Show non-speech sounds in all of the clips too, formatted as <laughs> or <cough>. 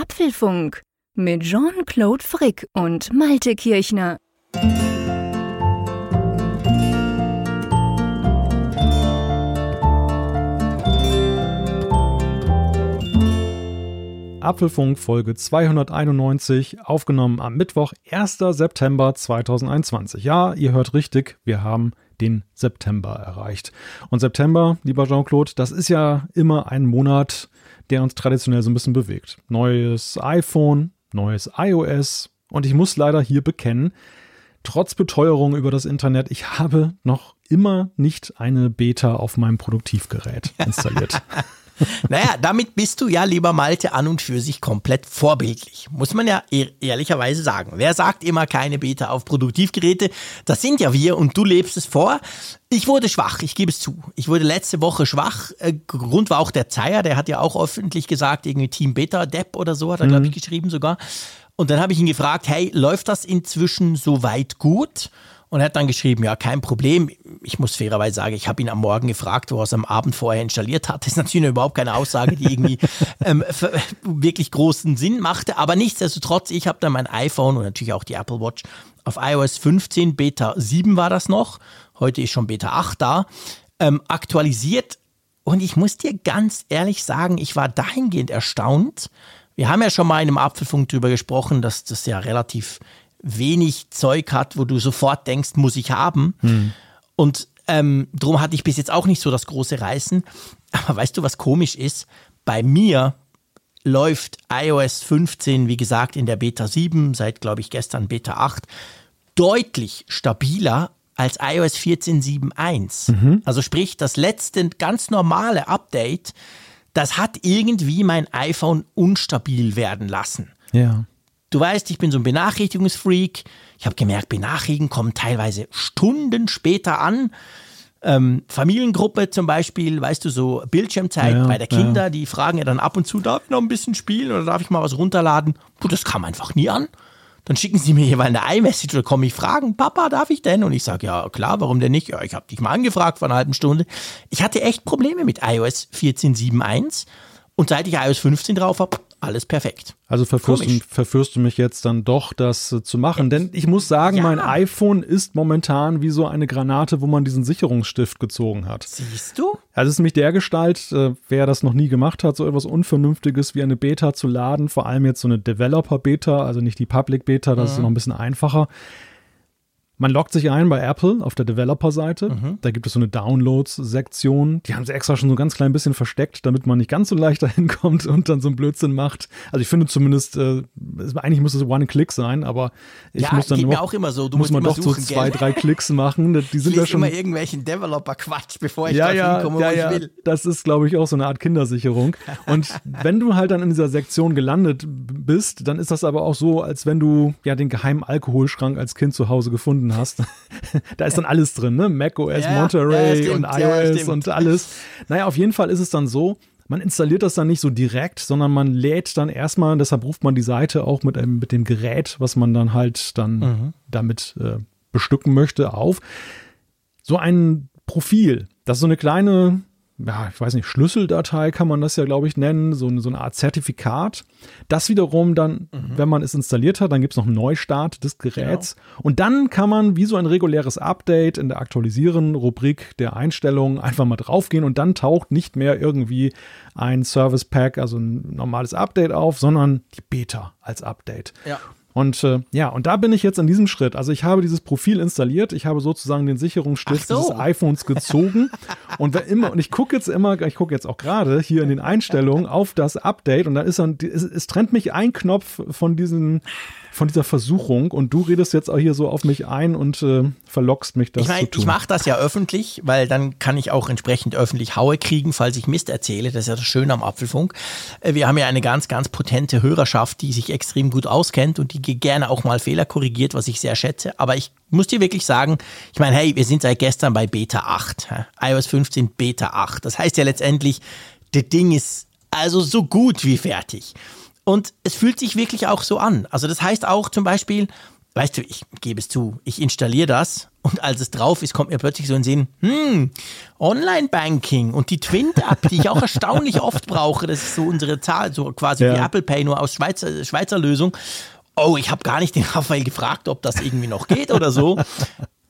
Apfelfunk mit Jean-Claude Frick und Malte Kirchner. Apfelfunk Folge 291, aufgenommen am Mittwoch, 1. September 2021. Ja, ihr hört richtig, wir haben den September erreicht. Und September, lieber Jean-Claude, das ist ja immer ein Monat, der uns traditionell so ein bisschen bewegt. Neues iPhone, neues iOS. Und ich muss leider hier bekennen, trotz Beteuerung über das Internet, ich habe noch immer nicht eine Beta auf meinem Produktivgerät installiert. <laughs> <laughs> naja, damit bist du ja, lieber Malte, an und für sich komplett vorbildlich. Muss man ja ehrlicherweise sagen. Wer sagt immer keine Beta auf Produktivgeräte? Das sind ja wir und du lebst es vor. Ich wurde schwach, ich gebe es zu. Ich wurde letzte Woche schwach. Äh, Grund war auch der Zeier, der hat ja auch öffentlich gesagt, irgendwie Team Beta, Depp oder so, hat er, mhm. glaube ich, geschrieben sogar. Und dann habe ich ihn gefragt, hey, läuft das inzwischen soweit gut? Und er hat dann geschrieben, ja, kein Problem. Ich muss fairerweise sagen, ich habe ihn am Morgen gefragt, wo er es am Abend vorher installiert hat. <laughs> Das ist natürlich überhaupt keine Aussage, die irgendwie <laughs> ähm, wirklich großen Sinn machte. Aber nichtsdestotrotz, ich habe dann mein iPhone und natürlich auch die Apple Watch auf iOS 15, Beta 7 war das noch. Heute ist schon Beta 8 da. Ähm, aktualisiert. Und ich muss dir ganz ehrlich sagen, ich war dahingehend erstaunt. Wir haben ja schon mal in einem Apfelfunk drüber gesprochen, dass das ja relativ wenig Zeug hat, wo du sofort denkst, muss ich haben. Hm. Und ähm, drum hatte ich bis jetzt auch nicht so das große Reißen. Aber weißt du, was komisch ist? Bei mir läuft iOS 15, wie gesagt, in der Beta 7, seit, glaube ich, gestern Beta 8, deutlich stabiler als iOS 14.7.1. Mhm. Also sprich, das letzte ganz normale Update, das hat irgendwie mein iPhone unstabil werden lassen. Ja. Du weißt, ich bin so ein Benachrichtigungsfreak. Ich habe gemerkt, Benachrichtigungen kommen teilweise Stunden später an. Ähm, Familiengruppe zum Beispiel, weißt du, so Bildschirmzeit ja, bei der Kinder, ja. die fragen ja dann ab und zu, darf ich noch ein bisschen spielen oder darf ich mal was runterladen? Du, das kam einfach nie an. Dann schicken sie mir jeweils eine iMessage oder komme ich fragen, Papa, darf ich denn? Und ich sage, ja klar, warum denn nicht? Ja, ich habe dich mal angefragt vor einer halben Stunde. Ich hatte echt Probleme mit iOS 14.7.1 und seit ich iOS 15 drauf habe, alles perfekt. Also verführst du, verführst du, mich jetzt dann doch, das äh, zu machen. Denn ich muss sagen, ja. mein iPhone ist momentan wie so eine Granate, wo man diesen Sicherungsstift gezogen hat. Siehst du? Also es ist nämlich der Gestalt, äh, wer das noch nie gemacht hat, so etwas Unvernünftiges wie eine Beta zu laden, vor allem jetzt so eine Developer-Beta, also nicht die Public-Beta, das mhm. ist noch ein bisschen einfacher. Man loggt sich ein bei Apple auf der Developer-Seite. Mhm. Da gibt es so eine Downloads-Sektion. Die haben sie extra schon so ein ganz klein bisschen versteckt, damit man nicht ganz so leicht <laughs> dahin kommt und dann so einen Blödsinn macht. Also ich finde zumindest, äh, eigentlich muss es One-Click sein, aber ich ja, muss dann geht auch immer so. Du muss man doch suchen, so zwei, drei Klicks machen. <laughs> Die sind ich ja schon immer irgendwelchen Developer-Quatsch, bevor ich ja, da ja, hinkomme, ja, wo ja. ich will. Das ist, glaube ich, auch so eine Art Kindersicherung. <laughs> Und wenn du halt dann in dieser Sektion gelandet bist, dann ist das aber auch so, als wenn du ja den geheimen Alkoholschrank als Kind zu Hause gefunden hast. <laughs> da ist dann alles drin, ne? Mac OS, ja, Monterey ja, und iOS ja, und alles. Naja, auf jeden Fall ist es dann so, man installiert das dann nicht so direkt, sondern man lädt dann erstmal, deshalb ruft man die Seite auch mit, einem, mit dem Gerät, was man dann halt dann mhm. damit äh, bestücken möchte, auf. So ein Profil. Das ist so eine kleine ja, ich weiß nicht, Schlüsseldatei kann man das ja, glaube ich, nennen, so, so eine Art Zertifikat. Das wiederum dann, mhm. wenn man es installiert hat, dann gibt es noch einen Neustart des Geräts. Genau. Und dann kann man wie so ein reguläres Update in der Aktualisieren-Rubrik der Einstellungen einfach mal draufgehen und dann taucht nicht mehr irgendwie ein Service Pack, also ein normales Update auf, sondern die Beta als Update. Ja. Und äh, ja, und da bin ich jetzt an diesem Schritt. Also ich habe dieses Profil installiert, ich habe sozusagen den Sicherungsstift so. des iPhones gezogen und immer und ich gucke jetzt immer, ich gucke jetzt auch gerade hier in den Einstellungen auf das Update und da ist dann es, es trennt mich ein Knopf von diesen von dieser Versuchung und du redest jetzt auch hier so auf mich ein und äh, verlockst mich das ich mein, zu tun. Ich mache das ja öffentlich, weil dann kann ich auch entsprechend öffentlich Haue kriegen, falls ich Mist erzähle. Das ist ja das Schöne am Apfelfunk. Äh, wir haben ja eine ganz, ganz potente Hörerschaft, die sich extrem gut auskennt und die gerne auch mal Fehler korrigiert, was ich sehr schätze. Aber ich muss dir wirklich sagen, ich meine, hey, wir sind seit gestern bei Beta 8. iOS 15 Beta 8. Das heißt ja letztendlich, das Ding ist also so gut wie fertig. Und es fühlt sich wirklich auch so an. Also das heißt auch zum Beispiel, weißt du, ich gebe es zu, ich installiere das Und als es drauf ist, kommt mir plötzlich so ein Sinn, hm, Online-Banking und die Twint-App, die ich auch erstaunlich oft brauche, das ist so unsere Zahl, so quasi Ja. wie Apple Pay, nur aus Schweizer, Schweizer Lösung. Oh, ich habe gar nicht den Raphael gefragt, ob das irgendwie noch geht oder so.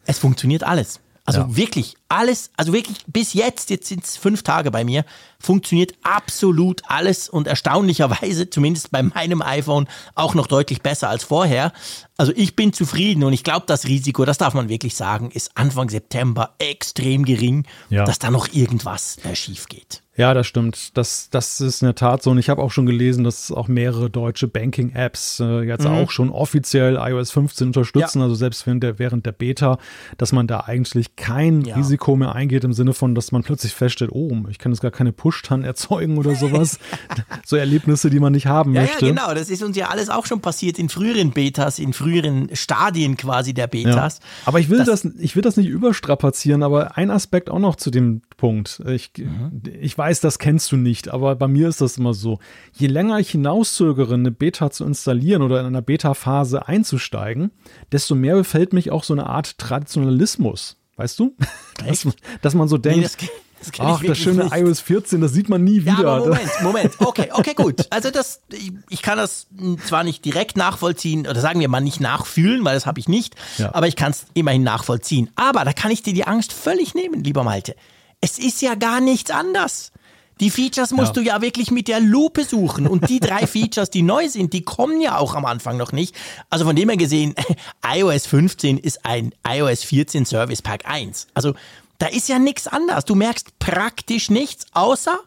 Es funktioniert alles. Also Ja. wirklich alles, also wirklich bis jetzt, jetzt sind es fünf Tage bei mir, funktioniert absolut alles und erstaunlicherweise, zumindest bei meinem iPhone, auch noch deutlich besser als vorher. Also ich bin zufrieden und ich glaube, das Risiko, das darf man wirklich sagen, ist Anfang September extrem gering, Ja. dass da noch irgendwas äh, schief geht. Ja, das stimmt. Das, das ist in der Tat so. Und ich habe auch schon gelesen, dass auch mehrere deutsche Banking-Apps äh, jetzt auch schon offiziell iOS 15 unterstützen, Mhm. Ja. also selbst während der, während der Beta, dass man da eigentlich kein Ja. Risiko mehr eingeht im Sinne von, dass man plötzlich feststellt, oh, ich kann jetzt gar keine Push-Tan erzeugen oder sowas. <laughs> so Erlebnisse, die man nicht haben Ja, möchte. ja, genau. Das ist uns ja alles auch schon passiert in früheren Betas, in früheren Stadien quasi der Ja. Betas. Aber ich will das, ich will das nicht überstrapazieren, aber ein Aspekt auch noch zu dem Punkt. Ich, Mhm. ich weiß, das kennst du nicht, aber bei mir ist das immer so. Je länger ich hinauszögere, eine Beta zu installieren oder in einer Beta-Phase einzusteigen, desto mehr befällt mich auch so eine Art Traditionalismus. Weißt du? <laughs> Dass, man- dass man so Nee, denkt, das, das ich ach, das schöne nicht. iOS 14, das sieht man nie Ja, wieder. aber Moment, Moment. Okay, okay, gut. Also das, ich, ich kann das zwar nicht direkt nachvollziehen, oder sagen wir mal nicht nachfühlen, weil das habe ich nicht, Ja. aber ich kann es immerhin nachvollziehen. Aber da kann ich dir die Angst völlig nehmen, lieber Malte. Es ist ja gar nichts anders. Die Features musst Ja. du ja wirklich mit der Lupe suchen. Und die drei <laughs> Features, die neu sind, die kommen ja auch am Anfang noch nicht. Also von dem her gesehen, <laughs> iOS 15 ist ein iOS 14 Service Pack 1. Also da ist ja nichts anders. Du merkst praktisch nichts, außer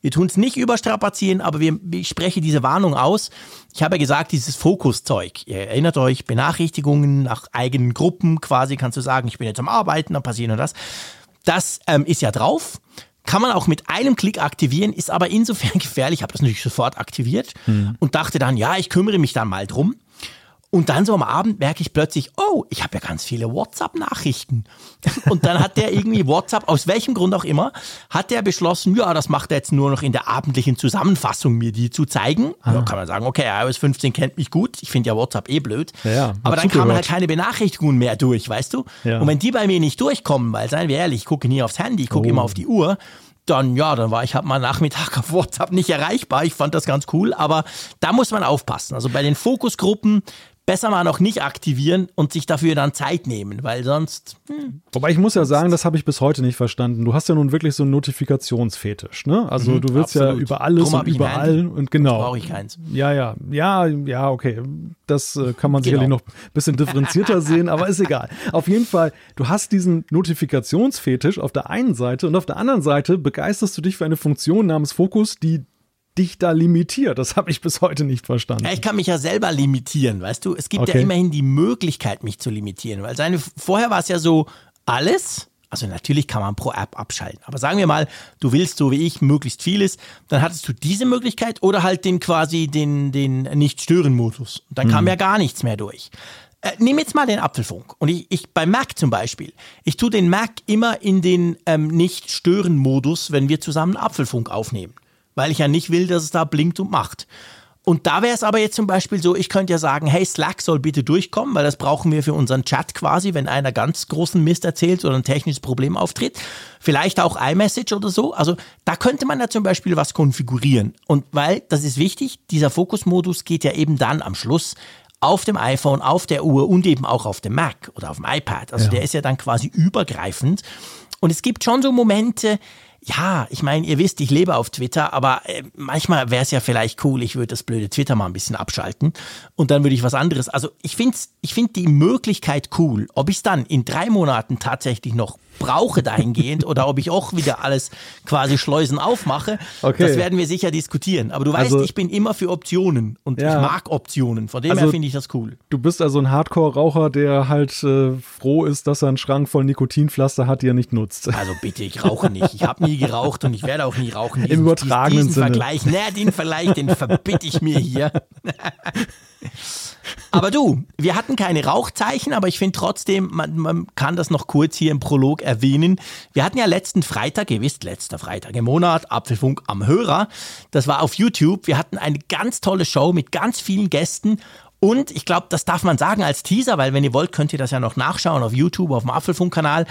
wir tun es nicht überstrapazieren, aber wir, ich spreche diese Warnung aus. Ich habe ja gesagt, dieses Fokuszeug. Ihr erinnert euch, Benachrichtigungen nach eigenen Gruppen quasi, kannst du sagen, ich bin jetzt am Arbeiten, dann passiert nur das. Das ähm, ist ja drauf. Kann man auch mit einem Klick aktivieren, ist aber insofern <laughs> gefährlich. Ich habe das natürlich sofort aktiviert und dachte dann, ja, ich kümmere mich dann mal drum. Und dann so am Abend merke ich plötzlich, oh, ich habe ja ganz viele WhatsApp-Nachrichten. <laughs> Und dann hat der irgendwie WhatsApp, aus welchem Grund auch immer, hat der beschlossen, ja, das macht er jetzt nur noch in der abendlichen Zusammenfassung, mir die zu zeigen. Da kann man sagen, okay, iOS 15 kennt mich gut. Ich finde ja WhatsApp eh blöd. Ja, ja, Aber dann kamen halt keine Benachrichtigungen mehr durch, weißt du? Ja. Und wenn die bei mir nicht durchkommen, weil seien wir ehrlich, ich gucke nie aufs Handy, ich gucke Oh. immer auf die Uhr, dann ja, dann war ich halt mal Nachmittag auf WhatsApp nicht erreichbar. Ich fand das ganz cool, aber da muss man aufpassen. Also bei den Fokusgruppen besser mal noch nicht aktivieren und sich dafür dann Zeit nehmen, weil sonst hm, Wobei ich muss ja sagen, das habe ich bis heute nicht verstanden. Du hast ja nun wirklich so einen Notifikationsfetisch, ne? Also du willst ja absolut. über alles Drum und überall und genau. brauche ich keins. Ja, ja, ja, ja, okay. Das äh, kann man sicherlich Genau. noch ein bisschen differenzierter sehen, aber ist egal. Auf jeden Fall, du hast diesen Notifikationsfetisch auf der einen Seite und auf der anderen Seite begeisterst du dich für eine Funktion namens Fokus, die dich da limitiert. Das habe ich bis heute nicht verstanden. Ja, ich kann mich ja selber limitieren, weißt du? Es gibt Okay. ja immerhin die Möglichkeit, mich zu limitieren, weil seine, vorher war es ja so, alles, also natürlich kann man pro App abschalten, aber sagen wir mal, du willst so wie ich möglichst vieles, dann hattest du diese Möglichkeit oder halt den quasi den, den Nicht-Stören-Modus. Dann kam ja gar nichts mehr durch. Äh, nimm jetzt mal den Apfelfunk. Und ich, ich bei Mac zum Beispiel, ich tue den Mac immer in den ähm, Nicht-Stören-Modus, wenn wir zusammen Apfelfunk aufnehmen. Weil ich ja nicht will, dass es da blinkt und macht. Und da wäre es aber jetzt zum Beispiel so, ich könnte ja sagen, hey, Slack soll bitte durchkommen, weil das brauchen wir für unseren Chat quasi, wenn einer ganz großen Mist erzählt oder ein technisches Problem auftritt. Vielleicht auch iMessage oder so. Also da könnte man ja zum Beispiel was konfigurieren. Und weil, das ist wichtig, dieser Fokusmodus geht ja eben dann am Schluss auf dem iPhone, auf der Uhr und eben auch auf dem Mac oder auf dem iPad. Also Ja. der ist ja dann quasi übergreifend. Und es gibt schon so Momente, ja, ich meine, ihr wisst, ich lebe auf Twitter, aber äh, manchmal wäre es ja vielleicht cool, ich würde das blöde Twitter mal ein bisschen abschalten und dann würde ich was anderes. Also ich finde ich find die Möglichkeit cool. Ob ich es dann in drei Monaten tatsächlich noch brauche dahingehend oder ob ich auch wieder alles quasi Schleusen aufmache, Okay. das werden wir sicher diskutieren. Aber du weißt, Also- ich bin immer für Optionen und Ja. ich mag Optionen. Von dem Also- her finde ich das cool. Du bist also ein Hardcore-Raucher, der halt äh, froh ist, dass er einen Schrank voll Nikotinpflaster hat, die er nicht nutzt. Also bitte, ich rauche nicht. Ich habe <laughs> nie geraucht und ich werde auch nie rauchen. Diesen, übertragenen diesen Sinne. Vergleich, ne, den Vergleich, den verbitte ich mir hier. Aber du, wir hatten keine Rauchzeichen, aber ich finde trotzdem, man, man kann das noch kurz hier im Prolog erwähnen. Wir hatten ja letzten Freitag, ihr wisst, letzter Freitag im Monat, Apfelfunk am Hörer. Das war auf YouTube. Wir hatten eine ganz tolle Show mit ganz vielen Gästen Und ich glaube, das darf man sagen als Teaser, weil wenn ihr wollt, könnt ihr das ja noch nachschauen auf YouTube, auf dem Apfelfunk-Kanal.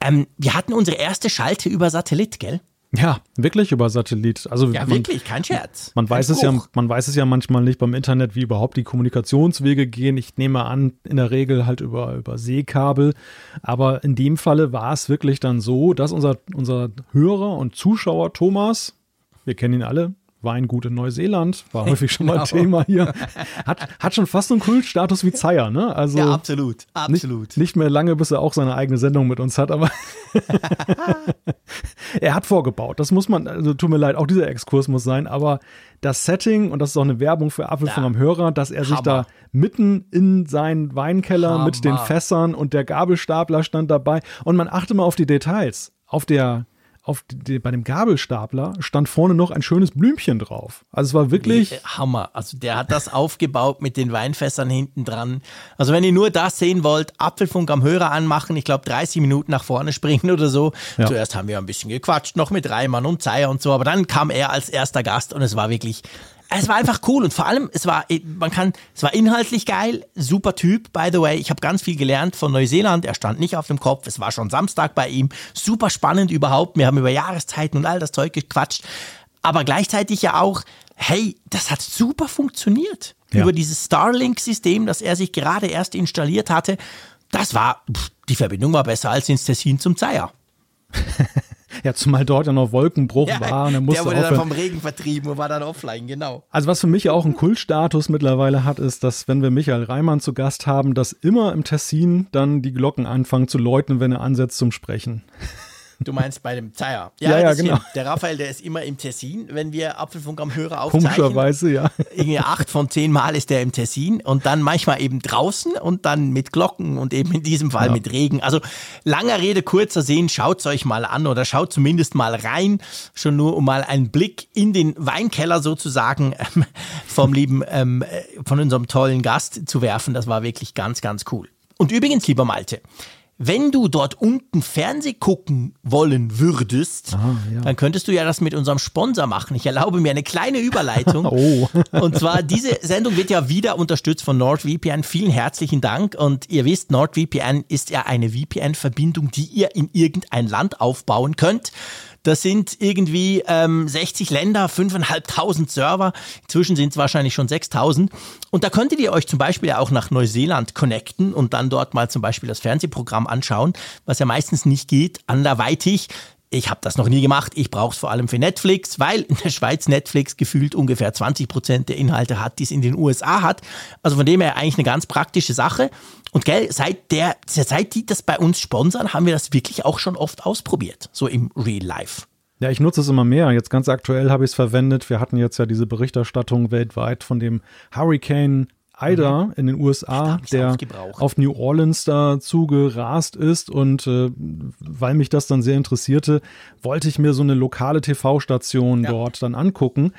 Ähm, wir hatten unsere erste Schalte über Satellit, gell? Ja, wirklich über Satellit. Also ja, man, wirklich, kein Scherz. Man kein weiß es ja, man weiß es ja manchmal nicht beim Internet, wie überhaupt die Kommunikationswege gehen. Ich nehme an, in der Regel halt über, über Seekabel. Aber in dem Falle war es wirklich dann so, dass unser, unser Hörer und Zuschauer Thomas, wir kennen ihn alle, Weingut in Neuseeland, war <laughs> häufig schon mal genau. Thema hier. <laughs> Hat, hat schon fast so einen Kultstatus wie Zeier, ne? Also ja, absolut, absolut. Nicht, nicht, mehr lange, bis er auch seine eigene Sendung mit uns hat, aber <laughs> er hat vorgebaut. Das muss man, also tut mir leid, auch dieser Exkurs muss sein, aber das Setting, und das ist auch eine Werbung für Apfelfunk ja. am Hörer, dass er sich Hammer. da mitten in seinen Weinkeller Hammer. mit den Fässern und der Gabelstapler stand dabei und man achte mal auf die Details. Auf der auf die, bei dem Gabelstapler stand vorne noch ein schönes Blümchen drauf. Also es war wirklich. Hammer. Also der hat das <laughs> aufgebaut mit den Weinfässern hinten dran. Also wenn ihr nur das sehen wollt, Apfelfunk am Hörer anmachen, ich glaube 30 Minuten nach vorne <laughs> springen oder so. Ja. Zuerst haben wir ein bisschen gequatscht, noch mit Reimann und Zeier und so, aber dann kam er als erster Gast und es war wirklich es war einfach cool und vor allem, es war, man kann, es war inhaltlich geil, super Typ, by the way. Ich habe ganz viel gelernt von Neuseeland. Er stand nicht auf dem Kopf. Es war schon Samstag bei ihm. Super spannend überhaupt. Wir haben über Jahreszeiten und all das Zeug gequatscht. Aber gleichzeitig ja auch, hey, das hat super funktioniert. Ja. Über dieses Starlink-System, das er sich gerade erst installiert hatte. Das war, pff, die Verbindung war besser als ins Tessin zum Zeier. <laughs> Ja, zumal dort ja noch Wolkenbruch ja, war. Und er musste der wurde dann vom Regen vertrieben und war dann offline, genau. Also was für mich auch einen Kultstatus mittlerweile hat, ist, dass wenn wir Michael Reimann zu Gast haben, dass immer im Tessin dann die Glocken anfangen zu läuten, wenn er ansetzt zum Sprechen. Du meinst bei dem Zeier. Ja, ja, ja genau. Stimmt. Der Raphael, der ist immer im Tessin, wenn wir Apfelfunk am Hörer aufzeichnen. Komischerweise, ja. Irgendwie acht von zehn Mal ist der im Tessin und dann manchmal eben draußen und dann mit Glocken und eben in diesem Fall ja. mit Regen. Also langer Rede, kurzer Sinn, schaut's euch mal an oder schaut zumindest mal rein, schon nur um mal einen Blick in den Weinkeller sozusagen ähm, vom lieben, ähm, äh, von unserem tollen Gast zu werfen. Das war wirklich ganz, ganz cool. Und übrigens, lieber Malte, wenn du dort unten Fernseh gucken wollen würdest, ah, ja. dann könntest du ja das mit unserem Sponsor machen. Ich erlaube mir eine kleine Überleitung. <laughs> oh. <laughs> und zwar, diese Sendung wird ja wieder unterstützt von NordVPN. Vielen herzlichen Dank. Und ihr wisst, NordVPN ist ja eine VPN-Verbindung, die ihr in irgendein Land aufbauen könnt. Das sind irgendwie ähm, 60 Länder, 5.500 Server. Inzwischen sind es wahrscheinlich schon 6.000. Und da könntet ihr euch zum Beispiel auch nach Neuseeland connecten und dann dort mal zum Beispiel das Fernsehprogramm anschauen, was ja meistens nicht geht, anderweitig. Ich habe das noch nie gemacht. Ich brauche es vor allem für Netflix, weil in der Schweiz Netflix gefühlt ungefähr 20 Prozent der Inhalte hat, die es in den USA hat. Also von dem her eigentlich eine ganz praktische Sache. Und gell, seit der, seit die das bei uns sponsern, haben wir das wirklich auch schon oft ausprobiert, so im Real Life. Ja, ich nutze es immer mehr. Jetzt ganz aktuell habe ich es verwendet. Wir hatten jetzt ja diese Berichterstattung weltweit von dem Hurricane Ida mhm. in den USA, der auf New Orleans da zugerast ist. Und äh, weil mich das dann sehr interessierte, wollte ich mir so eine lokale TV-Station ja. dort dann angucken.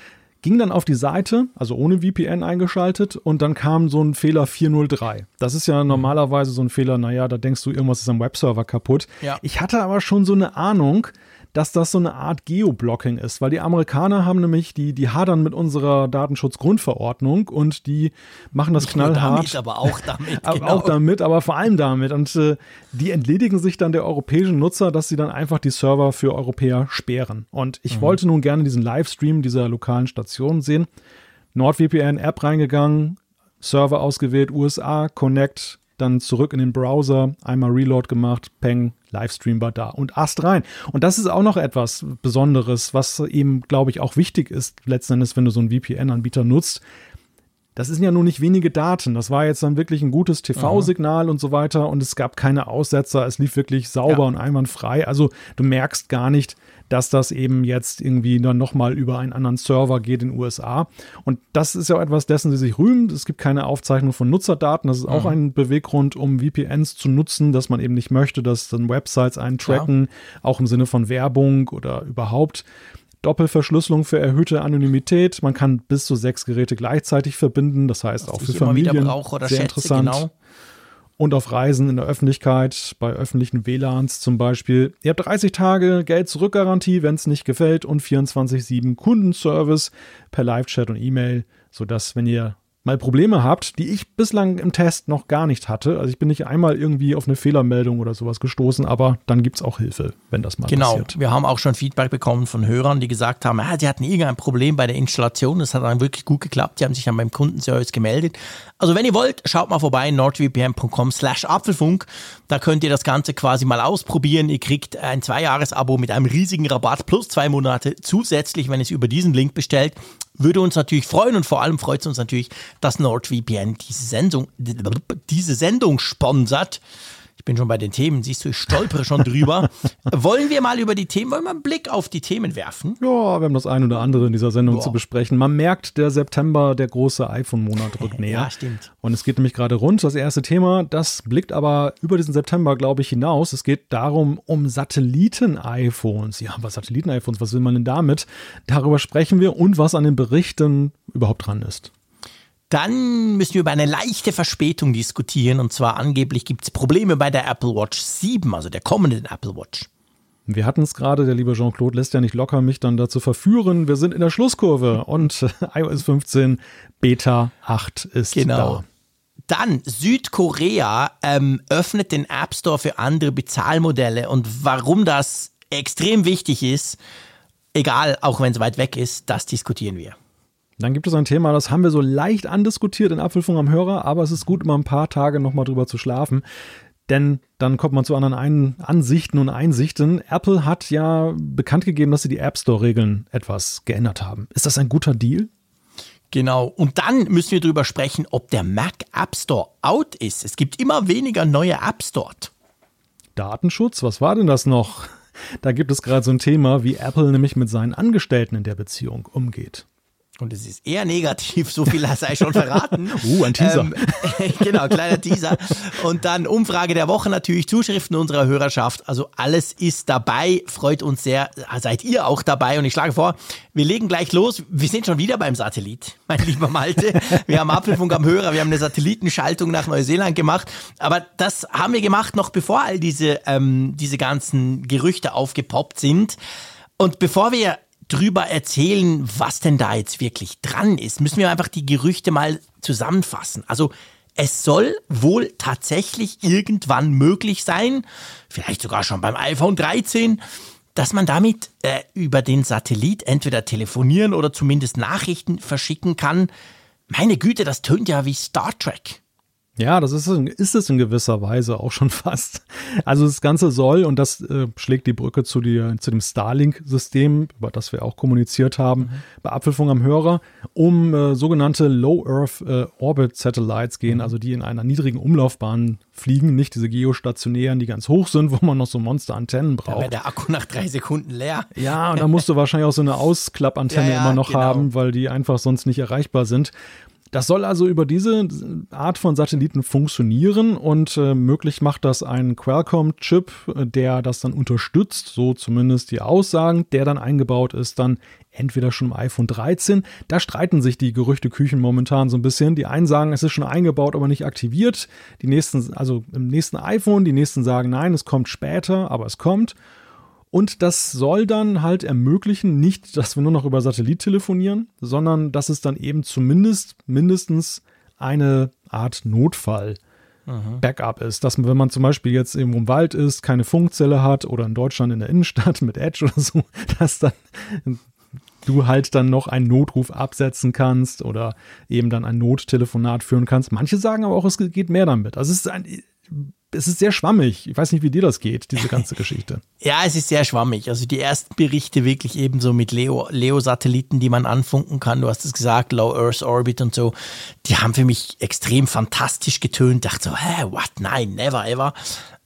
Ging dann auf die Seite, also ohne VPN eingeschaltet, und dann kam so ein Fehler 403. Das ist ja mhm. normalerweise so ein Fehler, naja, da denkst du, irgendwas ist am Webserver kaputt. Ja. Ich hatte aber schon so eine Ahnung, dass das so eine Art Geoblocking ist, weil die Amerikaner haben nämlich, die, die hadern mit unserer Datenschutzgrundverordnung und die machen das Nicht knallhart. Damit, aber auch damit. <laughs> aber genau. Auch damit, aber vor allem damit. Und äh, die entledigen sich dann der europäischen Nutzer, dass sie dann einfach die Server für Europäer sperren. Und ich mhm. wollte nun gerne diesen Livestream dieser lokalen Station sehen. NordVPN-App reingegangen, Server ausgewählt, USA, Connect, dann zurück in den Browser, einmal Reload gemacht, Peng, Livestream war da und Ast rein. Und das ist auch noch etwas Besonderes, was eben, glaube ich, auch wichtig ist, letzten Endes, wenn du so einen VPN-Anbieter nutzt. Das sind ja nur nicht wenige Daten. Das war jetzt dann wirklich ein gutes TV-Signal und so weiter und es gab keine Aussetzer. Es lief wirklich sauber ja. und einwandfrei. Also du merkst gar nicht, dass das eben jetzt irgendwie dann nochmal über einen anderen Server geht in den USA. Und das ist ja etwas dessen, sie sich rühmen. Es gibt keine Aufzeichnung von Nutzerdaten. Das ist auch mhm. ein Beweggrund, um VPNs zu nutzen, dass man eben nicht möchte, dass dann Websites einen tracken, ja. auch im Sinne von Werbung oder überhaupt. Doppelverschlüsselung für erhöhte Anonymität. Man kann bis zu sechs Geräte gleichzeitig verbinden. Das heißt Was auch für Familien sehr schätze, interessant. Genau und auf Reisen in der Öffentlichkeit, bei öffentlichen WLANs zum Beispiel. Ihr habt 30 Tage Geld-Zurück-Garantie, wenn es nicht gefällt und 24-7 Kundenservice per Live-Chat und E-Mail, sodass, wenn ihr mal Probleme habt, die ich bislang im Test noch gar nicht hatte. Also ich bin nicht einmal irgendwie auf eine Fehlermeldung oder sowas gestoßen, aber dann gibt es auch Hilfe, wenn das mal genau. passiert. Genau, wir haben auch schon Feedback bekommen von Hörern, die gesagt haben, ah, sie hatten irgendein Problem bei der Installation, das hat dann wirklich gut geklappt, die haben sich dann beim Kundenservice gemeldet. Also wenn ihr wollt, schaut mal vorbei, nordvpn.com slash Apfelfunk, da könnt ihr das Ganze quasi mal ausprobieren. Ihr kriegt ein Zweijahres-Abo mit einem riesigen Rabatt plus zwei Monate zusätzlich, wenn ihr es über diesen Link bestellt. Würde uns natürlich freuen und vor allem freut es uns natürlich, dass NordVPN diese Sendung, diese Sendung sponsert. Ich bin schon bei den Themen, siehst du, ich stolpere schon drüber. <laughs> wollen wir mal über die Themen, wollen wir einen Blick auf die Themen werfen? Ja, wir haben das ein oder andere in dieser Sendung Boah. zu besprechen. Man merkt, der September, der große iPhone-Monat rückt näher. ja, stimmt. Und es geht nämlich gerade rund. Das erste Thema, das blickt aber über diesen September, glaube ich, hinaus. Es geht darum, um Satelliten-iPhones. Ja, was Satelliten-iPhones, was will man denn damit? Darüber sprechen wir und was an den Berichten überhaupt dran ist. Dann müssen wir über eine leichte Verspätung diskutieren. Und zwar angeblich gibt es Probleme bei der Apple Watch 7, also der kommenden Apple Watch. Wir hatten es gerade, der liebe Jean-Claude lässt ja nicht locker, mich dann dazu verführen. Wir sind in der Schlusskurve und <laughs> iOS 15 Beta 8 ist genau. da. Dann Südkorea ähm, öffnet den App Store für andere Bezahlmodelle und warum das extrem wichtig ist, egal, auch wenn es weit weg ist, das diskutieren wir. Dann gibt es ein Thema, das haben wir so leicht andiskutiert in Apfelfunk am Hörer, aber es ist gut, immer ein paar Tage nochmal drüber zu schlafen. Denn dann kommt man zu anderen ein Ansichten und Einsichten. Apple hat ja bekannt gegeben, dass sie die App Store-Regeln etwas geändert haben. Ist das ein guter Deal? Genau. Und dann müssen wir darüber sprechen, ob der Mac App Store out ist. Es gibt immer weniger neue Apps dort. Datenschutz, was war denn das noch? Da gibt es gerade so ein Thema, wie Apple nämlich mit seinen Angestellten in der Beziehung umgeht. Und es ist eher negativ, so viel sei schon verraten. <laughs> uh, ein Teaser. Ähm, <laughs> genau, kleiner Teaser. Und dann Umfrage der Woche natürlich, Zuschriften unserer Hörerschaft. Also alles ist dabei, freut uns sehr. Seid ihr auch dabei? Und ich schlage vor, wir legen gleich los. Wir sind schon wieder beim Satellit, mein lieber Malte. Wir haben Apfelfunk am Hörer, wir haben eine Satellitenschaltung nach Neuseeland gemacht. Aber das haben wir gemacht, noch bevor all diese, ähm, diese ganzen Gerüchte aufgepoppt sind. Und bevor wir drüber erzählen, was denn da jetzt wirklich dran ist, müssen wir einfach die Gerüchte mal zusammenfassen. Also es soll wohl tatsächlich irgendwann möglich sein, vielleicht sogar schon beim iPhone 13, dass man damit äh, über den Satellit entweder telefonieren oder zumindest Nachrichten verschicken kann. Meine Güte, das tönt ja wie Star Trek. Ja, das ist, ist es in gewisser Weise auch schon <laughs> fast. Also das Ganze soll, und das äh, schlägt die Brücke zu, die, zu dem Starlink-System, über das wir auch kommuniziert haben, mhm. bei Apfelfunk am Hörer, um äh, sogenannte Low Earth äh, Orbit Satellites gehen, mhm. also die in einer niedrigen Umlaufbahn fliegen, nicht diese geostationären, die ganz hoch sind, wo man noch so Monster-Antennen braucht. Da wäre der Akku nach drei Sekunden leer. Ja, und da musst du wahrscheinlich auch so eine <laughs> Ausklappantenne ja, ja, immer noch genau. haben, weil die einfach sonst nicht erreichbar sind. Das soll also über diese Art von Satelliten funktionieren und äh, möglich macht das ein Qualcomm-Chip, der das dann unterstützt, so zumindest die Aussagen, der dann eingebaut ist, dann entweder schon im iPhone 13. Da streiten sich die Gerüchteküchen momentan so ein bisschen. Die einen sagen, es ist schon eingebaut, aber nicht aktiviert. Die nächsten, also im nächsten iPhone, die nächsten sagen, nein, es kommt später, aber es kommt. Und das soll dann halt ermöglichen, nicht, dass wir nur noch über Satellit telefonieren, sondern dass es dann eben zumindest mindestens eine Art Notfall Backup ist. Dass wenn man zum Beispiel jetzt irgendwo im Wald ist, keine Funkzelle hat oder in Deutschland in der Innenstadt mit Edge oder so, <laughs> dass dann du halt dann noch einen Notruf absetzen kannst oder eben dann ein Nottelefonat führen kannst. Manche sagen aber auch, es geht mehr damit. Also es ist ein, es ist sehr schwammig. Ich weiß nicht, wie dir das geht, diese ganze <laughs> Geschichte. ja, es ist sehr schwammig. Also die ersten Berichte wirklich ebenso mit Leo, Leo-Satelliten, die man anfunken kann. Du hast es gesagt, Low Earth Orbit und so. Die haben für mich extrem fantastisch getönt. Dachte so, hä, what? Nein, never ever.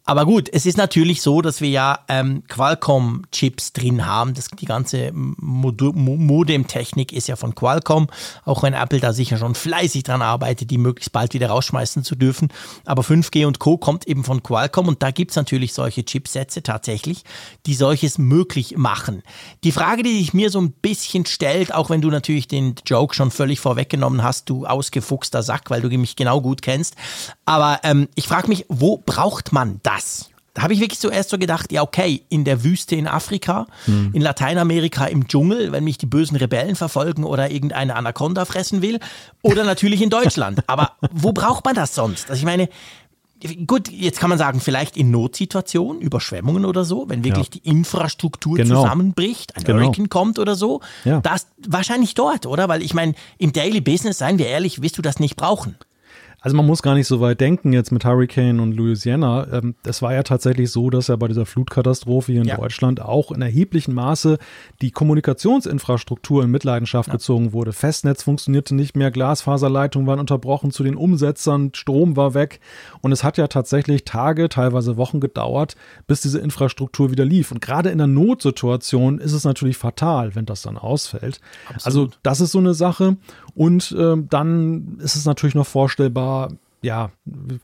Aber gut, es ist natürlich so, dass wir ja ähm, Qualcomm-Chips drin haben. Das, die ganze Modem-Technik ist ja von Qualcomm, auch wenn Apple da sicher schon fleißig dran arbeitet, die möglichst bald wieder rausschmeißen zu dürfen. Aber 5G und Co. kommt eben von Qualcomm und da gibt's natürlich solche Chipsätze tatsächlich, die solches möglich machen. Die Frage, die sich mir so ein bisschen stellt, auch wenn du natürlich den Joke schon völlig vorweggenommen hast, du ausgefuchster Sack, weil du mich genau gut kennst, aber ähm, ich frage mich, wo braucht man das? Das? da habe ich wirklich zuerst so gedacht, ja okay, in der Wüste in Afrika, hm. in Lateinamerika im Dschungel, wenn mich die bösen Rebellen verfolgen oder irgendeine Anaconda fressen will, oder natürlich in Deutschland. Aber wo braucht man das sonst? Also ich meine, Gut, jetzt kann man sagen, vielleicht in Notsituationen, Überschwemmungen oder so, wenn wirklich ja. die Infrastruktur genau. zusammenbricht, ein genau. Hurricane kommt oder so, ja. das wahrscheinlich dort, oder? Weil ich meine, im Daily Business, seien wir ehrlich, wirst du das nicht brauchen. Also man muss gar nicht so weit denken jetzt mit Hurricane und Louisiana. Ähm, es war ja tatsächlich so, dass ja bei dieser Flutkatastrophe hier in ja. Deutschland auch in erheblichem Maße die Kommunikationsinfrastruktur in Mitleidenschaft ja. gezogen wurde. Festnetz funktionierte nicht mehr, Glasfaserleitungen waren unterbrochen zu den Umsetzern, Strom war weg und es hat ja tatsächlich Tage, teilweise Wochen gedauert, bis diese Infrastruktur wieder lief. Und gerade in der Notsituation ist es natürlich fatal, wenn das dann ausfällt. Absolut. Also das ist so eine Sache. Und äh, dann ist es natürlich noch vorstellbar, ja,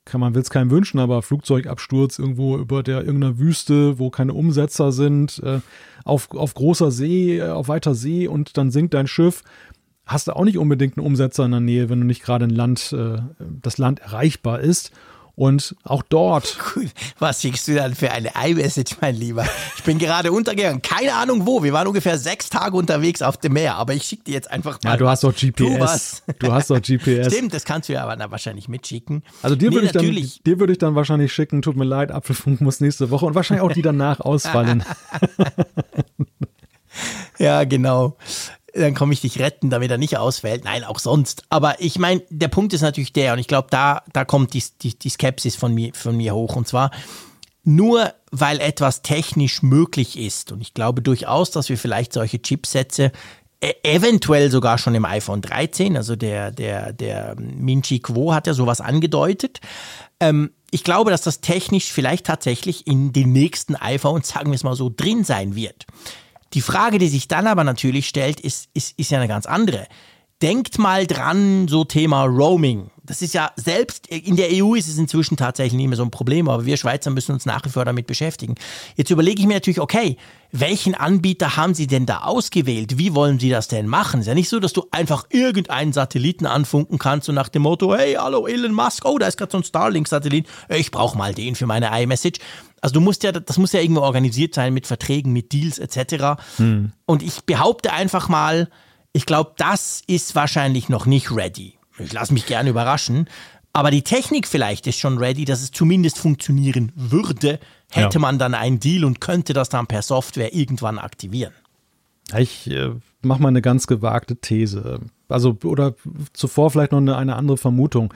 kann man will es keinem wünschen, aber Flugzeugabsturz irgendwo über der irgendeiner Wüste, wo keine Umsetzer sind, äh, auf, auf großer See, äh, auf weiter See und dann sinkt dein Schiff. Hast du auch nicht unbedingt einen Umsetzer in der Nähe, wenn du nicht gerade ein Land, äh, das Land erreichbar ist. Und auch dort. <laughs> Was schickst du dann für eine iMessage, mein Lieber? Ich bin gerade untergegangen. Keine Ahnung wo. Wir waren ungefähr sechs Tage unterwegs auf dem Meer. Aber ich schicke dir jetzt einfach mal. Ja, du hast doch GPS. Du, hast doch GPS. Stimmt, das kannst du ja aber wahrscheinlich mitschicken. Also dir nee, würde ich, dann, dir würd ich dann wahrscheinlich schicken, tut mir leid, Apfelfunk muss nächste Woche und wahrscheinlich auch die danach <laughs> ausfallen. ja, genau dann komme ich dich retten, damit er nicht ausfällt. Nein, auch sonst. Aber ich meine, der Punkt ist natürlich der, und ich glaube, da, da kommt die, die, die Skepsis von mir, von mir hoch. Und zwar, nur weil etwas technisch möglich ist, und ich glaube durchaus, dass wir vielleicht solche Chipsätze e, eventuell sogar schon im iPhone 13, also der, der, der Minchi Quo hat ja sowas angedeutet. Ähm, ich glaube, dass das technisch vielleicht tatsächlich in den nächsten iPhones, sagen wir es mal so, drin sein wird. Die Frage, die sich dann aber natürlich stellt, ist, ist, ist ja eine ganz andere. Denkt mal dran, so Thema Roaming. Das ist ja selbst, in der EU ist es inzwischen tatsächlich nicht mehr so ein Problem, aber wir Schweizer müssen uns nach wie vor damit beschäftigen. Jetzt überlege ich mir natürlich, okay, welchen Anbieter haben Sie denn da ausgewählt? Wie wollen Sie das denn machen? Es ist ja nicht so, dass du einfach irgendeinen Satelliten anfunken kannst und nach dem Motto, hey, hallo Elon Musk, oh, da ist gerade so ein Starlink-Satellit, ich brauche mal den für meine iMessage. Also du musst ja, das muss ja irgendwo organisiert sein mit Verträgen, mit Deals etc. Hm. Und ich behaupte einfach mal, ich glaube, das ist wahrscheinlich noch nicht ready. Ich lasse mich gerne überraschen. Aber die Technik vielleicht ist schon ready, dass es zumindest funktionieren würde, hätte ja. man dann einen Deal und könnte das dann per Software irgendwann aktivieren. Ich äh, mache mal eine ganz gewagte These. Also, oder zuvor vielleicht noch eine, eine andere Vermutung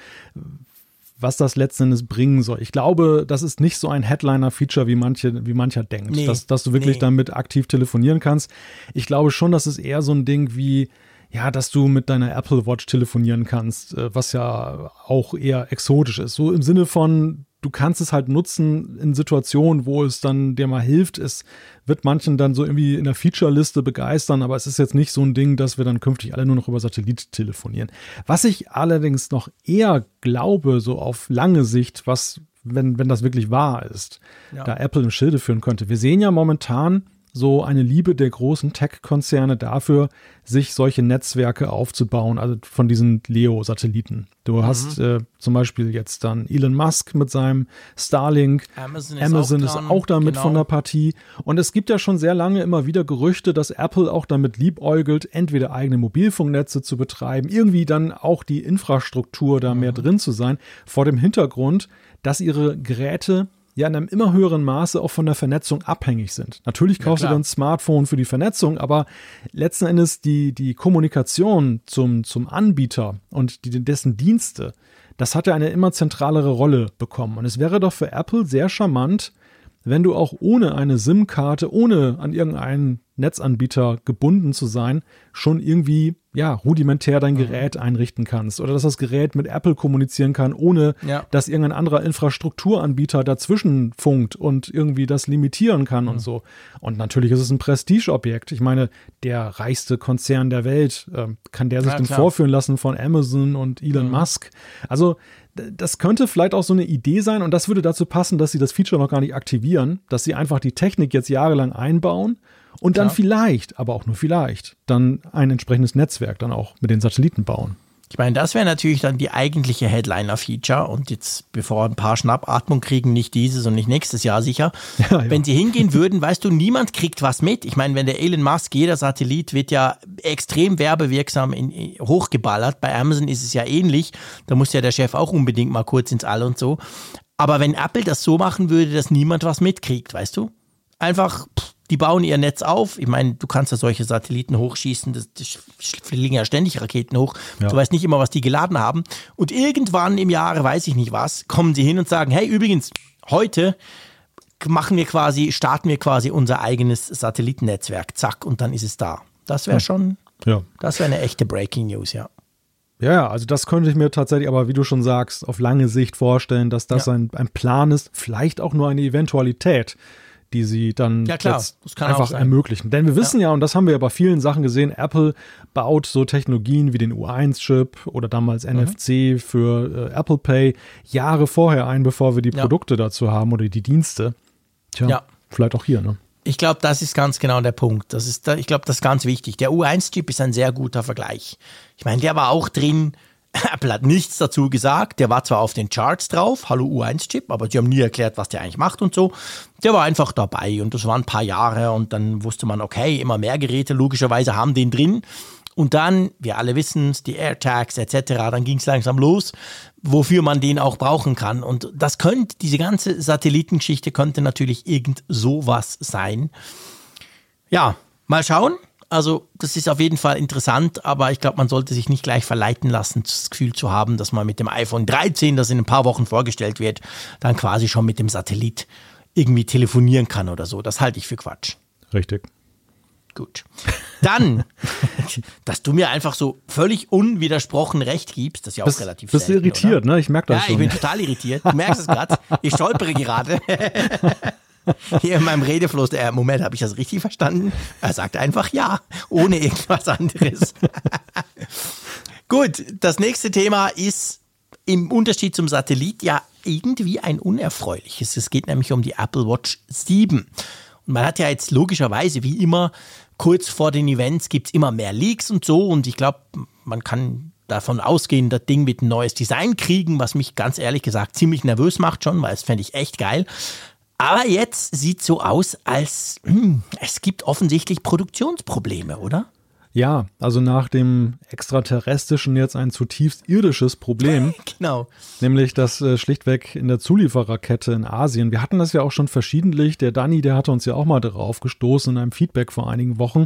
was das letzten Endes bringen soll. Ich glaube, das ist nicht so ein Headliner-Feature, wie, manche, wie mancher denkt, nee, dass, dass du wirklich nee. damit aktiv telefonieren kannst. Ich glaube schon, dass es eher so ein Ding wie, ja, dass du mit deiner Apple Watch telefonieren kannst, äh, was ja auch eher exotisch ist. So im Sinne von, du kannst es halt nutzen in Situationen, wo es dann dir mal hilft. Es wird manchen dann so irgendwie in der Feature-Liste begeistern, aber es ist jetzt nicht so ein Ding, dass wir dann künftig alle nur noch über Satellit telefonieren. Was ich allerdings noch eher glaube, so auf lange Sicht, was, wenn, wenn das wirklich wahr ist, ja. da Apple im Schilde führen könnte. Wir sehen ja momentan, so eine Liebe der großen Tech-Konzerne dafür, sich solche Netzwerke aufzubauen, also von diesen Leo-Satelliten. Du mhm. hast äh, zum Beispiel jetzt dann Elon Musk mit seinem Starlink. Amazon ist, Amazon auch, ist auch, damit genau. von der Partie. Und es gibt ja schon sehr lange immer wieder Gerüchte, dass Apple auch damit liebäugelt, entweder eigene Mobilfunknetze zu betreiben, irgendwie dann auch die Infrastruktur da mhm. mehr drin zu sein, vor dem Hintergrund, dass ihre Geräte ja in einem immer höheren Maße auch von der Vernetzung abhängig sind. Natürlich kaufst ja, du dann ein Smartphone für die Vernetzung, aber letzten Endes die, die Kommunikation zum, zum Anbieter und die, dessen Dienste, das hat ja eine immer zentralere Rolle bekommen. Und es wäre doch für Apple sehr charmant, wenn du auch ohne eine SIM-Karte, ohne an irgendeinen Netzanbieter gebunden zu sein, schon irgendwie ja rudimentär dein mhm. Gerät einrichten kannst oder dass das Gerät mit Apple kommunizieren kann, ohne ja. dass irgendein anderer Infrastrukturanbieter dazwischen funkt und irgendwie das limitieren kann mhm. und so. Und natürlich ist es ein Prestigeobjekt. Ich meine, der reichste Konzern der Welt, äh, kann der sich ja, denn vorführen lassen von Amazon und Elon mhm. Musk? Also das könnte vielleicht auch so eine Idee sein und das würde dazu passen, dass sie das Feature noch gar nicht aktivieren, dass sie einfach die Technik jetzt jahrelang einbauen und dann ja. vielleicht, aber auch nur vielleicht, dann ein entsprechendes Netzwerk dann auch mit den Satelliten bauen. Ich meine, das wäre natürlich dann die eigentliche Headliner-Feature und jetzt, bevor ein paar Schnappatmung kriegen, nicht dieses und nicht nächstes Jahr sicher. <laughs> Ja, ja. Wenn sie hingehen würden, weißt du, niemand kriegt was mit. Ich meine, wenn der Elon Musk, jeder Satellit wird ja extrem werbewirksam in, hochgeballert. Bei Amazon ist es ja ähnlich. Da muss ja der Chef auch unbedingt mal kurz ins All und so. Aber wenn Apple das so machen würde, dass niemand was mitkriegt, weißt du? Einfach, pff, die bauen ihr Netz auf. Ich meine, du kannst ja solche Satelliten hochschießen, das, das fliegen ja ständig Raketen hoch. Ja. Du weißt nicht immer, was die geladen haben. Und irgendwann im Jahre, weiß ich nicht was, kommen sie hin und sagen, hey, übrigens, heute machen wir quasi, starten wir quasi unser eigenes Satellitennetzwerk. Zack, und dann ist es da. Das wäre schon, ja. das wäre eine echte Breaking News, ja. Ja, also das könnte ich mir tatsächlich, aber wie du schon sagst, auf lange Sicht vorstellen, dass das ja. ein, ein Plan ist, vielleicht auch nur eine Eventualität die sie dann ja, klar, einfach ermöglichen. Denn wir wissen ja. ja, und das haben wir ja bei vielen Sachen gesehen, Apple baut so Technologien wie den U1-Chip oder damals mhm. NFC für äh, Apple Pay Jahre vorher ein, bevor wir die ja. Produkte dazu haben oder die Dienste. Tja, ja. vielleicht auch hier, ne? Ich glaube, das ist ganz genau der Punkt. Das ist, ich glaube, das ist ganz wichtig. Der U1-Chip ist ein sehr guter Vergleich. Ich meine, der war auch drin Apple hat nichts dazu gesagt. Der war zwar auf den Charts drauf, Hallo U1-Chip, aber sie haben nie erklärt, was der eigentlich macht und so. Der war einfach dabei und das waren ein paar Jahre und dann wusste man, okay, immer mehr Geräte logischerweise haben den drin. Und dann, wir alle wissen es, die AirTags etc., dann ging es langsam los, wofür man den auch brauchen kann. Und das könnte, diese ganze Satellitengeschichte könnte natürlich irgend sowas sein. Ja, mal schauen. Also das ist auf jeden Fall interessant, aber ich glaube, man sollte sich nicht gleich verleiten lassen, das Gefühl zu haben, dass man mit dem iPhone 13, das in ein paar Wochen vorgestellt wird, dann quasi schon mit dem Satellit irgendwie telefonieren kann oder so. Das halte ich für Quatsch. Richtig. Gut. Dann, <laughs> dass du mir einfach so völlig unwidersprochen recht gibst, das ist ja auch bist, relativ Bist irritiert, oder? ne? Ich merke das ja, schon. Ja, ich bin total irritiert. Du merkst es gerade. Ich stolpere gerade. <laughs> <laughs> Hier in meinem Redefluss, der Moment, habe ich das richtig verstanden? Er sagt einfach ja, ohne irgendwas anderes. <laughs> Gut, das nächste Thema ist im Unterschied zum Satellit ja irgendwie ein unerfreuliches. Es geht nämlich um die Apple Watch 7. Und man hat ja jetzt logischerweise, wie immer, kurz vor den Events gibt es immer mehr Leaks und so. Und ich glaube, man kann davon ausgehen, das Ding wird ein neues Design kriegen, was mich ganz ehrlich gesagt ziemlich nervös macht schon, weil es fände ich echt geil. Aber jetzt sieht so aus, als hm, es gibt offensichtlich Produktionsprobleme, oder? Ja, also nach dem extraterrestrischen jetzt ein zutiefst irdisches Problem. <laughs> genau. Nämlich das äh, schlichtweg in der Zuliefererkette in Asien. Wir hatten das ja auch schon verschiedentlich. Der Danny, der hatte uns ja auch mal darauf gestoßen in einem Feedback vor einigen Wochen,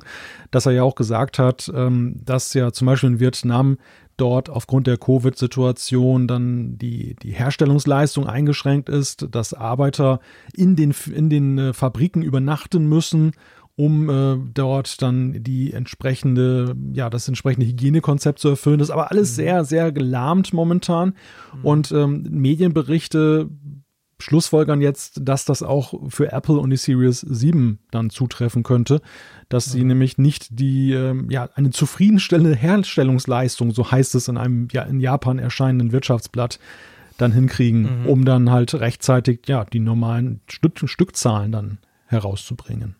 dass er ja auch gesagt hat, ähm, dass ja zum Beispiel in Vietnam dort aufgrund der Covid-Situation dann die, die Herstellungsleistung eingeschränkt ist, dass Arbeiter in den, in den äh, Fabriken übernachten müssen, um äh, dort dann die entsprechende, ja, das entsprechende Hygienekonzept zu erfüllen. Das ist aber alles mhm. sehr, sehr gelahmt momentan. Mhm. Und ähm, Medienberichte schlussfolgern jetzt, dass das auch für Apple und die Series 7 dann zutreffen könnte, dass sie mhm. nämlich nicht die, äh, ja, eine zufriedenstellende Herstellungsleistung, so heißt es in einem ja, in Japan erscheinenden Wirtschaftsblatt, dann hinkriegen, mhm. um dann halt rechtzeitig, ja, die normalen Stück, Stückzahlen dann herauszubringen.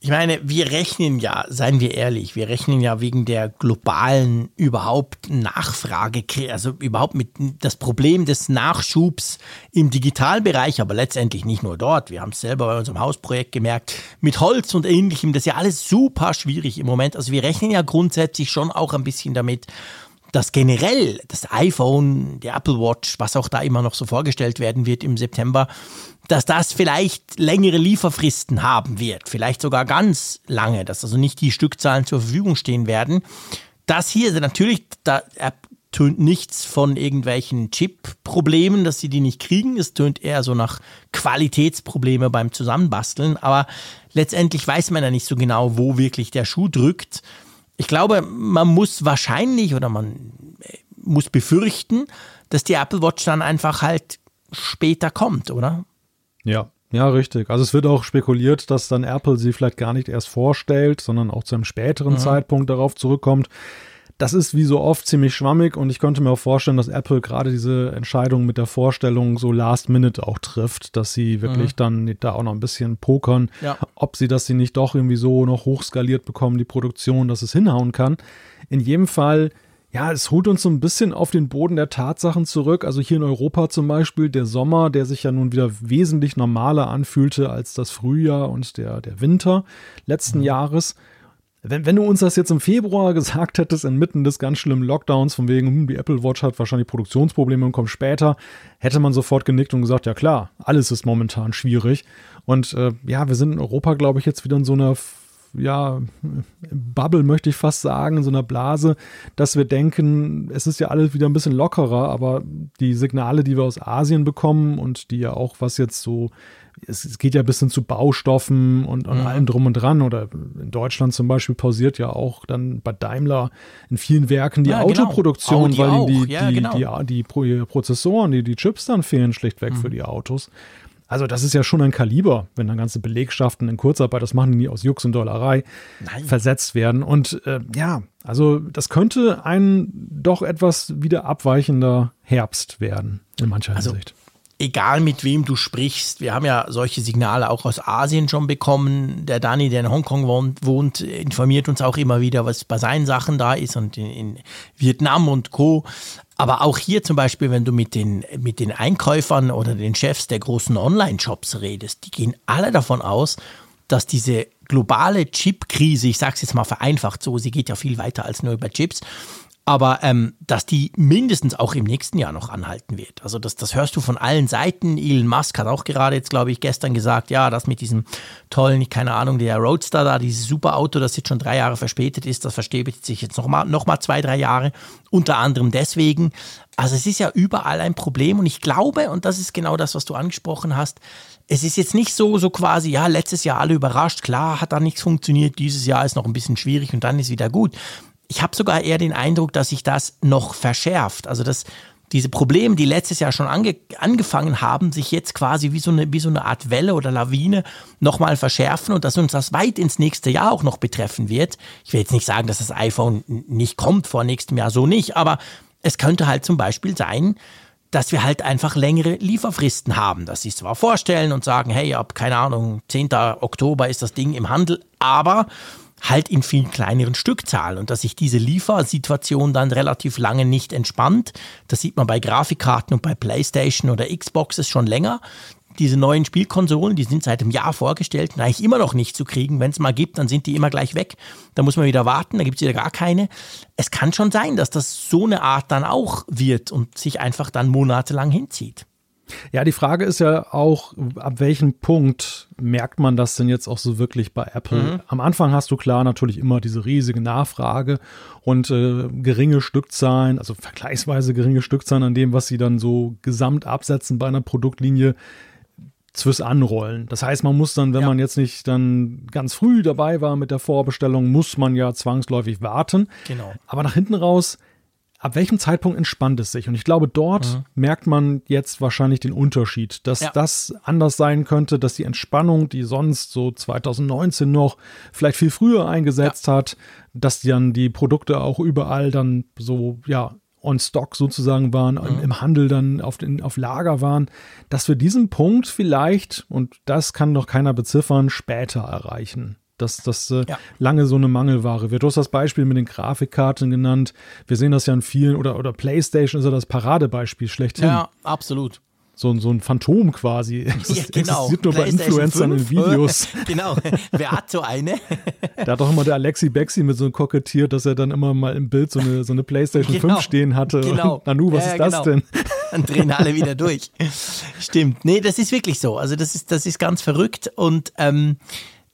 Ich meine, wir rechnen ja, seien wir ehrlich, wir rechnen ja wegen der globalen überhaupt Nachfrage, also überhaupt mit das Problem des Nachschubs im Digitalbereich, aber letztendlich nicht nur dort. Wir haben es selber bei unserem Hausprojekt gemerkt, mit Holz und ähnlichem, das ist ja alles super schwierig im Moment. Also wir rechnen ja grundsätzlich schon auch ein bisschen damit, dass generell das iPhone, der Apple Watch, was auch da immer noch so vorgestellt werden wird im September, dass das vielleicht längere Lieferfristen haben wird, vielleicht sogar ganz lange, dass also nicht die Stückzahlen zur Verfügung stehen werden. Das hier ist natürlich, da tönt nichts von irgendwelchen Chip-Problemen, dass sie die nicht kriegen. Es tönt eher so nach Qualitätsprobleme beim Zusammenbasteln, aber letztendlich weiß man ja nicht so genau, wo wirklich der Schuh drückt. Ich glaube, man muss wahrscheinlich oder man äh, muss befürchten, dass die Apple Watch dann einfach halt später kommt, oder? Ja, ja, richtig. Also es wird auch spekuliert, dass dann Apple sie vielleicht gar nicht erst vorstellt, sondern auch zu einem späteren mhm. Zeitpunkt darauf zurückkommt. Das ist wie so oft ziemlich schwammig und ich könnte mir auch vorstellen, dass Apple gerade diese Entscheidung mit der Vorstellung so last minute auch trifft, dass sie wirklich mhm. dann da auch noch ein bisschen pokern, ja. ob sie das sie nicht doch irgendwie so noch hochskaliert bekommen, die Produktion, dass es hinhauen kann. In jedem Fall ja, es holt uns so ein bisschen auf den Boden der Tatsachen zurück. Also hier in Europa zum Beispiel, der Sommer, der sich ja nun wieder wesentlich normaler anfühlte als das Frühjahr und der, der Winter letzten mhm. Jahres. Wenn, wenn du uns das jetzt im Februar <laughs> gesagt hättest, inmitten des ganz schlimmen Lockdowns, von wegen, hm, die Apple Watch hat wahrscheinlich Produktionsprobleme und kommt später, hätte man sofort genickt und gesagt, ja klar, alles ist momentan schwierig. Und äh, ja, wir sind in Europa, glaube ich, jetzt wieder in so einer ja, Bubble möchte ich fast sagen, in so einer Blase, dass wir denken, es ist ja alles wieder ein bisschen lockerer, aber die Signale, die wir aus Asien bekommen und die ja auch, was jetzt so, es, es geht ja bis hin zu Baustoffen und, und mhm. allem drum und dran. Oder in Deutschland zum Beispiel pausiert ja auch dann bei Daimler in vielen Werken die ja, genau. Autoproduktion, genau. weil die, ja, die, genau. die, die, Prozessoren, die, die Chips dann fehlen schlichtweg mhm. für die Autos. Also das ist ja schon ein Kaliber, wenn dann ganze Belegschaften in Kurzarbeit, das machen die nie aus Jux und Dollerei, Nein. versetzt werden. Und äh, ja, also das könnte ein doch etwas wieder abweichender Herbst werden in mancher also, Hinsicht. Egal mit wem du sprichst, wir haben ja solche Signale auch aus Asien schon bekommen. Der Dani, der in Hongkong wohnt, wohnt informiert uns auch immer wieder, was bei seinen Sachen da ist und in, in Vietnam und Co. Aber auch hier zum Beispiel, wenn du mit den, mit den Einkäufern oder den Chefs der großen Online-Shops redest, die gehen alle davon aus, dass diese globale Chip-Krise, ich sage es jetzt mal vereinfacht so, sie geht ja viel weiter als nur über Chips, aber ähm, dass die mindestens auch im nächsten Jahr noch anhalten wird. Also das, das hörst du von allen Seiten. Elon Musk hat auch gerade jetzt, glaube ich, gestern gesagt, ja, das mit diesem tollen, keine Ahnung, der Roadster da, dieses super Auto, das jetzt schon drei Jahre verspätet ist, das verspätet sich jetzt nochmal noch mal zwei, drei Jahre. Unter anderem deswegen. Also es ist ja überall ein Problem und ich glaube, und das ist genau das, was du angesprochen hast, es ist jetzt nicht so, so quasi, ja, letztes Jahr alle überrascht, klar, hat da nichts funktioniert, dieses Jahr ist noch ein bisschen schwierig und dann ist wieder gut ich habe sogar eher den Eindruck, dass sich das noch verschärft. Also dass diese Probleme, die letztes Jahr schon ange angefangen haben, sich jetzt quasi wie so eine, wie so eine Art Welle oder Lawine nochmal verschärfen und dass uns das weit ins nächste Jahr auch noch betreffen wird. Ich will jetzt nicht sagen, dass das iPhone nicht kommt vor nächstem Jahr, so nicht, aber es könnte halt zum Beispiel sein, dass wir halt einfach längere Lieferfristen haben, dass sie es zwar vorstellen und sagen, hey, ab, keine Ahnung, 10. Oktober ist das Ding im Handel, aber halt in viel kleineren Stückzahlen und dass sich diese Liefersituation dann relativ lange nicht entspannt. Das sieht man bei Grafikkarten und bei PlayStation oder Xboxes schon länger. Diese neuen Spielkonsolen, die sind seit einem Jahr vorgestellt und eigentlich immer noch nicht zu kriegen. Wenn es mal gibt, dann sind die immer gleich weg. Da muss man wieder warten, da gibt es wieder gar keine. Es kann schon sein, dass das so eine Art dann auch wird und sich einfach dann monatelang hinzieht. Ja, die Frage ist ja auch, ab welchem Punkt merkt man das denn jetzt auch so wirklich bei Apple? Mhm. Am Anfang hast du klar natürlich immer diese riesige Nachfrage und äh, geringe Stückzahlen, also vergleichsweise geringe Stückzahlen an dem, was sie dann so gesamt absetzen bei einer Produktlinie fürs Anrollen. Das heißt, man muss dann, wenn ja. man jetzt nicht dann ganz früh dabei war mit der Vorbestellung, muss man ja zwangsläufig warten. Genau. Aber nach hinten raus ab welchem Zeitpunkt entspannt es sich? Und ich glaube, dort mhm. merkt man jetzt wahrscheinlich den Unterschied, dass ja. das anders sein könnte, dass die Entspannung, die sonst so 2019 noch vielleicht viel früher eingesetzt ja. hat, dass dann die Produkte auch überall dann so, ja, on stock sozusagen waren, mhm. im Handel dann auf, den, auf Lager waren, dass wir diesen Punkt vielleicht, und das kann doch keiner beziffern, später erreichen dass das äh, ja. lange so eine Mangelware wird. Du hast das Beispiel mit den Grafikkarten genannt. Wir sehen das ja in vielen, oder, oder PlayStation ist ja das Paradebeispiel schlechthin. Ja, absolut. So, so ein Phantom quasi. Das ja, genau. existiert nur bei Influencern in Videos. <laughs> genau. Wer hat so eine? <laughs> da hat doch immer der Alexi Bexi mit so kokettiert, dass er dann immer mal im Bild so eine, so eine PlayStation genau. 5 stehen hatte. Genau. Und, <laughs> Nanu, was ja, ist das genau. denn? Dann drehen alle wieder durch. Stimmt. Nee, das ist wirklich so. Also das ist, das ist ganz verrückt und ähm,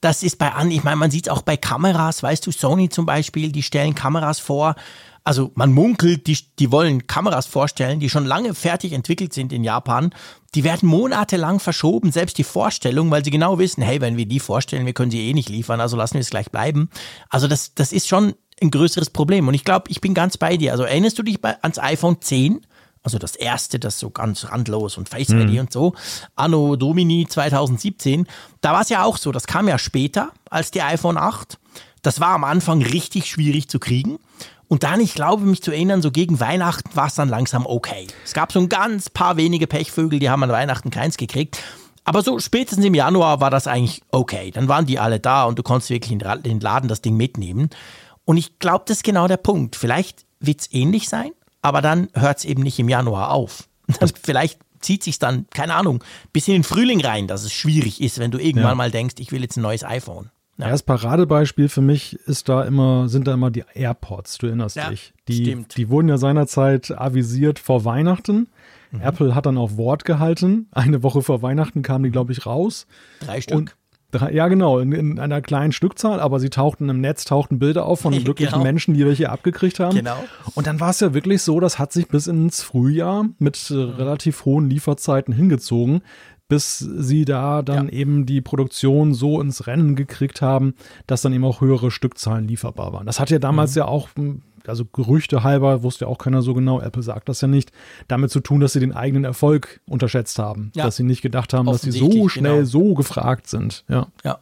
das ist bei an, ich meine, man sieht es auch bei Kameras, weißt du, Sony zum Beispiel, die stellen Kameras vor. Also man munkelt, die, die wollen Kameras vorstellen, die schon lange fertig entwickelt sind in Japan. Die werden monatelang verschoben, selbst die Vorstellung, weil sie genau wissen, hey, wenn wir die vorstellen, wir können sie eh nicht liefern, also lassen wir es gleich bleiben. Also das, das ist schon ein größeres Problem. Und ich glaube, ich bin ganz bei dir. Also erinnerst du dich bei, ans iPhone 10? Also das erste, das so ganz randlos und Face ID mhm. und so, Anno Domini 2017, da war es ja auch so, das kam ja später als die iPhone 8. Das war am Anfang richtig schwierig zu kriegen. Und dann, ich glaube, mich zu erinnern, so gegen Weihnachten war es dann langsam okay. Es gab so ein ganz paar wenige Pechvögel, die haben an Weihnachten keins gekriegt. Aber so spätestens im Januar war das eigentlich okay. Dann waren die alle da und du konntest wirklich in den Laden das Ding mitnehmen. Und ich glaube, das ist genau der Punkt. Vielleicht wird es ähnlich sein, aber dann hört es eben nicht im Januar auf. <laughs> Dann vielleicht zieht sich dann, keine Ahnung, bis in den Frühling rein, dass es schwierig ist, wenn du irgendwann ja. mal denkst, ich will jetzt ein neues iPhone. Ja. Das Paradebeispiel für mich ist da immer, sind da immer die AirPods, du erinnerst ja, dich. Die, stimmt. die wurden ja seinerzeit avisiert vor Weihnachten. Mhm. Apple hat dann auf Wort gehalten. Eine Woche vor Weihnachten kamen die, glaube ich, raus. Drei Stück. Und ja, genau, in, in, einer kleinen Stückzahl, aber sie tauchten im Netz, tauchten Bilder auf von <laughs> wirklichen genau. Menschen, die welche abgekriegt haben. Genau. Und dann war es ja wirklich so, das hat sich bis ins Frühjahr mit äh, relativ hohen Lieferzeiten hingezogen, bis sie da dann ja. eben die Produktion so ins Rennen gekriegt haben, dass dann eben auch höhere Stückzahlen lieferbar waren. Das hat ja damals mhm. ja auch hm, also Gerüchte halber, wusste ja auch keiner so genau, Apple sagt das ja nicht, damit zu tun, dass sie den eigenen Erfolg unterschätzt haben. Ja. Dass sie nicht gedacht haben, dass sie so schnell genau. so gefragt sind. Ja. ja.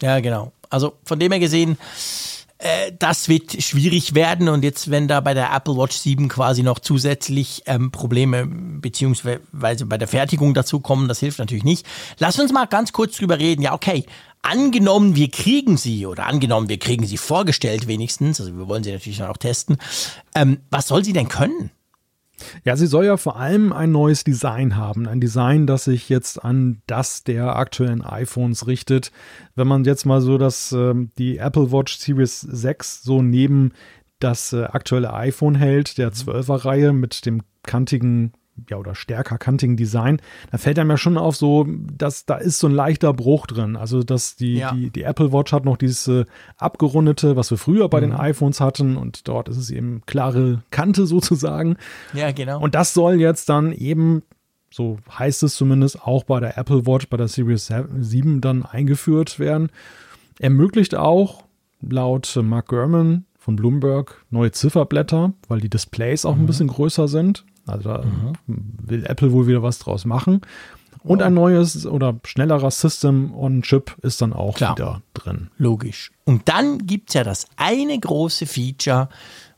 Ja, genau. Also von dem her gesehen, äh, das wird schwierig werden und jetzt, wenn da bei der Apple Watch 7 quasi noch zusätzlich ähm, Probleme beziehungsweise bei der Fertigung dazu kommen, das hilft natürlich nicht. Lass uns mal ganz kurz drüber reden. Ja, okay, angenommen, wir kriegen sie oder angenommen, wir kriegen sie vorgestellt wenigstens, also wir wollen sie natürlich dann auch testen, ähm, was soll sie denn können? Ja, sie soll ja vor allem ein neues Design haben. Ein Design, das sich jetzt an das der aktuellen iPhones richtet. Wenn man jetzt mal so das, ähm, die Apple Watch Series 6 so neben das äh, aktuelle iPhone hält, der 12er Reihe mit dem kantigen ja, oder stärker kantigen Design, da fällt einem ja schon auf, so, dass da ist so ein leichter Bruch drin. Also, dass die, ja. die, die Apple Watch hat noch dieses äh, abgerundete, was wir früher bei mhm. den iPhones hatten, und dort ist es eben klare Kante <laughs> sozusagen. Ja, genau. Und das soll jetzt dann eben, so heißt es zumindest, auch bei der Apple Watch, bei der Series 7 dann eingeführt werden. Ermöglicht auch, laut Mark Gurman von Bloomberg, neue Zifferblätter, weil die Displays auch mhm. ein bisschen größer sind. Also da mhm. will Apple wohl wieder was draus machen. Und ein neues oder schnellerer System on Chip ist dann auch Klar. wieder drin. Logisch. Und dann gibt es ja das eine große Feature,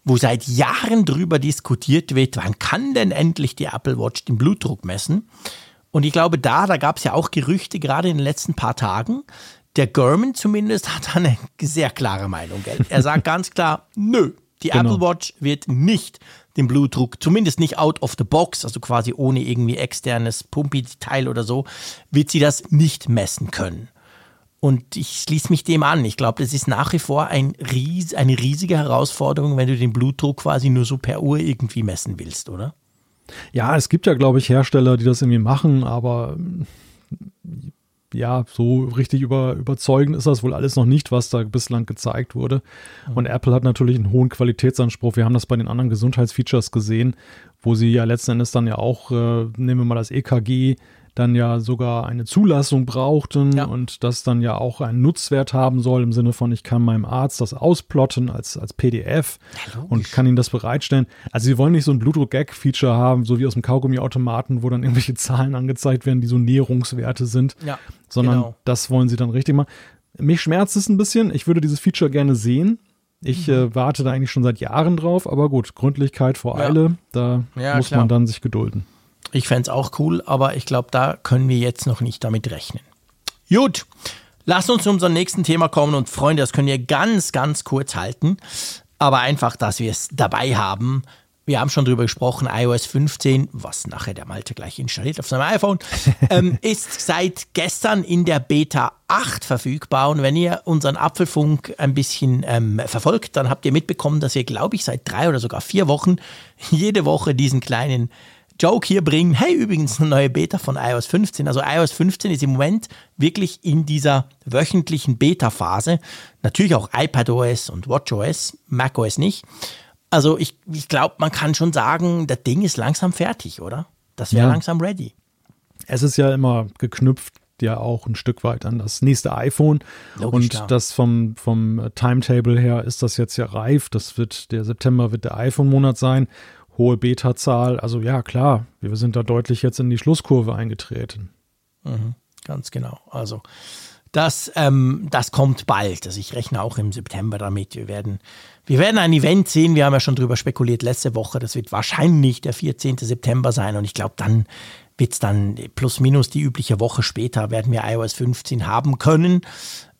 wo seit Jahren drüber diskutiert wird, wann kann denn endlich die Apple Watch den Blutdruck messen? Und ich glaube, da, da gab es ja auch Gerüchte, gerade in den letzten paar Tagen. Der Gurman zumindest hat eine sehr klare Meinung. Gell? Er sagt <laughs> ganz klar, nö, die genau. Apple Watch wird nicht den Blutdruck, zumindest nicht out of the box, also quasi ohne irgendwie externes Pumpi-Teil oder so, wird sie das nicht messen können. Und ich schließe mich dem an. Ich glaube, das ist nach wie vor ein ries eine riesige Herausforderung, wenn du den Blutdruck quasi nur so per Uhr irgendwie messen willst, oder? Ja, es gibt ja, glaube ich, Hersteller, die das irgendwie machen, aber ja, so richtig über, überzeugend ist das wohl alles noch nicht, was da bislang gezeigt wurde. Und Apple hat natürlich einen hohen Qualitätsanspruch. Wir haben das bei den anderen Gesundheitsfeatures gesehen, wo sie ja letzten Endes dann ja auch, äh, nehmen wir mal das EKG, dann ja sogar eine Zulassung brauchten ja. und das dann ja auch einen Nutzwert haben soll im Sinne von, ich kann meinem Arzt das ausplotten als, als PDF ja, und kann ihm das bereitstellen. Also sie wollen nicht so ein Blutdruck-Gag-Feature haben, so wie aus dem Kaugummi-Automaten, wo dann irgendwelche <laughs> Zahlen angezeigt werden, die so Näherungswerte sind, ja, sondern genau. das wollen sie dann richtig machen. Mich schmerzt es ein bisschen. Ich würde dieses Feature gerne sehen. Ich mhm. äh, warte da eigentlich schon seit Jahren drauf, aber gut, Gründlichkeit vor Eile, da muss klar. man dann sich gedulden. Ich fände es auch cool, aber ich glaube, da können wir jetzt noch nicht damit rechnen. Gut, lasst uns zu unserem nächsten Thema kommen und Freunde, das können wir ganz, ganz kurz halten, aber einfach, dass wir es dabei haben. Wir haben schon drüber gesprochen, iOS 15, was nachher der Malte gleich installiert auf seinem iPhone, <laughs> ähm, ist seit gestern in der Beta 8 verfügbar. Und wenn ihr unseren Apfelfunk ein bisschen ähm, verfolgt, dann habt ihr mitbekommen, dass wir, glaube ich, seit drei oder sogar vier Wochen jede Woche diesen kleinen Joke hier bringen, hey, übrigens eine neue Beta von iOS 15. Also iOS 15 ist im Moment wirklich in dieser wöchentlichen Beta-Phase. Natürlich auch iPadOS und WatchOS, macOS nicht. Also ich, ich glaube, man kann schon sagen, das Ding ist langsam fertig, oder? Das wäre ja. langsam ready. Es ist ja immer geknüpft ja auch ein Stück weit an das nächste iPhone. Logisch, und klar. das vom, vom Timetable her ist das jetzt ja reif. Das wird, der September wird der iPhone-Monat sein hohe Beta-Zahl. Also ja, klar, wir sind da deutlich jetzt in die Schlusskurve eingetreten. Mhm, ganz genau. Also Das, ähm, das kommt bald. Also ich rechne auch im September damit. Wir werden, wir werden ein Event sehen. Wir haben ja schon darüber spekuliert letzte Woche. Das wird wahrscheinlich der 14. September sein. Und ich glaube, dann wird es dann plus minus die übliche Woche später, werden wir iOS 15 haben können.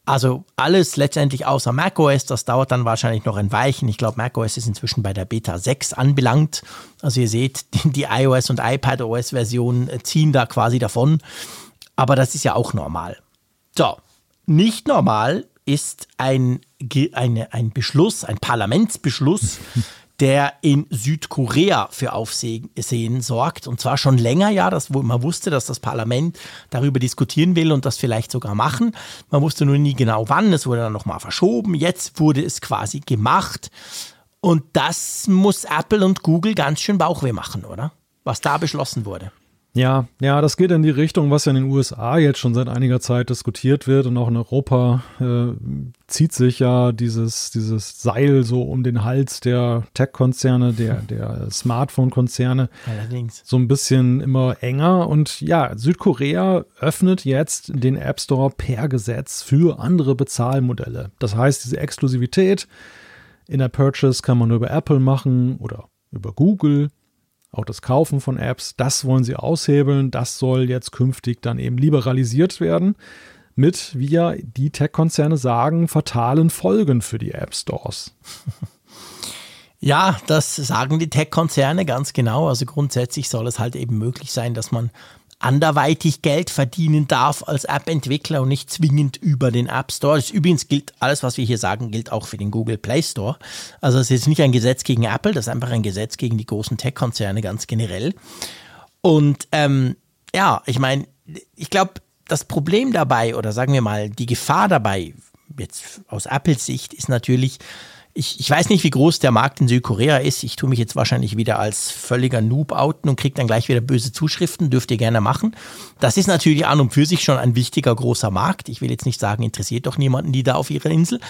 Also alles letztendlich außer macOS, das dauert dann wahrscheinlich noch ein Weichen. Ich glaube, macOS ist inzwischen bei der Beta 6 anbelangt. Also ihr seht, <laughs> die iOS und iPadOS-Versionen ziehen da quasi davon. Aber das ist ja auch normal. So, nicht normal ist ein, eine, ein Beschluss, ein Parlamentsbeschluss, <laughs> der in Südkorea für Aufsehen sorgt. Und zwar schon länger, ja, dass man wusste, dass das Parlament darüber diskutieren will und das vielleicht sogar machen. Man wusste nur nie genau wann. Es wurde dann nochmal verschoben. Jetzt wurde es quasi gemacht. Und das muss Apple und Google ganz schön Bauchweh machen, oder? Was da beschlossen wurde. Ja, ja, das geht in die Richtung, was ja in den USA jetzt schon seit einiger Zeit diskutiert wird und auch in Europa äh, zieht sich ja dieses, dieses Seil so um den Hals der Tech-Konzerne, der, der Smartphone-Konzerne. Allerdings. So ein bisschen immer enger. Und ja, Südkorea öffnet jetzt den App Store per Gesetz für andere Bezahlmodelle. Das heißt, diese Exklusivität in der Purchase kann man nur über Apple machen oder über Google auch das Kaufen von Apps, das wollen sie aushebeln, das soll jetzt künftig dann eben liberalisiert werden mit, wie ja die Tech-Konzerne sagen, fatalen Folgen für die App Stores. <laughs> Ja, das sagen die Tech-Konzerne ganz genau. Also grundsätzlich soll es halt eben möglich sein, dass man anderweitig Geld verdienen darf als App-Entwickler und nicht zwingend über den App Store. Das übrigens gilt, alles, was wir hier sagen, gilt auch für den Google Play Store. Also es ist nicht ein Gesetz gegen Apple, das ist einfach ein Gesetz gegen die großen Tech-Konzerne ganz generell. Und ähm, ja, ich meine, ich glaube, das Problem dabei oder sagen wir mal, die Gefahr dabei, jetzt aus Apples Sicht, ist natürlich, ich, ich weiß nicht, wie groß der Markt in Südkorea ist. Ich tue mich jetzt wahrscheinlich wieder als völliger Noob outen und kriege dann gleich wieder böse Zuschriften. Dürft ihr gerne machen. Das ist natürlich an und für sich schon ein wichtiger, großer Markt. Ich will jetzt nicht sagen, interessiert doch niemanden, die da auf ihrer Insel.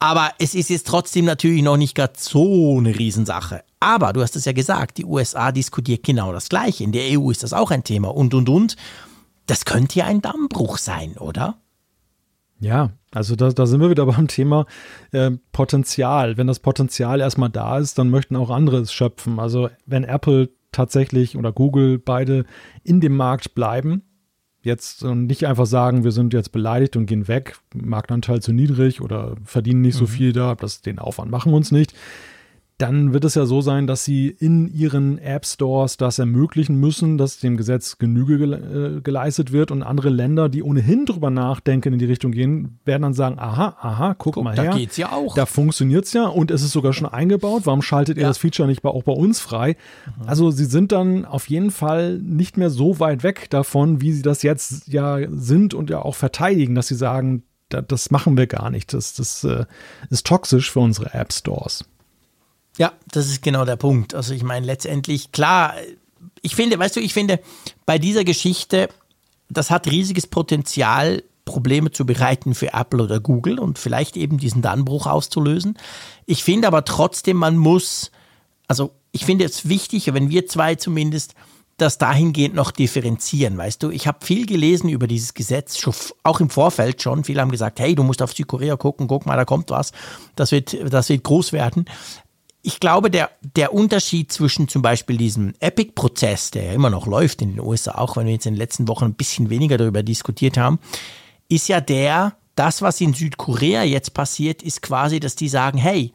Aber es ist jetzt trotzdem natürlich noch nicht gerade so eine Riesensache. Aber du hast es ja gesagt, die USA diskutiert genau das Gleiche. In der EU ist das auch ein Thema und, und, und. Das könnte ja ein Dammbruch sein, oder? Ja, also da, da sind wir wieder <laughs> beim Thema äh, Potenzial. Wenn das Potenzial erstmal da ist, dann möchten auch andere es schöpfen. Also wenn Apple tatsächlich oder Google beide in dem Markt bleiben, jetzt und nicht einfach sagen, wir sind jetzt beleidigt und gehen weg, Marktanteil zu niedrig oder verdienen nicht mhm. so viel da, das, den Aufwand machen wir uns nicht dann wird es ja so sein, dass sie in ihren App Stores das ermöglichen müssen, dass dem Gesetz Genüge gele äh, geleistet wird und andere Länder, die ohnehin drüber nachdenken, in die Richtung gehen, werden dann sagen, aha, aha, guck, guck mal her. Da geht's ja auch. Da funktioniert's ja und es ist sogar schon eingebaut. Warum schaltet ihr das Feature nicht bei, auch bei uns frei? Mhm. Also sie sind dann auf jeden Fall nicht mehr so weit weg davon, wie sie das jetzt ja sind und ja auch verteidigen, dass sie sagen, das machen wir gar nicht. Das, das äh, ist toxisch für unsere App Stores. Ja, das ist genau der Punkt. Also ich meine, letztendlich, klar, ich finde, weißt du, ich finde, bei dieser Geschichte, das hat riesiges Potenzial, Probleme zu bereiten für Apple oder Google und vielleicht eben diesen Dannbruch auszulösen. Ich finde aber trotzdem, man muss, also ich finde es wichtig, wenn wir zwei zumindest das dahingehend noch differenzieren, weißt du? Ich habe viel gelesen über dieses Gesetz, auch im Vorfeld schon. Viele haben gesagt, hey, du musst auf Südkorea gucken, guck mal, da kommt was. Das wird, das wird groß werden ich glaube, der, der Unterschied zwischen zum Beispiel diesem Epic-Prozess, der ja immer noch läuft in den USA, auch wenn wir jetzt in den letzten Wochen ein bisschen weniger darüber diskutiert haben, ist ja der, das, was in Südkorea jetzt passiert, ist quasi, dass die sagen, hey,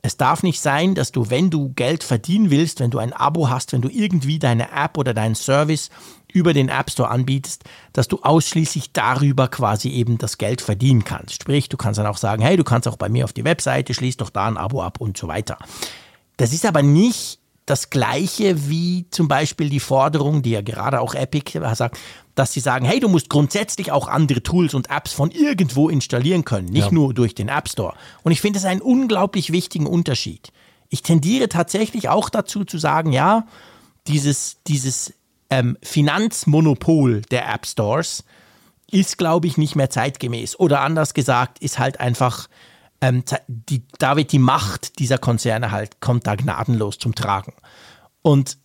es darf nicht sein, dass du, wenn du Geld verdienen willst, wenn du ein Abo hast, wenn du irgendwie deine App oder deinen Service über den App Store anbietest, dass du ausschließlich darüber quasi eben das Geld verdienen kannst. Sprich, du kannst dann auch sagen, hey, du kannst auch bei mir auf die Webseite, schließ doch da ein Abo ab und so weiter. Das ist aber nicht das Gleiche wie zum Beispiel die Forderung, die ja gerade auch Epic sagt, dass sie sagen, hey, du musst grundsätzlich auch andere Tools und Apps von irgendwo installieren können, nicht ja. nur durch den App Store. Und ich finde das einen unglaublich wichtigen Unterschied. Ich tendiere tatsächlich auch dazu zu sagen, ja, dieses, dieses ähm, Finanzmonopol der App Stores ist, glaube ich, nicht mehr zeitgemäß. Oder anders gesagt, ist halt einfach, ähm, die, da wird die Macht dieser Konzerne halt, kommt da gnadenlos zum Tragen. Und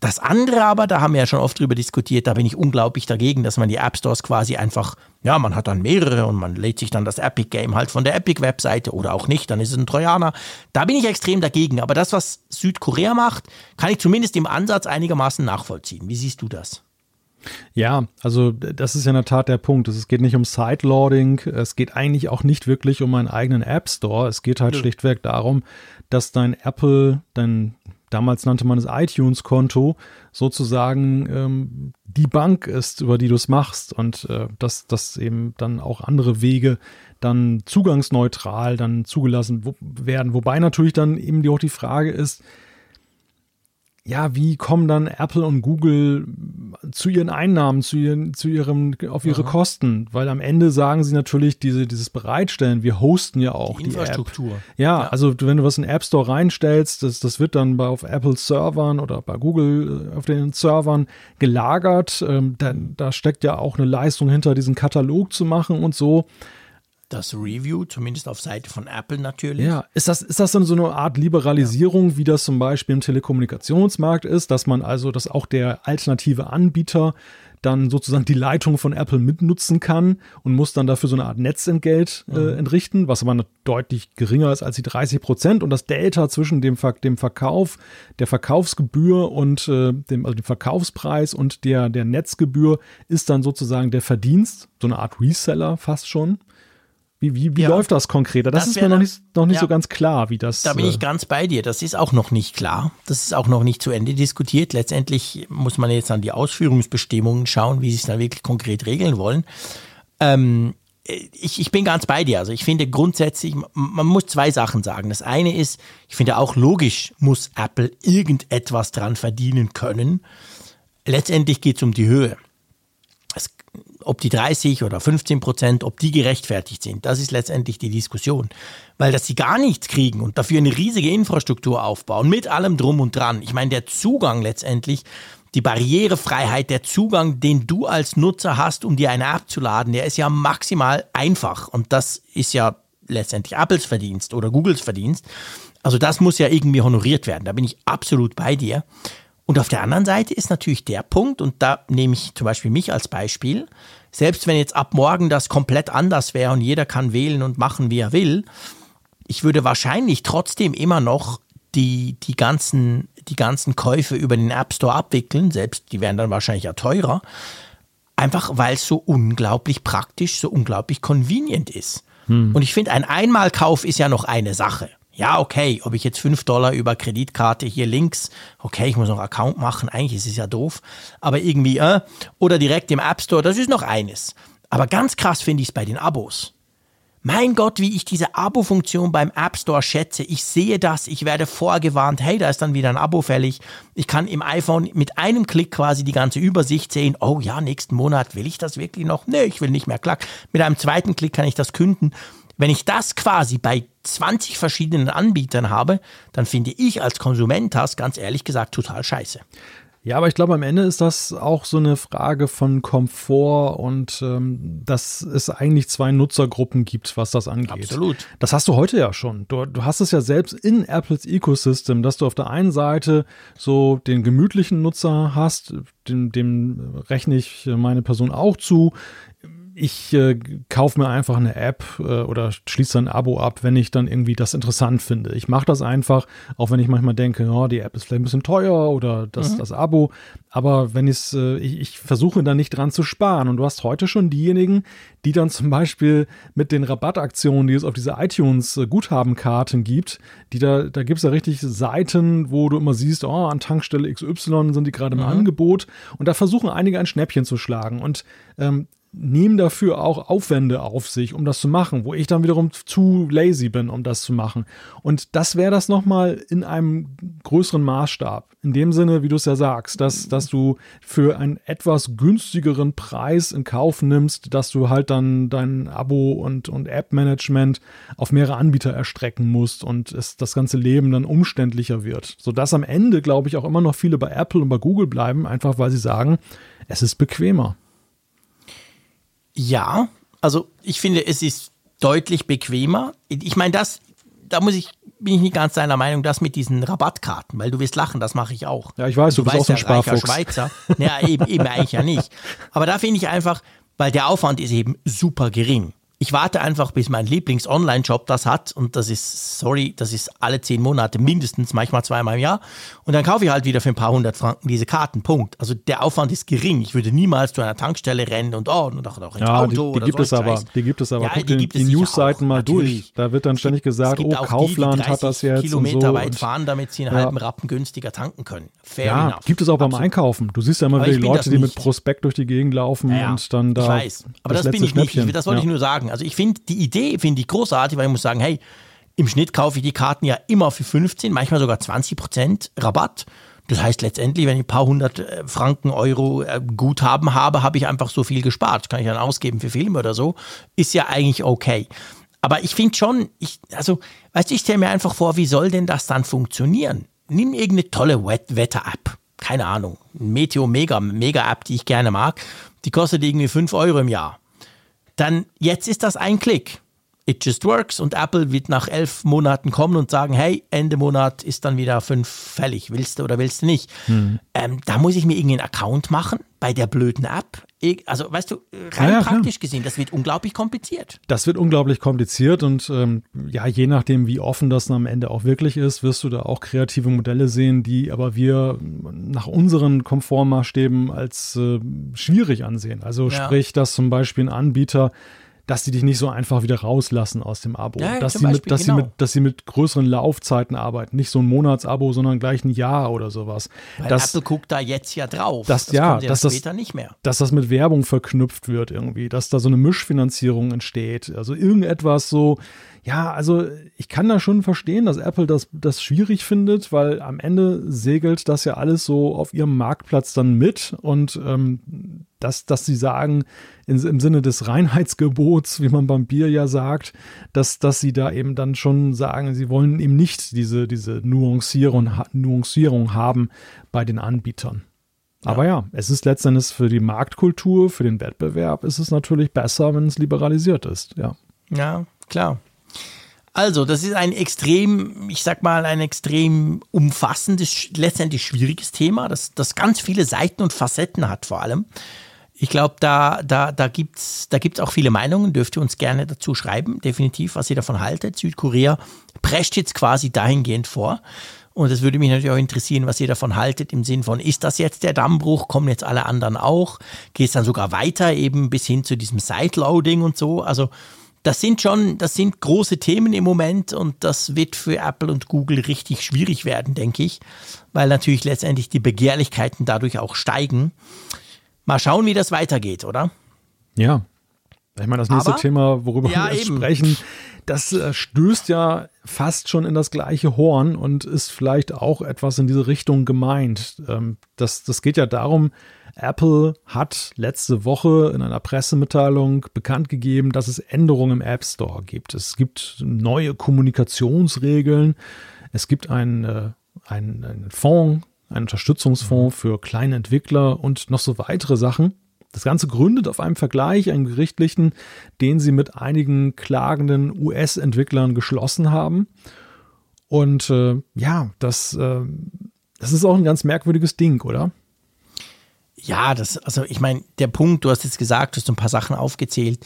Das andere aber, da haben wir ja schon oft drüber diskutiert, da bin ich unglaublich dagegen, dass man die App Stores quasi einfach, ja, man hat dann mehrere und man lädt sich dann das Epic Game halt von der Epic Webseite oder auch nicht, dann ist es ein Trojaner. Da bin ich extrem dagegen. Aber das, was Südkorea macht, kann ich zumindest im Ansatz einigermaßen nachvollziehen. Wie siehst du das? Ja, also das ist ja in der Tat der Punkt. Es geht nicht um Sideloading, es geht eigentlich auch nicht wirklich um einen eigenen App Store. Es geht halt ja. schlichtweg darum, dass dein Apple, dein damals nannte man es iTunes-Konto, sozusagen ähm, die Bank ist, über die du es machst und äh, dass, dass eben dann auch andere Wege dann zugangsneutral dann zugelassen werden. Wobei natürlich dann eben auch die Frage ist, ja, wie kommen dann Apple und Google zu ihren Einnahmen, zu ihren, zu ihrem, auf ihre Aha. Kosten? Weil am Ende sagen sie natürlich diese, dieses Bereitstellen, wir hosten ja auch die, die Infrastruktur. App. Ja, ja, also wenn du was in den App Store reinstellst, das, das wird dann bei, auf Apple Servern oder bei Google äh, auf den Servern gelagert. Ähm, da, da steckt ja auch eine Leistung hinter, diesen Katalog zu machen und so das Review, zumindest auf Seite von Apple natürlich. Ja, ist das, ist das dann so eine Art Liberalisierung, ja. wie das zum Beispiel im Telekommunikationsmarkt ist, dass man also, dass auch der alternative Anbieter dann sozusagen die Leitung von Apple mitnutzen kann und muss dann dafür so eine Art Netzentgelt äh, mhm. entrichten, was aber deutlich geringer ist als die 30 Prozent. Und das Delta zwischen dem, dem Verkauf, der Verkaufsgebühr und äh, dem, also dem Verkaufspreis und der, der Netzgebühr ist dann sozusagen der Verdienst, so eine Art Reseller fast schon. Wie, wie, wie ja. läuft das konkreter? Das, das ist mir noch nicht, noch nicht ja. so ganz klar, wie das. Da bin ich äh, ganz bei dir. Das ist auch noch nicht klar. Das ist auch noch nicht zu Ende diskutiert. Letztendlich muss man jetzt an die Ausführungsbestimmungen schauen, wie sie es dann wirklich konkret regeln wollen. Ähm, ich, ich bin ganz bei dir. Also ich finde grundsätzlich, man muss zwei Sachen sagen. Das eine ist, ich finde auch logisch, muss Apple irgendetwas dran verdienen können. Letztendlich geht es um die Höhe ob die 30 oder 15 Prozent, ob die gerechtfertigt sind. Das ist letztendlich die Diskussion. Weil dass sie gar nichts kriegen und dafür eine riesige Infrastruktur aufbauen, mit allem drum und dran. Ich meine, der Zugang letztendlich, die Barrierefreiheit, der Zugang, den du als Nutzer hast, um dir eine App zu laden, der ist ja maximal einfach. Und das ist ja letztendlich Apples Verdienst oder Googles Verdienst. Also das muss ja irgendwie honoriert werden. Da bin ich absolut bei dir. Und auf der anderen Seite ist natürlich der Punkt, und da nehme ich zum Beispiel mich als Beispiel, selbst wenn jetzt ab morgen das komplett anders wäre und jeder kann wählen und machen, wie er will, ich würde wahrscheinlich trotzdem immer noch die, die, ganzen, die ganzen Käufe über den App Store abwickeln, selbst die wären dann wahrscheinlich ja teurer, einfach weil es so unglaublich praktisch, so unglaublich convenient ist. Hm. Und ich finde, ein Einmalkauf ist ja noch eine Sache. Ja, okay, ob ich jetzt 5 Dollar über Kreditkarte hier links, okay, ich muss noch Account machen, eigentlich ist es ja doof, aber irgendwie, äh, oder direkt im App Store, das ist noch eines. Aber ganz krass finde ich es bei den Abos. Mein Gott, wie ich diese Abo-Funktion beim App Store schätze. Ich sehe das, ich werde vorgewarnt, hey, da ist dann wieder ein Abo fällig. Ich kann im iPhone mit einem Klick quasi die ganze Übersicht sehen. Oh ja, nächsten Monat will ich das wirklich noch? Nee, ich will nicht mehr. Klack. Mit einem zweiten Klick kann ich das künden. Wenn ich das quasi bei 20 verschiedenen Anbietern habe, dann finde ich als Konsument das ganz ehrlich gesagt total scheiße. Ja, aber ich glaube, am Ende ist das auch so eine Frage von Komfort und ähm, dass es eigentlich zwei Nutzergruppen gibt, was das angeht. Absolut. Das hast du heute ja schon. Du, du hast es ja selbst in Apples Ecosystem, dass du auf der einen Seite so den gemütlichen Nutzer hast, dem, dem rechne ich meine Person auch zu ich äh, kaufe mir einfach eine App äh, oder schließe ein Abo ab, wenn ich dann irgendwie das interessant finde. Ich mache das einfach, auch wenn ich manchmal denke, oh, die App ist vielleicht ein bisschen teuer oder das, mhm. das Abo. Aber wenn äh, ich, ich versuche da nicht dran zu sparen. Und du hast heute schon diejenigen, die dann zum Beispiel mit den Rabattaktionen, die es auf diese iTunes-Guthabenkarten gibt, die da, da gibt es ja richtig Seiten, wo du immer siehst, oh, an Tankstelle XY sind die gerade im mhm. Angebot. Und da versuchen einige ein Schnäppchen zu schlagen. Und ähm, nehmen dafür auch Aufwände auf sich, um das zu machen, wo ich dann wiederum zu lazy bin, um das zu machen. Und das wäre das nochmal in einem größeren Maßstab. In dem Sinne, wie du es ja sagst, dass, dass du für einen etwas günstigeren Preis in Kauf nimmst, dass du halt dann dein Abo und, und App-Management auf mehrere Anbieter erstrecken musst und es das ganze Leben dann umständlicher wird. Sodass am Ende, glaube ich, auch immer noch viele bei Apple und bei Google bleiben, einfach weil sie sagen, es ist bequemer. Ja, also ich finde, es ist deutlich bequemer. Ich meine, das, da muss ich, bin ich nicht ganz deiner Meinung, das mit diesen Rabattkarten, weil du wirst lachen, das mache ich auch. Ja, ich weiß, du, du bist auch so ein ja, Sparfuchs. Schweizer. Ja, eben, eben eigentlich ja nicht. Aber da finde ich einfach, weil der Aufwand ist eben super gering. Ich warte einfach, bis mein Lieblings-Online-Shop das hat und das ist, sorry, das ist alle zehn Monate mindestens, manchmal zweimal im Jahr. Und dann kaufe ich halt wieder für ein paar hundert Franken diese Karten, Punkt. Also der Aufwand ist gering. Ich würde niemals zu einer Tankstelle rennen und oh, und auch, auch ins ja, Auto die, die gibt es aber, die gibt es aber. Ja, Guck die, die Newsseiten mal durch. Da wird dann ständig gesagt, oh, Kaufland die, hat das jetzt Kilometer und so. weit fahren, damit sie einen ja. halben Rappen günstiger tanken können. Fair ja, enough. gibt es auch beim Absolut. Einkaufen. Du siehst ja immer wieder die Leute, die mit Prospekt durch die Gegend laufen und dann da. Ich weiß, aber das, das bin ich nicht. Das wollte ich nur sagen. Also ich finde die Idee finde ich großartig, weil ich muss sagen, hey, im Schnitt kaufe ich die Karten ja immer für 15, manchmal sogar 20 Prozent Rabatt. Das heißt letztendlich, wenn ich ein paar hundert äh, Franken, Euro äh, Guthaben habe, habe ich einfach so viel gespart. Kann ich dann ausgeben für Filme oder so. Ist ja eigentlich okay. Aber ich finde schon, ich, also, weißt du, ich stelle mir einfach vor, wie soll denn das dann funktionieren? Nimm irgendeine tolle Wetter-App. Keine Ahnung. Meteo Mega, Mega-App, die ich gerne mag. Die kostet irgendwie 5 Euro im Jahr dann jetzt ist das ein Klick. It just works und Apple wird nach elf Monaten kommen und sagen, hey, Ende Monat ist dann wieder fünf fällig, willst du oder willst du nicht? Hm. Ähm, da muss ich mir irgendeinen Account machen bei der blöden App. Also, weißt du, rein ja, praktisch klar. gesehen, das wird unglaublich kompliziert. Das wird unglaublich kompliziert und ähm, ja, je nachdem, wie offen das am Ende auch wirklich ist, wirst du da auch kreative Modelle sehen, die aber wir nach unseren Komfortmaßstäben als äh, schwierig ansehen. Also ja. sprich, dass zum Beispiel ein Anbieter dass sie dich nicht so einfach wieder rauslassen aus dem Abo. Ja, dass, sie mit, dass, genau. sie mit, dass sie mit größeren Laufzeiten arbeiten. Nicht so ein Monatsabo, sondern gleich ein Jahr oder sowas. Weil das, Apple guckt da jetzt ja drauf. Das, das ja, dass das, nicht mehr. Dass das mit Werbung verknüpft wird irgendwie. Dass da so eine Mischfinanzierung entsteht. Also irgendetwas so, ja, also ich kann da schon verstehen, dass Apple das, das schwierig findet, weil am Ende segelt das ja alles so auf ihrem Marktplatz dann mit und ähm, dass, dass sie sagen, in, im Sinne des Reinheitsgebots, wie man beim Bier ja sagt, dass, dass sie da eben dann schon sagen, sie wollen eben nicht diese, diese Nuancierung, Nuancierung haben bei den Anbietern. Ja. Aber ja, es ist letztendlich für die Marktkultur, für den Wettbewerb, ist es natürlich besser, wenn es liberalisiert ist, ja. Ja, klar. Also, das ist ein extrem, ich sag mal, ein extrem umfassendes, letztendlich schwieriges Thema, das, das ganz viele Seiten und Facetten hat vor allem. Ich glaube, da, da, da gibt es da gibt's auch viele Meinungen, dürft ihr uns gerne dazu schreiben, definitiv, was ihr davon haltet. Südkorea prescht jetzt quasi dahingehend vor. Und es würde mich natürlich auch interessieren, was ihr davon haltet, im Sinn von, ist das jetzt der Dammbruch? Kommen jetzt alle anderen auch? Geht es dann sogar weiter, eben bis hin zu diesem Sideloading und so? Also, das sind schon, das sind große Themen im Moment und das wird für Apple und Google richtig schwierig werden, denke ich, weil natürlich letztendlich die Begehrlichkeiten dadurch auch steigen. Mal schauen, wie das weitergeht, oder? Ja. Ich meine, das nächste Aber, Thema, worüber ja, wir sprechen, das äh, stößt ja fast schon in das gleiche Horn und ist vielleicht auch etwas in diese Richtung gemeint. Ähm, das, das geht ja darum, Apple hat letzte Woche in einer Pressemitteilung bekannt gegeben, dass es Änderungen im App Store gibt. Es gibt neue Kommunikationsregeln. Es gibt einen, äh, einen, einen Fonds, einen Unterstützungsfonds für kleine Entwickler und noch so weitere Sachen. Das Ganze gründet auf einem Vergleich, einem gerichtlichen, den sie mit einigen klagenden US-Entwicklern geschlossen haben. Und äh, ja, das, äh, das ist auch ein ganz merkwürdiges Ding, oder? Ja, das, also ich meine, der Punkt, du hast jetzt gesagt, du hast ein paar Sachen aufgezählt.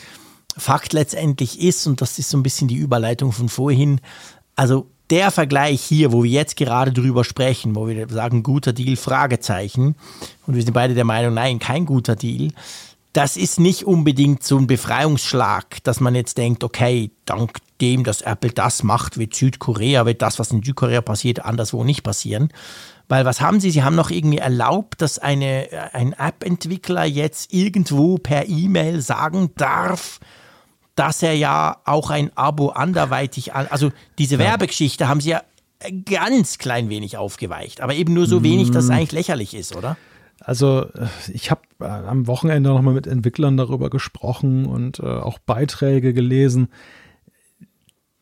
Fakt letztendlich ist, und das ist so ein bisschen die Überleitung von vorhin, also der Vergleich hier, wo wir jetzt gerade drüber sprechen, wo wir sagen, guter Deal, Fragezeichen, und wir sind beide der Meinung, nein, kein guter Deal, das ist nicht unbedingt so ein Befreiungsschlag, dass man jetzt denkt, okay, dank dem, dass Apple das macht, wird Südkorea, wird das, was in Südkorea passiert, anderswo nicht passieren, weil was haben sie? Sie haben noch irgendwie erlaubt, dass eine, ein App-Entwickler jetzt irgendwo per E-Mail sagen darf, dass er ja auch ein Abo anderweitig an. Also diese. Werbegeschichte haben sie ja ganz klein wenig aufgeweicht, aber eben nur so wenig, dass es mm. eigentlich lächerlich ist, oder? Also ich habe äh, am Wochenende nochmal mit Entwicklern darüber gesprochen und äh, auch Beiträge gelesen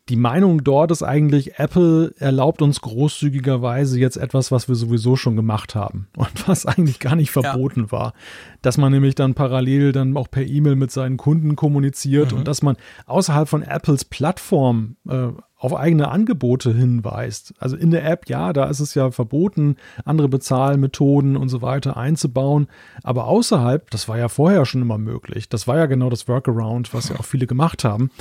die Meinung dort ist eigentlich, Apple erlaubt uns großzügigerweise jetzt etwas, was wir sowieso schon gemacht haben <laughs> und was eigentlich gar nicht verboten ja. war. Dass man nämlich dann parallel dann auch per E-Mail mit seinen Kunden kommuniziert mhm. und dass man außerhalb von Apples Plattform äh, auf eigene Angebote hinweist. Also in der App, ja, da ist es ja verboten, andere Bezahlmethoden und so weiter einzubauen. Aber außerhalb, das war ja vorher schon immer möglich. Das war ja genau das Workaround, was ja auch viele gemacht haben.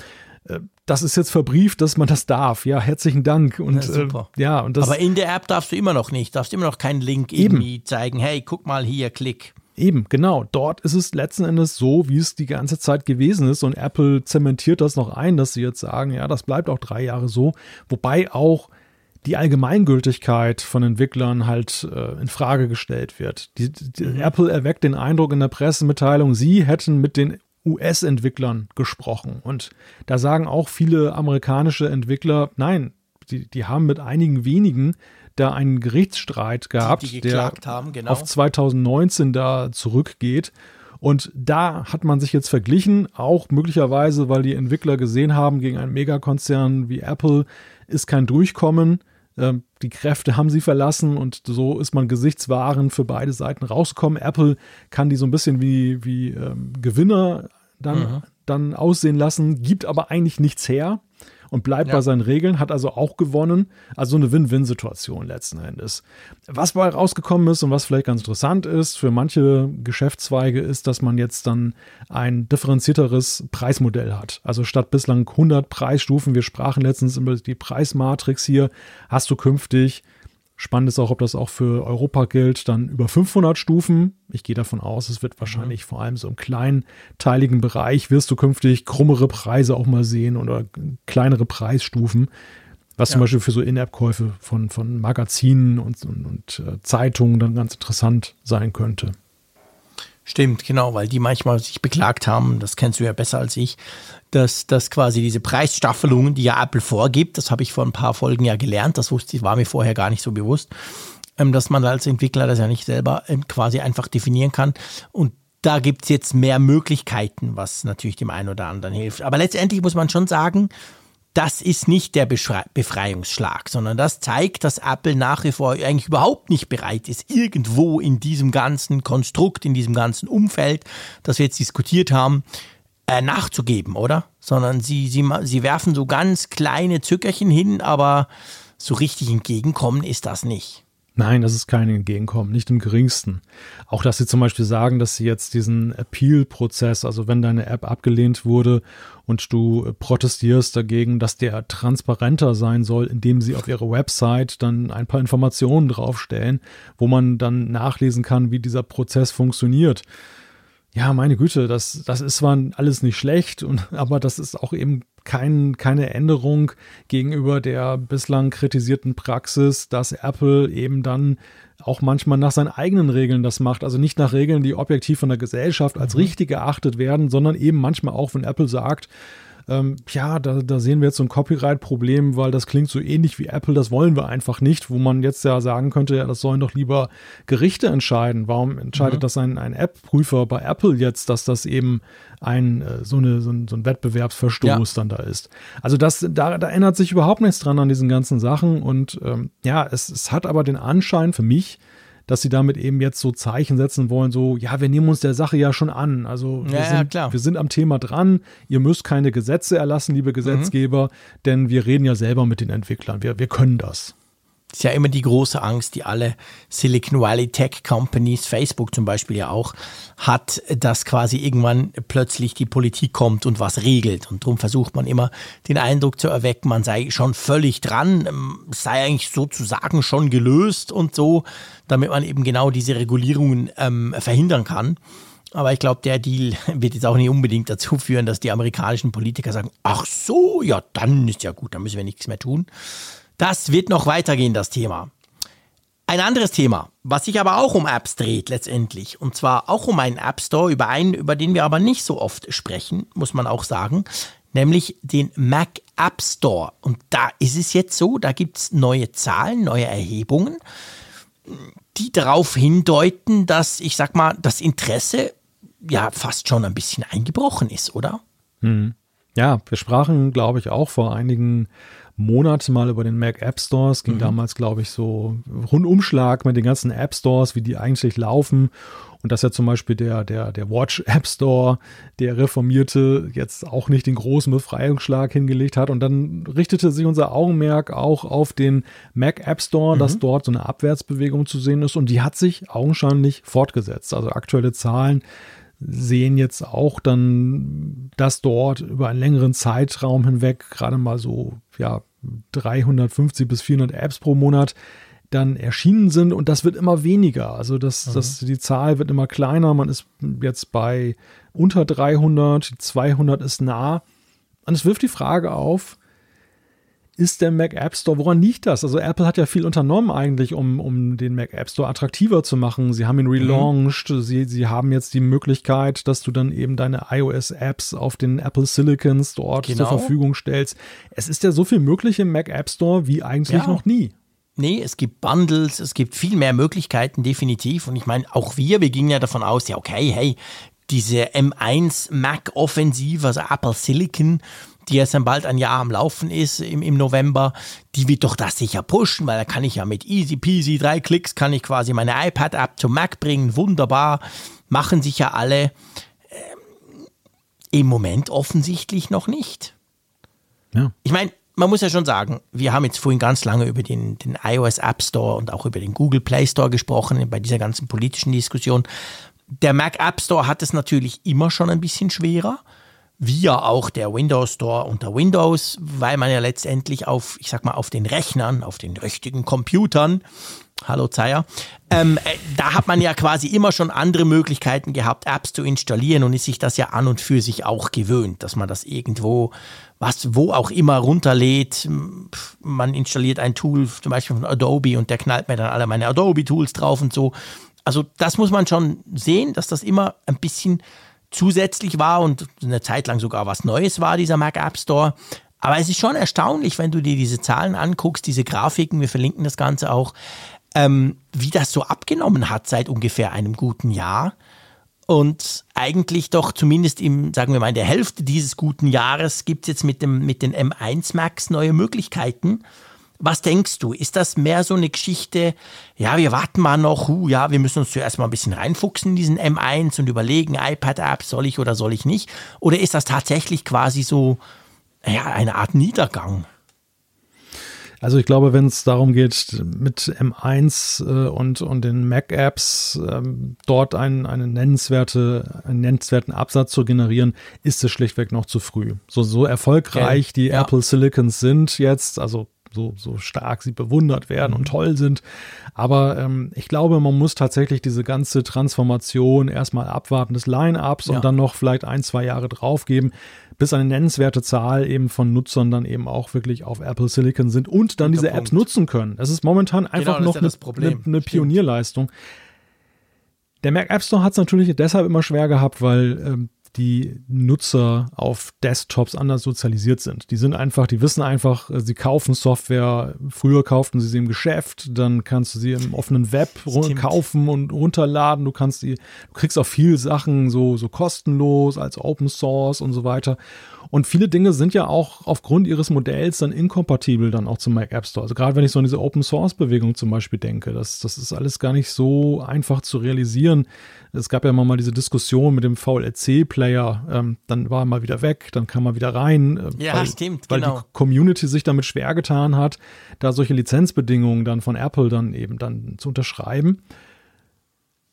Äh, das ist jetzt verbrieft, dass man das darf. Ja, herzlichen Dank. Und, ja, super. Äh, ja, und das, Aber in der App darfst du immer noch nicht. Darfst immer noch keinen Link irgendwie eben. zeigen. Hey, guck mal hier, klick. Eben, genau. Dort ist es letzten Endes so, wie es die ganze Zeit gewesen ist. Und Apple zementiert das noch ein, dass sie jetzt sagen, ja, das bleibt auch drei Jahre so. Wobei auch die Allgemeingültigkeit von Entwicklern halt äh, in Frage gestellt wird. Die, die, mhm. Apple erweckt den Eindruck in der Pressemitteilung, sie hätten mit den US-Entwicklern gesprochen. Und da sagen auch viele amerikanische Entwickler, nein, die, die haben mit einigen wenigen da einen Gerichtsstreit gehabt, die, die der haben, genau. auf 2019 da zurückgeht. Und da hat man sich jetzt verglichen, auch möglicherweise, weil die Entwickler gesehen haben, gegen einen Megakonzern wie Apple ist kein Durchkommen. Ähm, die Kräfte haben sie verlassen und so ist man Gesichtswaren für beide Seiten rausgekommen. Apple kann die so ein bisschen wie, wie ähm, Gewinner dann, mhm. Dann aussehen lassen, gibt aber eigentlich nichts her und bleibt ja. bei seinen Regeln, hat also auch gewonnen. Also eine Win-Win-Situation letzten Endes. Was bei rausgekommen ist und was vielleicht ganz interessant ist für manche Geschäftszweige, ist, dass man jetzt dann ein differenzierteres Preismodell hat. Also statt bislang 100 Preisstufen, wir sprachen letztens über die Preismatrix hier, hast du künftig Spannend ist auch, ob das auch für Europa gilt, dann über 500 Stufen. Ich gehe davon aus, es wird wahrscheinlich mhm. vor allem so im kleinteiligen Bereich, wirst du künftig krummere Preise auch mal sehen oder kleinere Preisstufen, was ja. zum Beispiel für so In-App-Käufe von, von Magazinen und, und, und äh, Zeitungen dann ganz interessant sein könnte. Stimmt, genau, weil die manchmal sich beklagt haben, das kennst du ja besser als ich, dass, dass quasi diese Preisstaffelungen, die ja Apple vorgibt, das habe ich vor ein paar Folgen ja gelernt, das wusste ich, war mir vorher gar nicht so bewusst, ähm, dass man als Entwickler das ja nicht selber ähm, quasi einfach definieren kann. Und da gibt es jetzt mehr Möglichkeiten, was natürlich dem einen oder anderen hilft. Aber letztendlich muss man schon sagen, das ist nicht der Befreiungsschlag, sondern das zeigt, dass Apple nach wie vor eigentlich überhaupt nicht bereit ist, irgendwo in diesem ganzen Konstrukt, in diesem ganzen Umfeld, das wir jetzt diskutiert haben, äh, nachzugeben, oder? Sondern sie, sie, sie werfen so ganz kleine Zückerchen hin, aber so richtig entgegenkommen ist das nicht. Nein, das ist kein Entgegenkommen, nicht im geringsten. Auch, dass sie zum Beispiel sagen, dass sie jetzt diesen Appeal-Prozess, also wenn deine App abgelehnt wurde und du protestierst dagegen, dass der transparenter sein soll, indem sie auf ihre Website dann ein paar Informationen draufstellen, wo man dann nachlesen kann, wie dieser Prozess funktioniert ja, meine Güte, das, das ist zwar alles nicht schlecht, und, <laughs> aber das ist auch eben kein, keine Änderung gegenüber der bislang kritisierten Praxis, dass Apple eben dann auch manchmal nach seinen eigenen Regeln das macht. Also nicht nach Regeln, die objektiv von der Gesellschaft als mhm. richtig erachtet werden, sondern eben manchmal auch, wenn Apple sagt, ähm, ja, da, da sehen wir jetzt so ein Copyright-Problem, weil das klingt so ähnlich wie Apple, das wollen wir einfach nicht, wo man jetzt ja sagen könnte, ja, das sollen doch lieber Gerichte entscheiden. Warum entscheidet mhm. das ein, ein App-Prüfer bei Apple jetzt, dass das eben ein, äh, so, eine, so, ein, so ein Wettbewerbsverstoß ja. dann da ist? Also das, da, da ändert sich überhaupt nichts dran an diesen ganzen Sachen und ähm, ja, es, es hat aber den Anschein für mich, dass sie damit eben jetzt so Zeichen setzen wollen, so, ja, wir nehmen uns der Sache ja schon an. Also wir, ja, sind, ja, wir sind am Thema dran. Ihr müsst keine Gesetze erlassen, liebe Gesetzgeber, mhm. denn wir reden ja selber mit den Entwicklern. Wir, wir können das ist ja immer die große Angst, die alle Silicon Valley Tech Companies, Facebook zum Beispiel ja auch, hat, dass quasi irgendwann plötzlich die Politik kommt und was regelt. Und darum versucht man immer den Eindruck zu erwecken, man sei schon völlig dran, ähm, sei eigentlich sozusagen schon gelöst und so, damit man eben genau diese Regulierungen ähm, verhindern kann. Aber ich glaube, der Deal <laughs> wird jetzt auch nicht unbedingt dazu führen, dass die amerikanischen Politiker sagen, ach so, ja, dann ist ja gut, dann müssen wir nichts mehr tun. Das wird noch weitergehen, das Thema. Ein anderes Thema, was sich aber auch um Apps dreht letztendlich, und zwar auch um einen App Store, über einen, über den wir aber nicht so oft sprechen, muss man auch sagen, nämlich den Mac App Store. Und da ist es jetzt so, da gibt es neue Zahlen, neue Erhebungen, die darauf hindeuten, dass, ich sag mal, das Interesse ja fast schon ein bisschen eingebrochen ist, oder? Hm. Ja, wir sprachen, glaube ich, auch vor einigen Monat mal über den Mac App Store. Es ging mhm. damals, glaube ich, so Rundumschlag mit den ganzen App Stores, wie die eigentlich laufen. Und dass ja zum Beispiel der, der, der Watch App Store, der Reformierte, jetzt auch nicht den großen Befreiungsschlag hingelegt hat. Und dann richtete sich unser Augenmerk auch auf den Mac App Store, mhm. dass dort so eine Abwärtsbewegung zu sehen ist. Und die hat sich augenscheinlich fortgesetzt. Also aktuelle Zahlen sehen jetzt auch dann, dass dort über einen längeren Zeitraum hinweg gerade mal so, ja, 350 bis 400 Apps pro Monat dann erschienen sind und das wird immer weniger. Also das, mhm. das, die Zahl wird immer kleiner. Man ist jetzt bei unter 300, 200 ist nah. Und es wirft die Frage auf, ist der Mac App Store, woran liegt das? Also Apple hat ja viel unternommen eigentlich, um, um den Mac App Store attraktiver zu machen. Sie haben ihn mhm. relaunched, mhm. sie, sie haben jetzt die Möglichkeit, dass du dann eben deine iOS-Apps auf den Apple Silicons dort genau. zur Verfügung stellst. Es ist ja so viel möglich im Mac App Store wie eigentlich ja. noch nie. Nee, es gibt Bundles, es gibt viel mehr Möglichkeiten, definitiv. Und ich meine, auch wir, wir gingen ja davon aus, ja, okay, hey, diese M1 Mac Offensive, also Apple Silicon, die jetzt dann bald ein Jahr am Laufen ist im, im November, die wird doch das sicher pushen, weil da kann ich ja mit easy peasy, drei Klicks, kann ich quasi meine iPad-App zum Mac bringen. Wunderbar, machen sich ja alle. Ähm, Im Moment offensichtlich noch nicht. Ja. Ich meine, man muss ja schon sagen, wir haben jetzt vorhin ganz lange über den, den iOS App Store und auch über den Google Play Store gesprochen, bei dieser ganzen politischen Diskussion. Der Mac App Store hat es natürlich immer schon ein bisschen schwerer, wie ja auch der Windows Store unter Windows, weil man ja letztendlich auf, ich sag mal, auf den Rechnern, auf den richtigen Computern, hallo Zeier, ähm, äh, da hat man ja quasi immer schon andere Möglichkeiten gehabt, Apps zu installieren und ist sich das ja an und für sich auch gewöhnt, dass man das irgendwo was wo auch immer runterlädt. Man installiert ein Tool, zum Beispiel von Adobe, und der knallt mir dann alle meine Adobe-Tools drauf und so. Also das muss man schon sehen, dass das immer ein bisschen zusätzlich war und eine Zeit lang sogar was Neues war, dieser Mac App Store. Aber es ist schon erstaunlich, wenn du dir diese Zahlen anguckst, diese Grafiken, wir verlinken das Ganze auch, ähm, wie das so abgenommen hat seit ungefähr einem guten Jahr und eigentlich doch zumindest im, sagen wir mal, in der Hälfte dieses guten Jahres gibt es jetzt mit, dem, mit den M1 Max neue Möglichkeiten. Was denkst du? Ist das mehr so eine Geschichte, ja, wir warten mal noch, uh, ja, wir müssen uns zuerst mal ein bisschen reinfuchsen in diesen M1 und überlegen, iPad-App, soll ich oder soll ich nicht? Oder ist das tatsächlich quasi so, ja, eine Art Niedergang? Also ich glaube, wenn es darum geht, mit M1 äh, und, und den Mac-Apps ähm, dort einen, eine nennenswerte, einen nennenswerten Absatz zu generieren, ist es schlichtweg noch zu früh. So, so erfolgreich okay. die ja. Apple Silicons sind jetzt, also so, so stark sie bewundert werden mhm. und toll sind. Aber ähm, ich glaube, man muss tatsächlich diese ganze Transformation erstmal abwarten des Line-Ups ja. und dann noch vielleicht ein, zwei Jahre draufgeben bis eine nennenswerte Zahl eben von Nutzern dann eben auch wirklich auf Apple Silicon sind und dann diese Punkt. Apps nutzen können. Das ist momentan genau, einfach genau, noch ja eine, eine, eine Pionierleistung. Der Mac App Store hat es natürlich deshalb immer schwer gehabt, weil ähm, die Nutzer auf Desktops anders sozialisiert sind. Die sind einfach, die wissen einfach, äh, sie kaufen Software. Früher kauften sie sie im Geschäft, dann kannst du sie im offenen Web kaufen und runterladen. Du kannst die, du kriegst auch viel Sachen so, so kostenlos als Open Source und so weiter. Und viele Dinge sind ja auch aufgrund ihres Modells dann inkompatibel dann auch zum Mac App Store. Also gerade wenn ich so an diese Open Source Bewegung zum Beispiel denke, das, das ist alles gar nicht so einfach zu realisieren. Es gab ja mal diese Diskussion mit dem VLC-Player, ähm, dann war er mal wieder weg, dann kam er wieder rein. Äh, ja, weil, stimmt, weil genau. die Community sich damit schwer getan hat, da solche Lizenzbedingungen dann von Apple dann eben dann zu unterschreiben.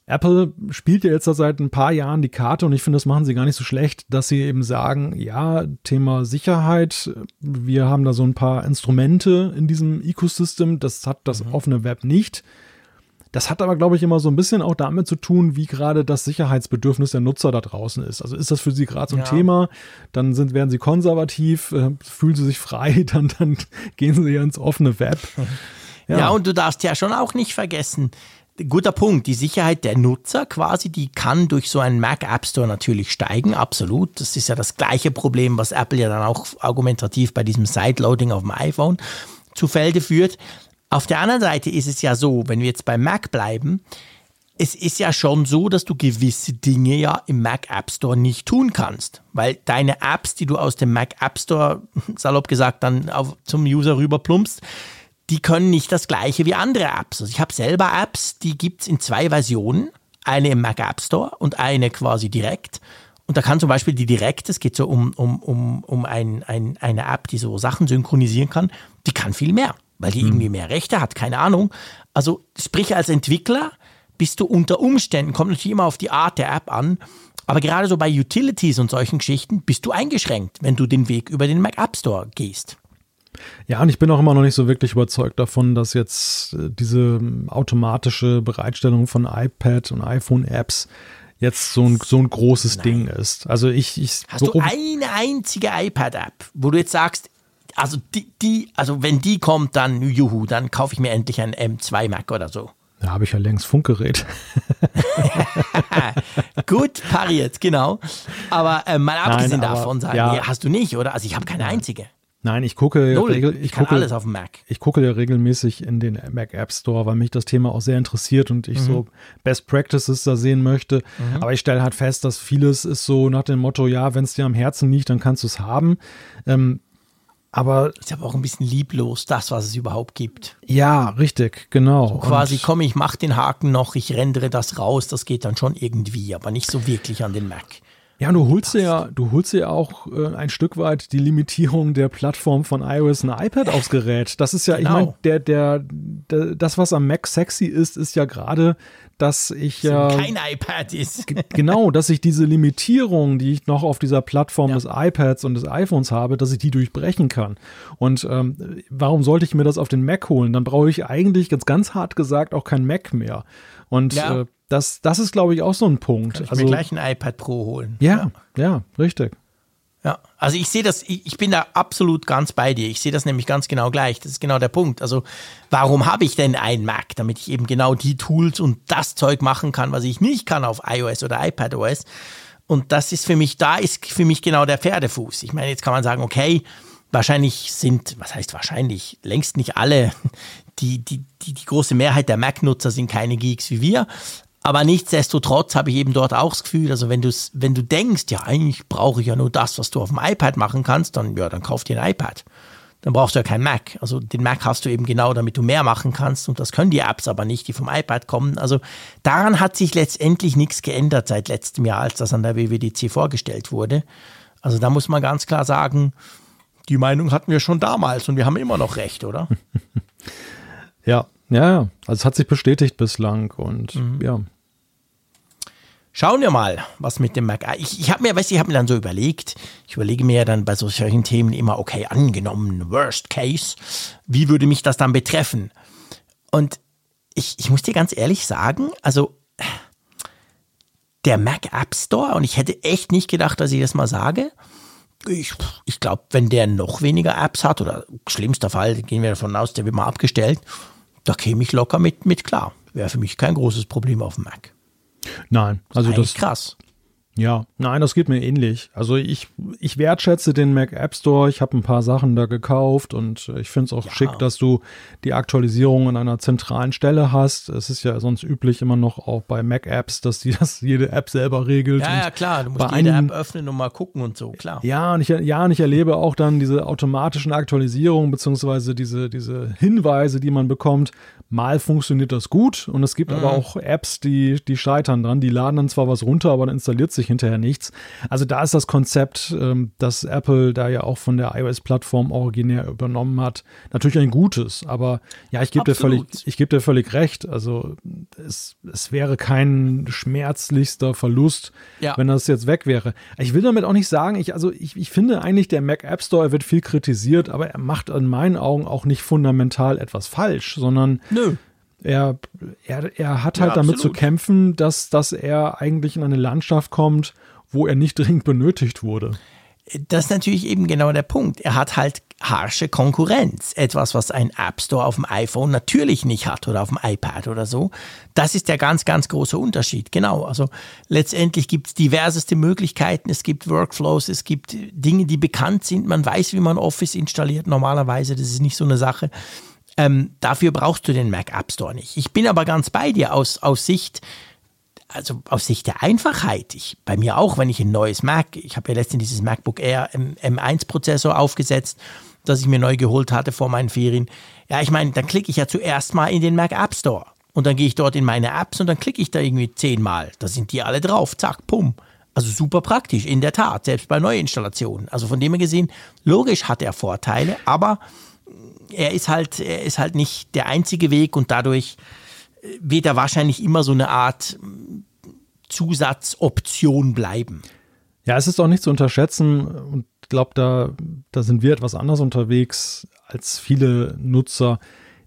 Apple spielt ja jetzt seit ein paar Jahren die Karte und ich finde, das machen sie gar nicht so schlecht, dass sie eben sagen, ja, Thema Sicherheit, wir haben da so ein paar Instrumente in diesem Ecosystem, das hat das mhm. offene Web nicht. Das hat aber, glaube ich, immer so ein bisschen auch damit zu tun, wie gerade das Sicherheitsbedürfnis der Nutzer da draußen ist. Also ist das für sie gerade so ein ja. Thema, dann sind, werden sie konservativ, äh, fühlen sie sich frei, <laughs> dann, dann gehen sie ja ins offene Web. Ja. ja, und du darfst ja schon auch nicht vergessen, Guter Punkt. Die Sicherheit der Nutzer quasi, die kann durch so einen Mac App Store natürlich steigen, absolut. Das ist ja das gleiche Problem, was Apple ja dann auch argumentativ bei diesem Sideloading auf dem iPhone zu Felde führt. Auf der anderen Seite ist es ja so, wenn wir jetzt beim Mac bleiben, es ist ja schon so, dass du gewisse Dinge ja im Mac App Store nicht tun kannst, weil deine Apps, die du aus dem Mac App Store, <laughs> salopp gesagt, dann auf, zum User rüberplumpst, die können nicht das gleiche wie andere Apps. Also ich habe selber Apps, die gibt's in zwei Versionen, eine im Mac App Store und eine quasi direkt. Und da kann zum Beispiel die direkt, es geht so um, um, um, um ein, ein, eine App, die so Sachen synchronisieren kann, die kann viel mehr, weil die irgendwie mehr Rechte hat, keine Ahnung. Also sprich als Entwickler bist du unter Umständen, kommt natürlich immer auf die Art der App an, aber gerade so bei Utilities und solchen Geschichten bist du eingeschränkt, wenn du den Weg über den Mac App Store gehst. Ja, und ich bin auch immer noch nicht so wirklich überzeugt davon, dass jetzt äh, diese automatische Bereitstellung von iPad und iPhone-Apps jetzt so ein, so ein großes Nein. Ding ist. Also ich, ich Hast du eine einzige iPad-App, wo du jetzt sagst, also die, die, also wenn die kommt, dann juhu, dann kaufe ich mir endlich ein M2 Mac oder so. Da habe ich ja längst Funkgerät. <laughs> Gut pariert, genau. Aber äh, mal abgesehen aber- davon, sagen, ja. nee, hast du nicht, oder? Also ich habe keine einzige. Nein, ich gucke, Null. regel, ich ich gucke, alles auf dem Mac. ich gucke ja regelmäßig in den Mac App Store, weil mich das Thema auch sehr interessiert und ich so Best Practices da sehen möchte. Aber ich stelle halt fest, dass vieles ist so nach dem Motto, ja, wenn es dir am Herzen liegt, dann kannst du es haben. Ähm, aber Ist aber auch ein bisschen lieblos, das, was es überhaupt gibt. ja, richtig, genau. Quasi, Und- komm, ich mach den Haken noch, ich rendere das raus, das geht dann schon irgendwie, aber nicht so wirklich an den Mac. Ja, du holst dir ja, du holst ja auch äh, ein Stück weit die Limitierung der Plattform von iOS und iPad aufs Gerät. Das ist ja, ich Genau. meine, der, der, der, das, was am Mac sexy ist, ist ja gerade, dass ich ja. Kein iPad ist. Genau, dass ich diese Limitierung, die ich noch auf dieser Plattform des iPads und des iPhones habe, dass ich die durchbrechen kann. Und ähm, warum sollte ich mir das auf den Mac holen? Dann brauche ich eigentlich ganz, ganz hart gesagt auch kein Mac mehr. Und Ja. äh, das, das ist, glaube ich, auch so ein Punkt. Ich mir gleich ein iPad Pro holen. ja, ja, richtig. Ja, also ich sehe das, ich, ich bin da absolut ganz bei dir. Ich sehe das nämlich ganz genau gleich. Das ist genau der Punkt. Also, warum habe ich denn einen Mac? Damit ich eben genau die Tools und das Zeug machen kann, was ich nicht kann auf iOS oder iPadOS. Und das ist für mich, da ist für mich genau der Pferdefuß. Ich meine, jetzt kann man sagen, okay, wahrscheinlich sind, was heißt wahrscheinlich, längst nicht alle, <laughs> die, die, die, die große Mehrheit der Mac-Nutzer sind keine Geeks wie wir. Aber nichtsdestotrotz habe ich eben dort auch das Gefühl, also wenn du wenn du denkst, ja, eigentlich brauche ich ja nur das, was du auf dem iPad machen kannst, dann ja, dann kauf dir ein iPad. Dann brauchst du ja kein Mac. Also den Mac hast du eben genau, damit du mehr machen kannst und das können die Apps aber nicht, die vom iPad kommen. Also daran hat sich letztendlich nichts geändert seit letztem Jahr, als das an der WWDC vorgestellt wurde. Also da muss man ganz klar sagen, die Meinung hatten wir schon damals und wir haben immer noch recht, oder? <laughs> Ja, ja, ja. Also es hat sich bestätigt bislang und ja. Schauen wir mal, was mit dem Mac. Ich, ich habe mir, weißt du, ich habe mir dann so überlegt, ich überlege mir ja dann bei so solchen Themen immer, okay, angenommen, Worst Case, wie würde mich das dann betreffen? Und ich, ich muss dir ganz ehrlich sagen, also der Mac App Store, und ich hätte echt nicht gedacht, dass ich das mal sage, ich, ich glaube, wenn der noch weniger Apps hat, oder schlimmster Fall, gehen wir davon aus, der wird mal abgestellt, da käme ich locker mit, mit klar. Wäre für mich kein großes Problem auf dem Mac. Nein, also Eigentlich das, krass. Ja, nein, das geht mir ähnlich. Also ich, ich wertschätze den Mac App Store. Ich habe ein paar Sachen da gekauft und ich finde es auch schick, dass du die Aktualisierung an einer zentralen Stelle hast. Es ist ja sonst üblich immer noch auch bei Mac Apps, dass die <laughs> das jede App selber regelt. Ja, ja, klar. Du musst bei jede einigen- App öffnen und mal gucken und so, klar. Ja, und ich, ja, und ich erlebe auch dann diese automatischen Aktualisierungen beziehungsweise diese, diese Hinweise, die man bekommt. Mal funktioniert das gut und es gibt aber auch Apps, die, die scheitern dran. Die laden dann zwar was runter, aber dann installiert sich hinterher nichts. Also da ist das Konzept, ähm, das Apple da ja auch von der iOS-Plattform originär übernommen hat, natürlich ein gutes. Aber ja, ich gebe dir völlig, ich gebe dir völlig recht. Also es, es wäre kein schmerzlichster Verlust, Ja. wenn das jetzt weg wäre. Ich will damit auch nicht sagen, ich, also ich, ich finde eigentlich, der Mac App Store wird viel kritisiert, aber er macht in meinen Augen auch nicht fundamental etwas falsch, sondern Nö. Er, er, er hat halt Ja, damit zu absolut. kämpfen, dass, dass er eigentlich in eine Landschaft kommt, wo er nicht <laughs> dringend benötigt wurde. Das ist natürlich eben genau der Punkt. Er hat halt harsche Konkurrenz. Etwas, was ein App Store auf dem iPhone natürlich nicht hat oder auf dem iPad oder so. Das ist der ganz, ganz große Unterschied. Genau. Also letztendlich gibt es diverseste Möglichkeiten. Es gibt Workflows, es gibt Dinge, die bekannt sind. Man weiß, wie man Office installiert normalerweise. Das ist nicht so eine Sache. Ähm, dafür brauchst du den Mac App Store nicht. Ich bin aber ganz bei dir aus, aus Sicht also aus Sicht der Einfachheit, ich, bei mir auch, wenn ich ein neues Mac, ich habe ja letztens dieses MacBook Air M1-Prozessor aufgesetzt, das ich mir neu geholt hatte vor meinen Ferien. Ja, ich meine, dann klicke ich ja zuerst mal in den Mac App Store und dann gehe ich dort in meine Apps und dann klicke ich da irgendwie zehnmal. Da sind die alle drauf, zack, pum. Also super praktisch, in der Tat, selbst bei Neuinstallationen. Also von dem her gesehen, logisch hat er Vorteile, aber er ist halt, er ist halt nicht der einzige Weg und dadurch wird er wahrscheinlich immer so eine Art Zusatzoption bleiben. Ja, es ist auch nicht zu unterschätzen und ich glaube, da, da sind wir etwas anders unterwegs als viele Nutzer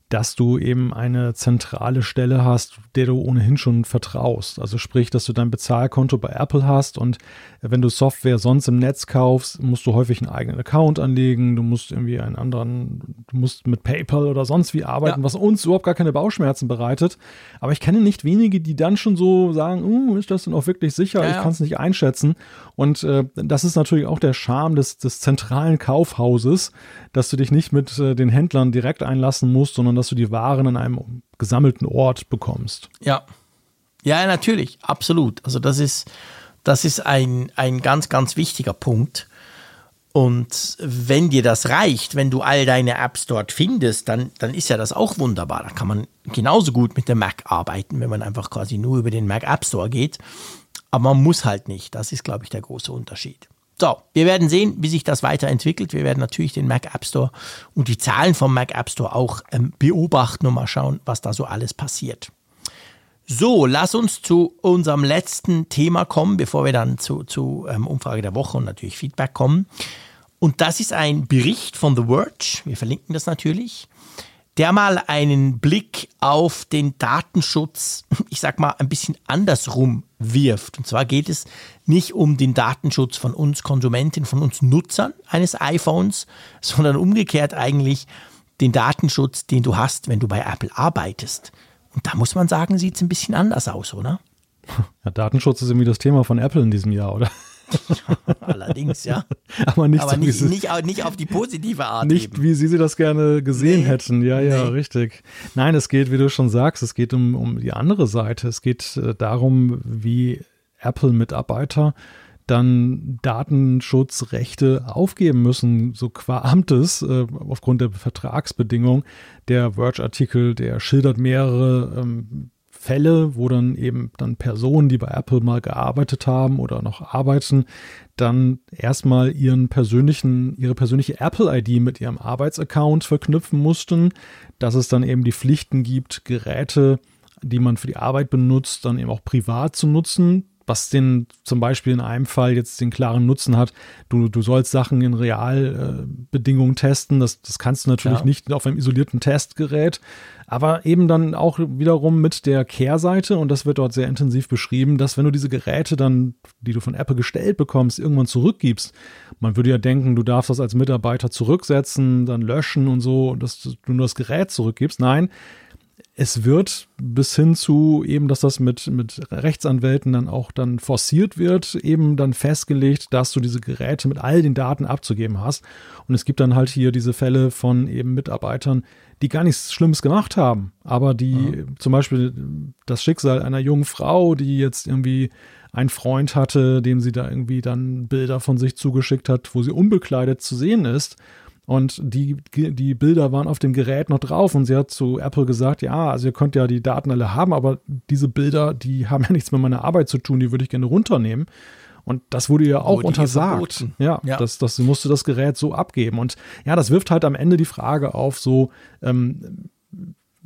dass du eben eine zentrale Stelle hast, der du ohnehin schon vertraust. Also sprich, dass du dein Bezahlkonto bei Apple hast und wenn du Software sonst im Netz kaufst, musst du häufig einen eigenen Account anlegen, du musst irgendwie einen anderen, du musst mit PayPal oder sonst wie arbeiten, ja. was uns überhaupt gar keine Bauchschmerzen bereitet. Aber ich kenne nicht wenige, die dann schon so sagen, uh, ist das denn auch wirklich sicher? Ja, ich kann es nicht einschätzen. Und äh, das ist natürlich auch der Charme des, des zentralen Kaufhauses, dass du dich nicht mit äh, den Händlern direkt einlassen musst, sondern dass du die Waren an einem gesammelten Ort bekommst. Ja. Ja, natürlich, absolut. Also das ist, das ist ein, ein ganz, ganz wichtiger Punkt. Und wenn dir das reicht, wenn du all deine Apps dort findest, dann, dann ist ja das auch wunderbar. Da kann man genauso gut mit dem Mac arbeiten, wenn man einfach quasi nur über den Mac App Store geht. Aber man muss halt nicht. Das ist, glaube ich, der große Unterschied. So, wir werden sehen, wie sich das weiterentwickelt. Wir werden natürlich den Mac App Store und die Zahlen vom Mac App Store auch ähm, beobachten und mal schauen, was da so alles passiert. So, lass uns zu unserem letzten Thema kommen, bevor wir dann zu, zu ähm, Umfrage der Woche und natürlich Feedback kommen. Und das ist ein Bericht von The Verge. Wir verlinken das natürlich der mal einen Blick auf den Datenschutz, <laughs> ich sag mal, ein bisschen andersrum wirft. Und zwar geht es nicht um den Datenschutz von uns Konsumenten, von uns Nutzern eines iPhones, sondern umgekehrt eigentlich den Datenschutz, den du hast, wenn du bei Apple arbeitest. Und da muss man sagen, sieht es ein bisschen anders aus, oder? <laughs> Ja, Datenschutz ist irgendwie das Thema von Apple in diesem Jahr, oder? <laughs> Allerdings, ja. <laughs> Aber nicht, Aber so, nicht, nicht, nicht, auf die positive Art. Nicht, eben. wie Sie sie das gerne gesehen nee. hätten. Ja, ja, nee. richtig. Nein, es geht, wie du schon sagst, es geht um, um die andere Seite. Es geht äh, darum, wie Apple-Mitarbeiter dann Datenschutzrechte aufgeben müssen, so qua Amtes, äh, aufgrund der Vertragsbedingungen. Der Verge-Artikel, der schildert mehrere ähm, Fälle, wo dann eben dann Personen, die bei Apple mal gearbeitet haben oder noch arbeiten, dann erstmal ihren persönlichen, ihre persönliche Apple-ID mit ihrem Arbeitsaccount verknüpfen mussten, dass es dann eben die Pflichten gibt, Geräte, die man für die Arbeit benutzt, dann eben auch privat zu nutzen was den zum Beispiel in einem Fall jetzt den klaren Nutzen hat, du, du sollst Sachen in Realbedingungen äh, testen. Das, das kannst du natürlich ja. nicht auf einem isolierten Testgerät, aber eben dann auch wiederum mit der Kehrseite, und das wird dort sehr intensiv beschrieben, dass wenn du diese Geräte dann, die du von Apple gestellt bekommst, irgendwann zurückgibst, man würde ja denken, du darfst das als Mitarbeiter zurücksetzen, dann löschen und so, dass du nur das Gerät zurückgibst. Nein, es wird bis hin zu eben, dass das mit, mit Rechtsanwälten dann auch dann forciert wird, eben dann festgelegt, dass du diese Geräte mit all den Daten abzugeben hast. Und es gibt dann halt hier diese Fälle von eben Mitarbeitern, die gar nichts Schlimmes gemacht haben, aber die ja. zum Beispiel das Schicksal einer jungen Frau, die jetzt irgendwie einen Freund hatte, dem sie da irgendwie dann Bilder von sich zugeschickt hat, wo sie unbekleidet zu sehen ist und die, die Bilder waren auf dem Gerät noch drauf und sie hat zu Apple gesagt, ja, also ihr könnt ja die Daten alle haben, aber diese Bilder, die <laughs> haben ja nichts mit meiner Arbeit zu tun, die würde ich gerne runternehmen. Und das wurde ihr auch wurde untersagt. Ja, ja. Das, das musste das Gerät so abgeben. Und ja, das wirft halt am Ende die Frage auf, so, ähm,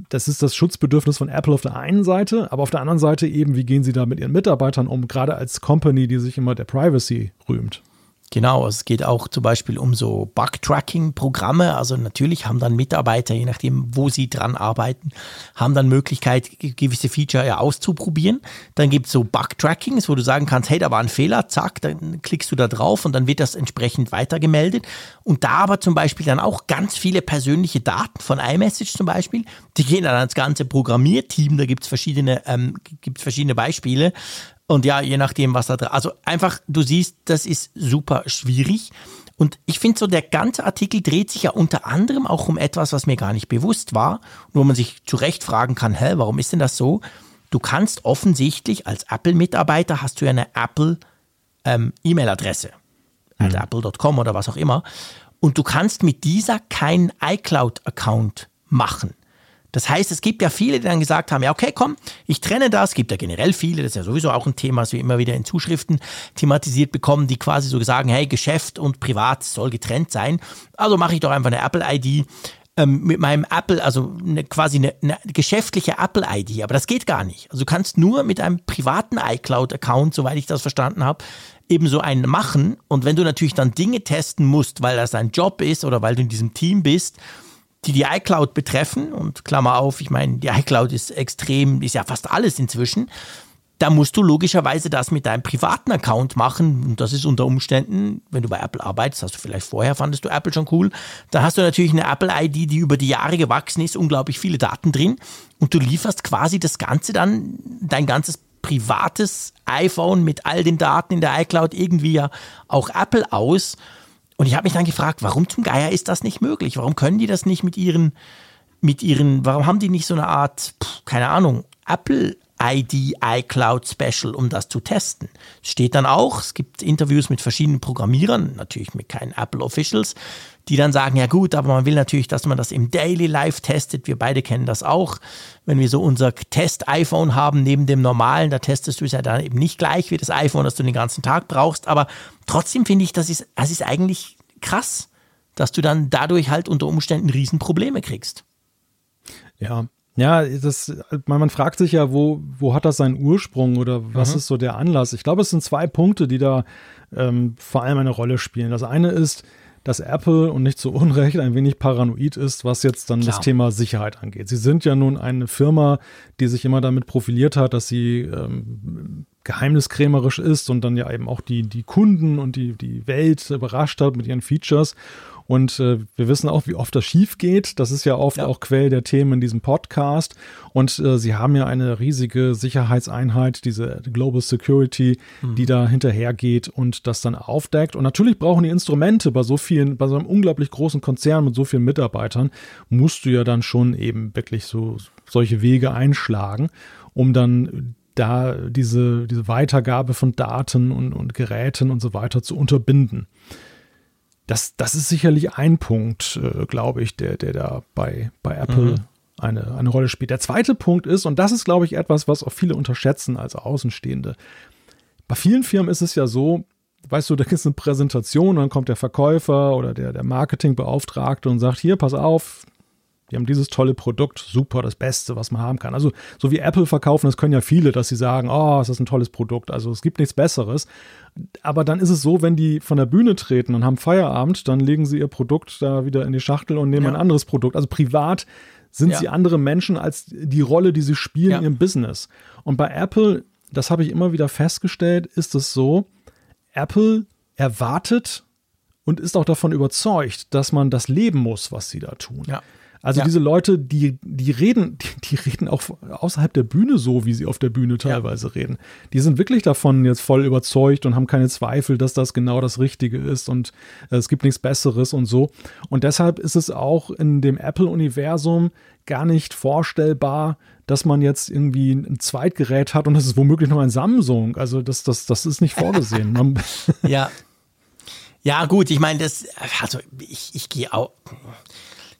das ist das Schutzbedürfnis von Apple auf der einen Seite, aber auf der anderen Seite eben, wie gehen sie da mit ihren Mitarbeitern um, gerade als Company, die sich immer der Privacy rühmt. Genau, es geht auch zum Beispiel um so Bug-Tracking-Programme. Also natürlich haben dann Mitarbeiter, je nachdem, wo sie dran arbeiten, haben dann Möglichkeit, gewisse Feature ja auszuprobieren. Dann gibt es so Bug-Trackings, wo du sagen kannst, hey, da war ein Fehler, zack, dann klickst du da drauf und dann wird das entsprechend weitergemeldet. Und da aber zum Beispiel dann auch ganz viele persönliche Daten von iMessage zum Beispiel, die gehen dann ans ganze Programmierteam, da gibt es verschiedene, ähm, gibt's verschiedene Beispiele. Und ja, je nachdem, was da drin. Also einfach, du siehst, das ist super schwierig. Und ich finde so, der ganze Artikel dreht sich ja unter anderem auch um etwas, was mir gar nicht bewusst war, wo man sich zu Recht fragen kann, hä, warum ist denn das so? du kannst offensichtlich als Apple-Mitarbeiter hast du ja eine Apple ähm, E-Mail-Adresse, also mhm. apple.com oder was auch immer. Und du kannst mit dieser keinen iCloud-Account machen. Das heißt, es gibt ja viele, die dann gesagt haben, ja, okay, komm, ich trenne das. Es gibt ja generell viele, das ist ja sowieso auch ein Thema, das wir immer wieder in Zuschriften thematisiert bekommen, die quasi so sagen, hey, Geschäft und Privat soll getrennt sein. Also mache ich doch einfach eine Apple-ID ähm, mit meinem Apple, also eine, quasi eine, eine geschäftliche Apple-ID. Aber das geht gar nicht. Also du kannst nur mit einem privaten iCloud-Account, soweit ich das verstanden habe, eben so einen machen. Und wenn du natürlich dann Dinge testen musst, weil das dein Job ist oder weil du in diesem Team bist, die die iCloud betreffen, und Klammer auf, ich meine, die iCloud ist extrem, ist ja fast alles inzwischen, da musst du logischerweise das mit deinem privaten Account machen. Und das ist unter Umständen, wenn du bei Apple arbeitest, hast du vielleicht vorher, fandest du Apple schon cool, da hast du natürlich eine Apple-ID, die über die Jahre gewachsen ist, unglaublich viele Daten drin. Und du lieferst quasi das Ganze dann, dein ganzes privates iPhone mit all den Daten in der iCloud irgendwie ja auch Apple aus. Und ich habe mich dann gefragt, warum zum Geier ist das nicht möglich? Warum können die das nicht mit ihren, mit ihren, warum haben die nicht so eine Art, keine Ahnung, Apple ID iCloud Special, um das zu testen. Steht dann auch, es gibt Interviews mit verschiedenen Programmierern, natürlich mit keinen Apple Officials, die dann sagen, ja gut, aber man will natürlich, dass man das im Daily Life testet. Wir beide kennen das auch. Wenn wir so unser Test-iPhone haben, neben dem normalen, da testest du es ja dann eben nicht gleich wie das iPhone, das du den ganzen Tag brauchst. Aber trotzdem finde ich, das ist, das ist eigentlich krass, dass du dann dadurch halt unter Umständen Riesenprobleme kriegst. Ja, ja, das, man, fragt sich ja, wo, wo hat das seinen Ursprung oder was mhm. ist so der Anlass? Ich glaube, es sind zwei Punkte, die da ähm, vor allem eine Rolle spielen. Das eine ist, dass Apple und nicht zu Unrecht ein wenig paranoid ist, was jetzt dann Klar. das Thema Sicherheit angeht. Sie sind ja nun eine Firma, die sich immer damit profiliert hat, dass sie ähm, geheimniskrämerisch ist und dann ja eben auch die, die Kunden und die, die Welt überrascht hat mit ihren Features. Und äh, wir wissen auch, wie oft das schief geht. Das ist ja oft ja. auch Quell der Themen in diesem Podcast. Und äh, sie haben ja eine riesige Sicherheitseinheit, diese Global Security, mhm. die da hinterhergeht und das dann aufdeckt. Und natürlich brauchen die Instrumente bei so vielen, bei so einem unglaublich großen Konzern mit so vielen Mitarbeitern, musst du ja dann schon eben wirklich so solche Wege einschlagen, um dann da diese, diese Weitergabe von Daten und, und Geräten und so weiter zu unterbinden das, das ist sicherlich ein Punkt, äh, glaube ich, der, der da bei, bei Apple mhm. eine, eine Rolle spielt. Der zweite Punkt ist, und das ist, glaube ich, etwas, was auch viele unterschätzen als Außenstehende. Bei vielen Firmen ist es ja so, weißt du, da gibt es eine Präsentation dann kommt der Verkäufer oder der, der Marketingbeauftragte und sagt, hier, pass auf, die haben dieses tolle Produkt, super, das Beste, was man haben kann. Also, so wie Apple verkaufen, das können ja viele, dass sie sagen, oh, ist das ein tolles Produkt. Also, es gibt nichts Besseres. Aber dann ist es so, wenn die von der Bühne treten und haben Feierabend, dann legen sie ihr Produkt da wieder in die Schachtel und nehmen ja. ein anderes Produkt. Also, privat sind ja. sie andere Menschen als die Rolle, die sie spielen ja. in ihrem Business. Und bei Apple, das habe ich immer wieder festgestellt, ist es so, Apple erwartet und ist auch davon überzeugt, dass man das leben muss, was sie da tun. Ja. Also ja. diese Leute, die, die reden, die, die, reden auch außerhalb der Bühne so, wie sie auf der Bühne teilweise ja. reden. Die sind wirklich davon jetzt voll überzeugt und haben keine Zweifel, dass das genau das Richtige ist und äh, es gibt nichts Besseres und so. Und deshalb ist es auch in dem Apple-Universum gar nicht vorstellbar, dass man jetzt irgendwie ein Zweitgerät hat und das ist womöglich noch ein Samsung. Also das, das, das ist nicht vorgesehen. <laughs> ja. Ja, gut, ich meine, das, also ich, ich gehe auch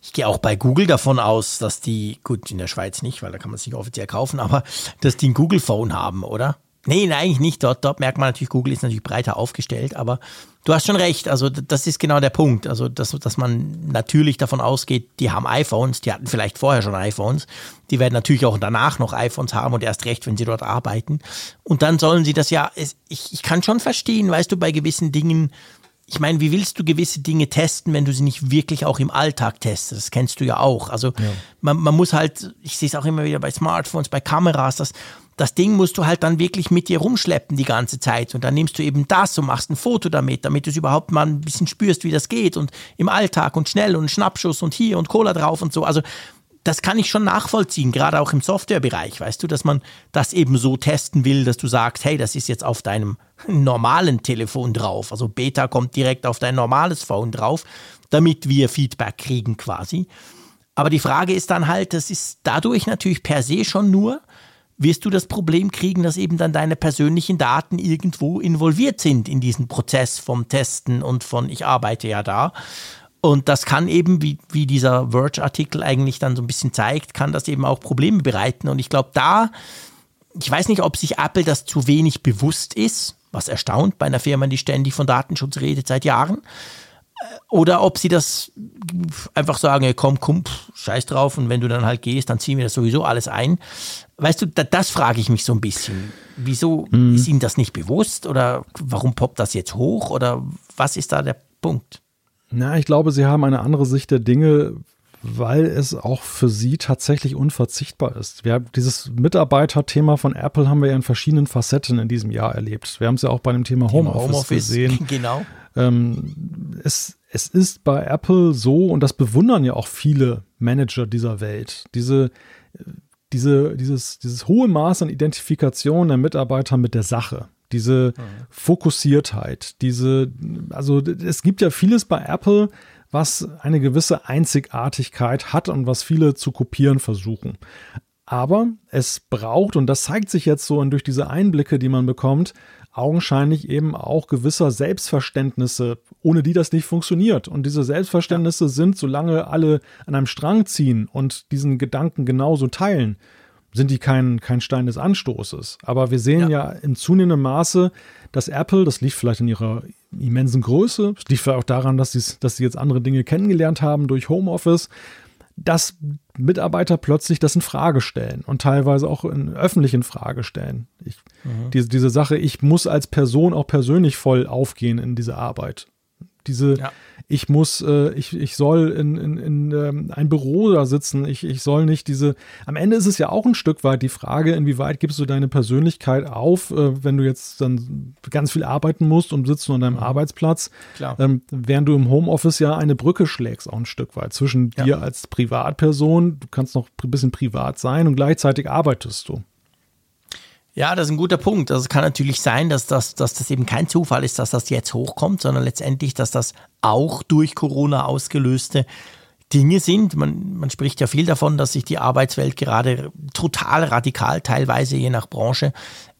ich gehe auch bei Google davon aus, dass die, gut, in der Schweiz nicht, weil da kann man es nicht offiziell kaufen, aber dass die ein Google Phone haben, oder? Nee, nein, eigentlich nicht. Dort, dort merkt man natürlich, Google ist natürlich breiter aufgestellt, aber du hast schon recht. Also, das ist genau der Punkt. Also, dass, dass man natürlich davon ausgeht, die haben iPhones, die hatten vielleicht vorher schon iPhones. Die werden natürlich auch danach noch iPhones haben und erst recht, wenn sie dort arbeiten. Und dann sollen sie das ja, ich, ich kann schon verstehen, weißt du, bei gewissen Dingen, ich meine, wie willst du gewisse Dinge testen, wenn du sie nicht wirklich auch im Alltag testest? Das kennst du ja auch. Also ja. Man, man muss halt, ich sehe es auch immer wieder bei Smartphones, bei Kameras, das, das Ding musst du halt dann wirklich mit dir rumschleppen die ganze Zeit. Und dann nimmst du eben das und machst ein Foto damit, damit du es überhaupt mal ein bisschen spürst, wie das geht. Und im Alltag und schnell und Schnappschuss und hier und Cola drauf und so. Also das kann ich schon nachvollziehen, gerade auch im Softwarebereich, weißt du, dass man das eben so testen will, dass du sagst, hey, das ist jetzt auf deinem normalen Telefon drauf. Also Beta kommt direkt auf dein normales Phone drauf, damit wir Feedback kriegen quasi. Aber die Frage ist dann halt, das ist dadurch natürlich per se schon nur, wirst du das Problem kriegen, dass eben dann deine persönlichen Daten irgendwo involviert sind in diesen Prozess vom Testen und von ich arbeite ja da. Und das kann eben, wie, wie dieser Verge-Artikel eigentlich dann so ein bisschen zeigt, kann das eben auch Probleme bereiten. Und ich glaube, da, ich weiß nicht, ob sich Apple das zu wenig bewusst ist, was erstaunt bei einer Firma, die ständig von Datenschutz redet seit Jahren. Oder ob sie das einfach sagen, hey, komm, komm, scheiß drauf und wenn du dann halt gehst, dann ziehen wir das sowieso alles ein. Weißt du, da, das frage ich mich so ein bisschen. Wieso mhm. ist ihnen das nicht bewusst oder warum poppt das jetzt hoch oder was ist da der Punkt? Na, ich glaube, sie haben eine andere Sicht der Dinge, weil es auch für sie tatsächlich unverzichtbar ist. Wir haben dieses Mitarbeiterthema von Apple haben wir ja in verschiedenen Facetten in diesem Jahr erlebt. Wir haben es ja auch bei dem Thema Homeoffice, Homeoffice gesehen. <laughs> Genau. Ähm, es, es ist bei Apple so, und das bewundern ja auch viele Manager dieser Welt, diese, diese, dieses, dieses hohe Maß an Identifikation der Mitarbeiter mit der Sache diese mhm. Fokussiertheit, diese, also es gibt ja vieles bei Apple, was eine gewisse Einzigartigkeit hat und was viele zu kopieren versuchen. Aber es braucht, und das zeigt sich jetzt so durch diese Einblicke, die man bekommt, augenscheinlich eben auch gewisser Selbstverständnisse, ohne die das nicht funktioniert. Und diese Selbstverständnisse sind, solange alle an einem Strang ziehen und diesen Gedanken genauso teilen, sind die kein, kein Stein des Anstoßes. Aber wir sehen ja. ja in zunehmendem Maße, dass Apple, das liegt vielleicht in ihrer immensen Größe, das liegt vielleicht auch daran, dass, dass sie jetzt andere Dinge kennengelernt haben durch Homeoffice, dass Mitarbeiter plötzlich das in Frage stellen und teilweise auch in öffentlichen Frage stellen. Ich, mhm. diese, diese Sache, ich muss als Person auch persönlich voll aufgehen in diese Arbeit. Diese, ja ich muss, äh, ich, ich soll in, in, in ähm, ein Büro da sitzen, ich, ich soll nicht diese. Am Ende ist es ja auch ein Stück weit die Frage, inwieweit gibst du deine Persönlichkeit auf, äh, wenn du jetzt dann ganz viel arbeiten musst und sitzt nur an deinem mhm. Arbeitsplatz, ähm, während du im Homeoffice ja eine Brücke schlägst, auch ein Stück weit zwischen ja. dir als Privatperson, du kannst noch ein bisschen privat sein und gleichzeitig arbeitest du. Ja, das ist ein guter Punkt. Also es kann natürlich sein, dass das, dass das eben kein Zufall ist, dass das jetzt hochkommt, sondern letztendlich, dass das auch durch Corona ausgelöste Dinge sind. Man, man spricht ja viel davon, dass sich die Arbeitswelt gerade total radikal, teilweise je nach Branche,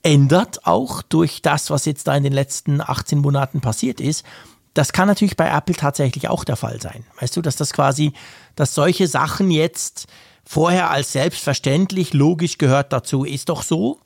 ändert, auch durch das, was jetzt da in den letzten 18 Monaten passiert ist. Das kann natürlich bei Apple tatsächlich auch der Fall sein. Weißt du, dass das quasi, dass solche Sachen jetzt vorher als selbstverständlich, logisch gehört dazu, ist doch so.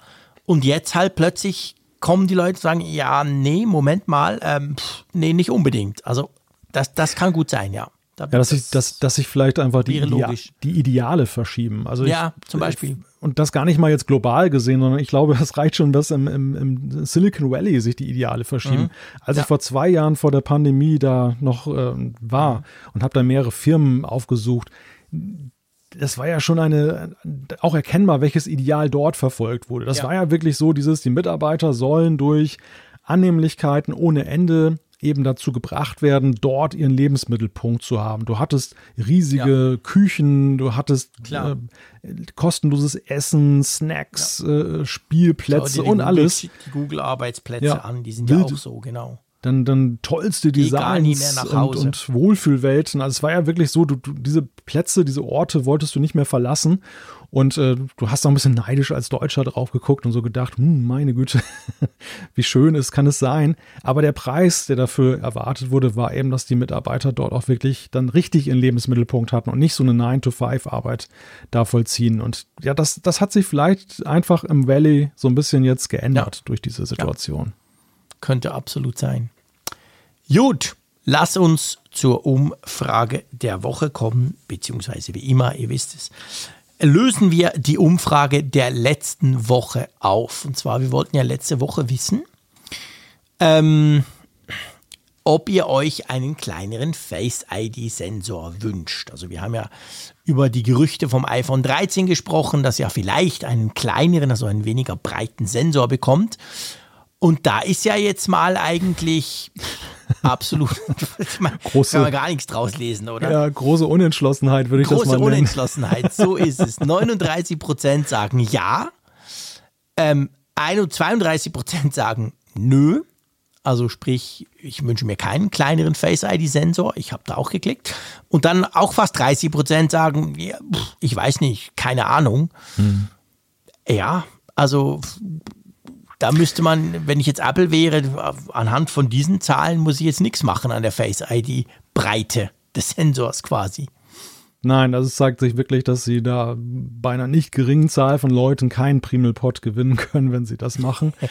Und jetzt halt plötzlich kommen die Leute und sagen, ja, nee, Moment mal, ähm, pff, nee, nicht unbedingt. Also das, das kann gut sein, ja. Da ja, dass sich dass, dass vielleicht einfach die, Idea die Ideale verschieben. Also ja, ich, zum Beispiel. Und das gar nicht mal jetzt global gesehen, sondern ich glaube, <laughs> es reicht schon, dass im, im, im Silicon Valley sich die Ideale verschieben. Mhm. Als ja. ich vor zwei Jahren vor der Pandemie da noch äh, war mhm. und habe da mehrere Firmen aufgesucht, das war ja schon eine, auch erkennbar, welches Ideal dort verfolgt wurde. Das ja. war ja wirklich so, dieses, die Mitarbeiter sollen durch Annehmlichkeiten ohne Ende eben dazu gebracht werden, dort ihren Lebensmittelpunkt zu haben. Du hattest riesige ja. Küchen, du hattest äh, kostenloses Essen, Snacks, ja. äh, Spielplätze und alles. Die Google-Arbeitsplätze an, die sind Wild, ja auch so, genau dann, dann tollste Designs und, und Wohlfühlwelten. Also es war ja wirklich so, du, du, diese Plätze, diese Orte wolltest du nicht mehr verlassen. Und äh, du hast da ein bisschen neidisch als Deutscher drauf geguckt und so gedacht, hm, meine Güte, <laughs> wie schön ist, kann es sein. Aber der Preis, der dafür erwartet wurde, war eben, dass die Mitarbeiter dort auch wirklich dann richtig ihren Lebensmittelpunkt hatten und nicht so eine 9-to-5-Arbeit da vollziehen. Und ja, das, das hat sich vielleicht einfach im Valley so ein bisschen jetzt geändert ja. durch diese Situation. Ja. Könnte absolut sein. Gut, lass uns zur Umfrage der Woche kommen, beziehungsweise wie immer, ihr wisst es, lösen wir die Umfrage der letzten Woche auf. Und zwar, wir wollten ja letzte Woche wissen, ähm, ob ihr euch einen kleineren Face-ID-Sensor wünscht. Also wir haben ja über die Gerüchte vom iPhone 13 gesprochen, dass ja vielleicht einen kleineren, also einen weniger breiten Sensor bekommt. Und da ist ja jetzt mal eigentlich absolut, <laughs> ich meine, große, kann man gar nichts draus lesen, oder? Ja, große Unentschlossenheit würde ich große das mal nennen. Große Unentschlossenheit, so <laughs> ist es. 39 Prozent sagen ja, ähm, 32 Prozent sagen nö. Also sprich, ich wünsche mir keinen kleineren Face-ID-Sensor. Ich habe da auch geklickt. Und dann auch fast 30 Prozent sagen, ja, ich weiß nicht, keine Ahnung. Hm. Ja, Also da müsste man, wenn ich jetzt Apple wäre, anhand von diesen Zahlen muss ich jetzt nichts machen an der Face ID Breite des Sensors quasi. Nein, also es zeigt sich wirklich, dass sie da bei einer nicht geringen Zahl von Leuten keinen Primelpot gewinnen können, wenn sie das machen. <laughs>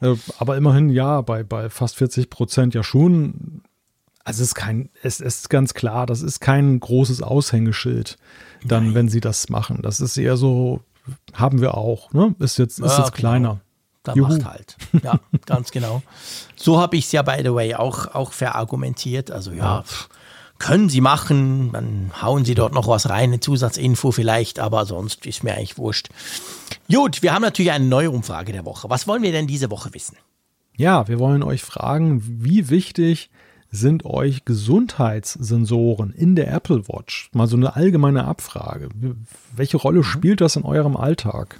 Äh, aber immerhin ja, bei, bei fast 40 Prozent ja schon. Also es ist kein, es ist ganz klar, das ist kein großes Aushängeschild, dann, Nein. wenn sie das machen. Das ist eher so, haben wir auch, ne? Ist jetzt, ist ja, jetzt genau. kleiner. Da Juhu. macht halt. Ja, <laughs> ganz genau. So habe ich es ja, by the way, auch, auch verargumentiert. Also ja. Pff, können Sie machen, dann hauen Sie dort noch was rein, eine Zusatzinfo vielleicht, aber sonst ist mir eigentlich wurscht. Gut, wir haben natürlich eine neue Umfrage der Woche. Was wollen wir denn diese Woche wissen? Ja, wir wollen euch fragen, wie wichtig sind euch Gesundheitssensoren in der Apple Watch? Mal so eine allgemeine Abfrage. Welche Rolle mhm. spielt das in eurem Alltag?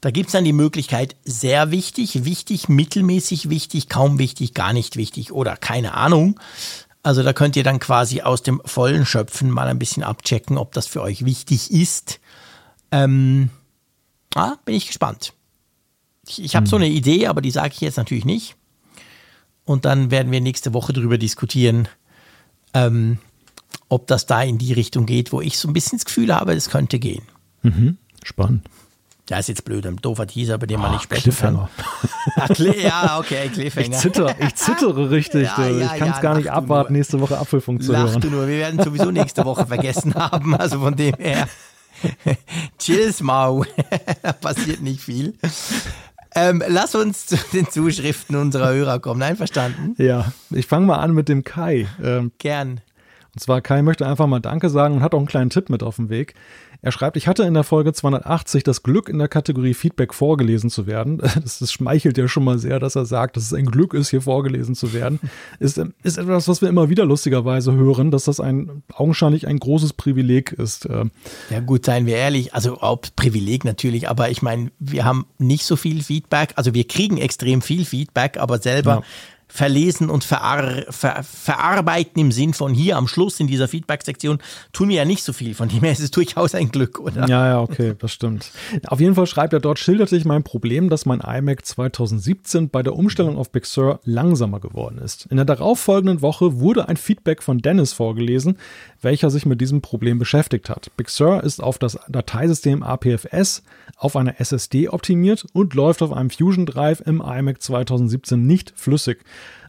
Da gibt es dann die Möglichkeit, sehr wichtig, wichtig, mittelmäßig wichtig, kaum wichtig, gar nicht wichtig oder keine Ahnung. Also da könnt ihr dann quasi aus dem Vollen schöpfen, mal ein bisschen abchecken, ob das für euch wichtig ist. Ähm, ah, bin ich gespannt. Ich, ich habe hm. so eine Idee, aber die sage ich jetzt natürlich nicht. Und dann werden wir nächste Woche darüber diskutieren, ähm, ob das da in die Richtung geht, wo ich so ein bisschen das Gefühl habe, es könnte gehen. Mhm. Spannend. Ja, ist jetzt blöd, ein doofer Teaser, bei dem man nicht sprechen Cliffhanger. kann. Ach, ja, okay, Cliffhanger. Ich, zitter, ich zittere richtig. <laughs> Ja, ja, ich kann es ja, gar nicht abwarten, nächste Woche Apfelfunk zu lach hören. du nur, wir werden sowieso nächste Woche vergessen <laughs> haben, also von dem her. <laughs> Chills, Mau. da passiert nicht viel. Ähm, lass uns zu den Zuschriften unserer Hörer kommen. Einverstanden? Ja, ich fange mal an mit dem Kai. Ähm, Gern. Und zwar Kai möchte einfach mal Danke sagen und hat auch einen kleinen Tipp mit auf dem Weg. Er schreibt, ich hatte in der Folge 280 das Glück, in der Kategorie Feedback vorgelesen zu werden. <laughs> Das, das schmeichelt ja schon mal sehr, dass er sagt, dass es ein Glück ist, hier vorgelesen zu werden. <laughs> Ist, ist etwas, was wir immer wieder lustigerweise hören, dass das ein augenscheinlich ein großes Privileg ist. Ja gut, seien wir ehrlich, also auch Privileg natürlich, aber ich meine, wir haben nicht so viel Feedback, also wir kriegen extrem viel Feedback, aber selber ja verlesen und verar ver verarbeiten im Sinn von hier am Schluss in dieser Feedback-Sektion tun wir ja nicht so viel. Von dem her ist es durchaus ein Glück, oder? Ja, ja, okay, das stimmt. Auf jeden Fall schreibt er dort, schilderte ich mein Problem, dass mein iMac 2017 bei der Umstellung auf Big Sur langsamer geworden ist. In der darauffolgenden Woche wurde ein Feedback von Dennis vorgelesen, welcher sich mit diesem Problem beschäftigt hat. Big Sur ist auf das Dateisystem APFS auf einer SSD optimiert und läuft auf einem Fusion Drive im iMac 2017 nicht flüssig.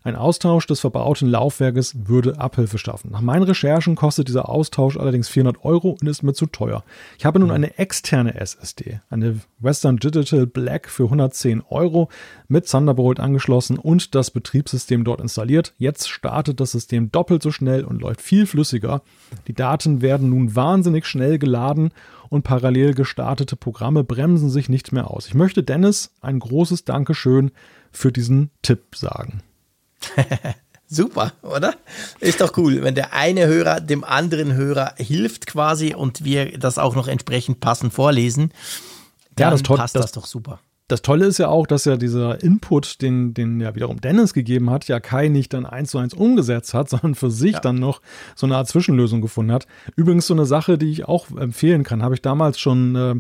Ein Austausch des verbauten Laufwerkes würde Abhilfe schaffen. Nach meinen Recherchen kostet dieser Austausch allerdings 400 Euro und ist mir zu teuer. Ich habe nun eine externe SSD, eine Western Digital Black für 110 Euro mit Thunderbolt angeschlossen und das Betriebssystem dort installiert. Jetzt startet das System doppelt so schnell und läuft viel flüssiger. Die Daten werden nun wahnsinnig schnell geladen und parallel gestartete Programme bremsen sich nicht mehr aus. Ich möchte Dennis ein großes Dankeschön für diesen Tipp sagen. <laughs> Super, oder? Ist doch cool, wenn der eine Hörer dem anderen Hörer hilft quasi und wir das auch noch entsprechend passend vorlesen. Dann ja, das passt das, das doch super. Das Tolle ist ja auch, dass ja dieser Input, den, den ja wiederum Dennis gegeben hat, ja Kai nicht dann eins zu eins umgesetzt hat, <laughs> sondern für sich ja. dann noch so eine Art Zwischenlösung gefunden hat. Übrigens so eine Sache, die ich auch empfehlen kann, habe ich damals schon äh,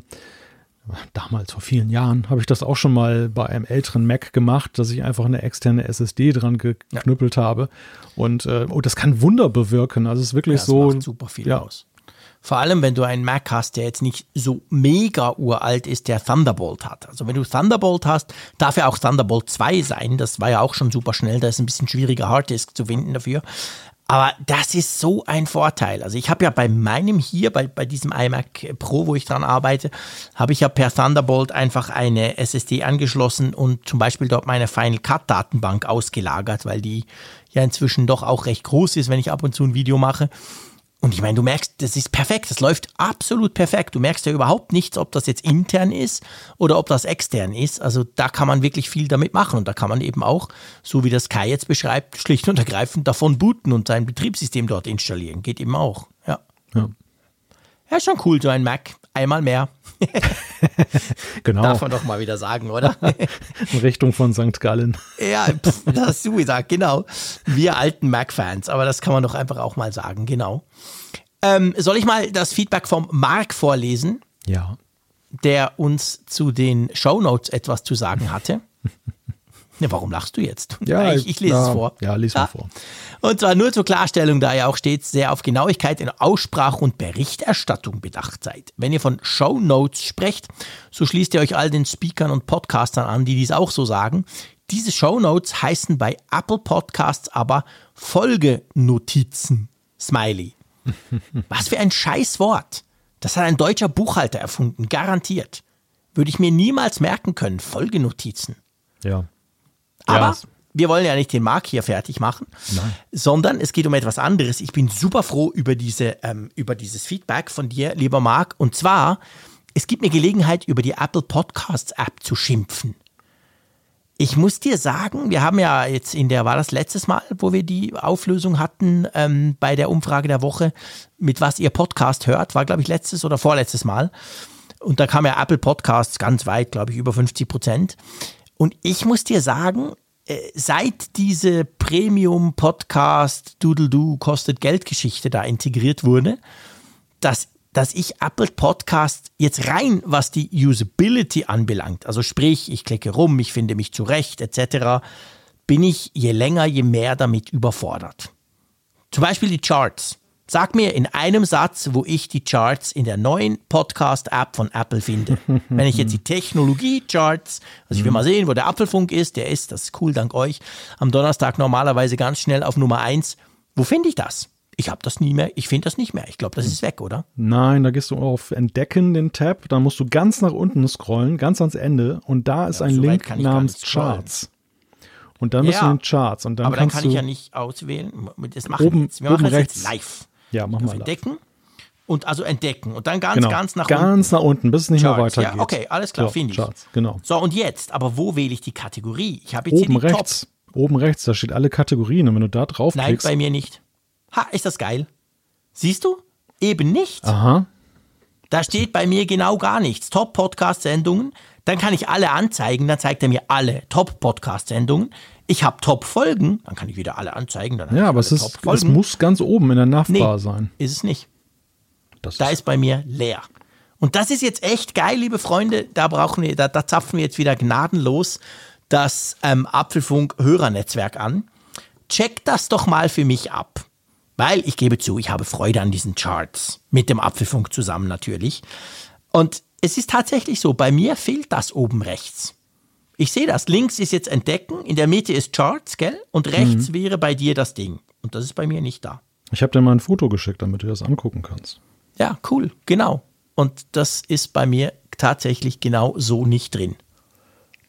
damals vor vielen Jahren habe ich das auch schon mal bei einem älteren Mac gemacht, dass ich einfach eine externe SSD dran geknüppelt ja. habe. Und äh, oh, das kann Wunder bewirken. Also es ist wirklich ja, so. Macht super viel ja. aus. Vor allem, wenn du einen Mac hast, der jetzt nicht so mega uralt ist, der Thunderbolt hat. Also wenn du Thunderbolt hast, darf ja auch Thunderbolt 2 sein. Das war ja auch schon super schnell. Da ist ein bisschen schwieriger Harddisk zu finden dafür. Aber das ist so ein Vorteil. Also ich habe ja bei meinem hier, bei, bei diesem iMac Pro, wo ich dran arbeite, habe ich ja per Thunderbolt einfach eine SSD angeschlossen und zum Beispiel dort meine Final Cut Datenbank ausgelagert, weil die ja inzwischen doch auch recht groß ist, wenn ich ab und zu ein Video mache. Und ich meine, du merkst, das ist perfekt, das läuft absolut perfekt. Du merkst ja überhaupt nichts, ob das jetzt intern ist oder ob das extern ist. Also da kann man wirklich viel damit machen und da kann man eben auch, so wie das Kai jetzt beschreibt, schlicht und ergreifend davon booten und sein Betriebssystem dort installieren. Geht eben auch. Ja. Ja, ja schon cool, so ein Mac. Einmal mehr. <laughs> genau. Darf man doch mal wieder sagen, oder? In Richtung von St. Gallen. ja, pff, das hast du gesagt, genau. Wir alten Mac-Fans, aber das kann man doch einfach auch mal sagen, genau. Ähm, soll ich mal das Feedback vom Mark vorlesen? Ja. der uns zu den Shownotes etwas zu sagen hatte. <laughs> Ja, warum lachst du jetzt? Ja, ich, ich lese ja, es vor. Ja, lies mal vor. Und zwar nur zur Klarstellung, da ihr auch stets sehr auf Genauigkeit in Aussprache und Berichterstattung bedacht seid. Wenn ihr von Shownotes sprecht, so schließt ihr euch all den Speakern und Podcastern an, die dies auch so sagen. Diese Shownotes heißen bei Apple Podcasts aber Folgenotizen. Smiley. <laughs> Was für ein Scheißwort. Das hat ein deutscher Buchhalter erfunden, garantiert. Würde ich mir niemals merken können. Folgenotizen. Ja. Aber Ja, wir wollen ja nicht den Markt hier fertig machen, Nein. sondern es geht um etwas anderes. Ich bin super froh über, diese, ähm, über dieses Feedback von dir, lieber Marc. Und zwar, es gibt mir Gelegenheit, über die Apple Podcasts App zu schimpfen. Ich muss dir sagen, wir haben ja jetzt in der, war das letztes Mal, wo wir die Auflösung hatten ähm, bei der Umfrage der Woche, mit was ihr Podcast hört, war glaube ich letztes oder vorletztes Mal. Und da kam ja Apple Podcasts ganz weit, glaube ich, über 50 Prozent. Und ich muss dir sagen, äh, seit diese Premium-Podcast Doodle-Doo kostet Geld-Geschichte da integriert wurde, dass, dass ich Apple Podcast jetzt rein, was die Usability anbelangt, also sprich, ich klicke rum, ich finde mich zurecht, etc., bin ich je länger, je mehr damit überfordert. Zum Beispiel die Charts. Sag mir in einem Satz, wo ich die Charts in der neuen Podcast-App von Apple finde. <laughs> Wenn ich jetzt die Technologie-Charts, also ich will mal sehen, wo der Apfelfunk ist, der ist, das ist cool, dank euch, am Donnerstag normalerweise ganz schnell auf Nummer 1. Wo finde ich das? Ich habe das nie mehr, ich finde das nicht mehr. Ich glaube, das ist weg, oder? Nein, da gehst du auf Entdecken, den Tab, dann musst du ganz nach unten scrollen, ganz ans Ende und da ist ein so Link namens. Charts. Und dann bist Ja. du in den Charts und dann Aber dann kannst kann du ich ja nicht auswählen. Das machen Oben- wir jetzt. Wir machen oben das rechts. jetzt live. Ja, mach mal. live. entdecken und also entdecken und dann ganz, Genau. ganz nach unten. ganz nach unten, bis es nicht mehr Charts, weitergeht. ja, okay, alles klar, So, finde ich. Charts, genau. So, und jetzt, aber wo wähle ich die Kategorie? Ich habe jetzt Oben hier die rechts, oben rechts, da steht alle Kategorien und wenn du da Top. Nein, bei mir nicht. Ha, ist das geil. Siehst du? Eben nicht. aha, Da steht bei mir genau gar nichts. Top-Podcast-Sendungen. Dann kann ich alle anzeigen. Dann zeigt er mir alle Top-Podcast-Sendungen. Ich habe Top-Folgen. Dann kann ich wieder alle anzeigen. Ja, aber es, ist, es muss ganz oben in der nee, Navbar sein. ist es nicht. Das Da ist bei mir leer. Und das ist jetzt echt geil, liebe Freunde. Da brauchen wir, da, da zapfen wir jetzt wieder gnadenlos das ähm, Apfelfunk-Hörernetzwerk an. Checkt das doch mal für mich ab. Weil ich gebe zu, ich habe Freude an diesen Charts. Mit dem Apfelfunk zusammen natürlich. Und es ist tatsächlich so, bei mir fehlt das oben rechts. Ich sehe das. Links ist jetzt Entdecken, in der Mitte ist Charts, gell? Und rechts Mhm. wäre bei dir das Ding. Und das ist bei mir nicht da. Ich habe dir mal ein Foto geschickt, damit du das angucken kannst. Ja, cool, genau. Und das ist bei mir tatsächlich genau so nicht drin.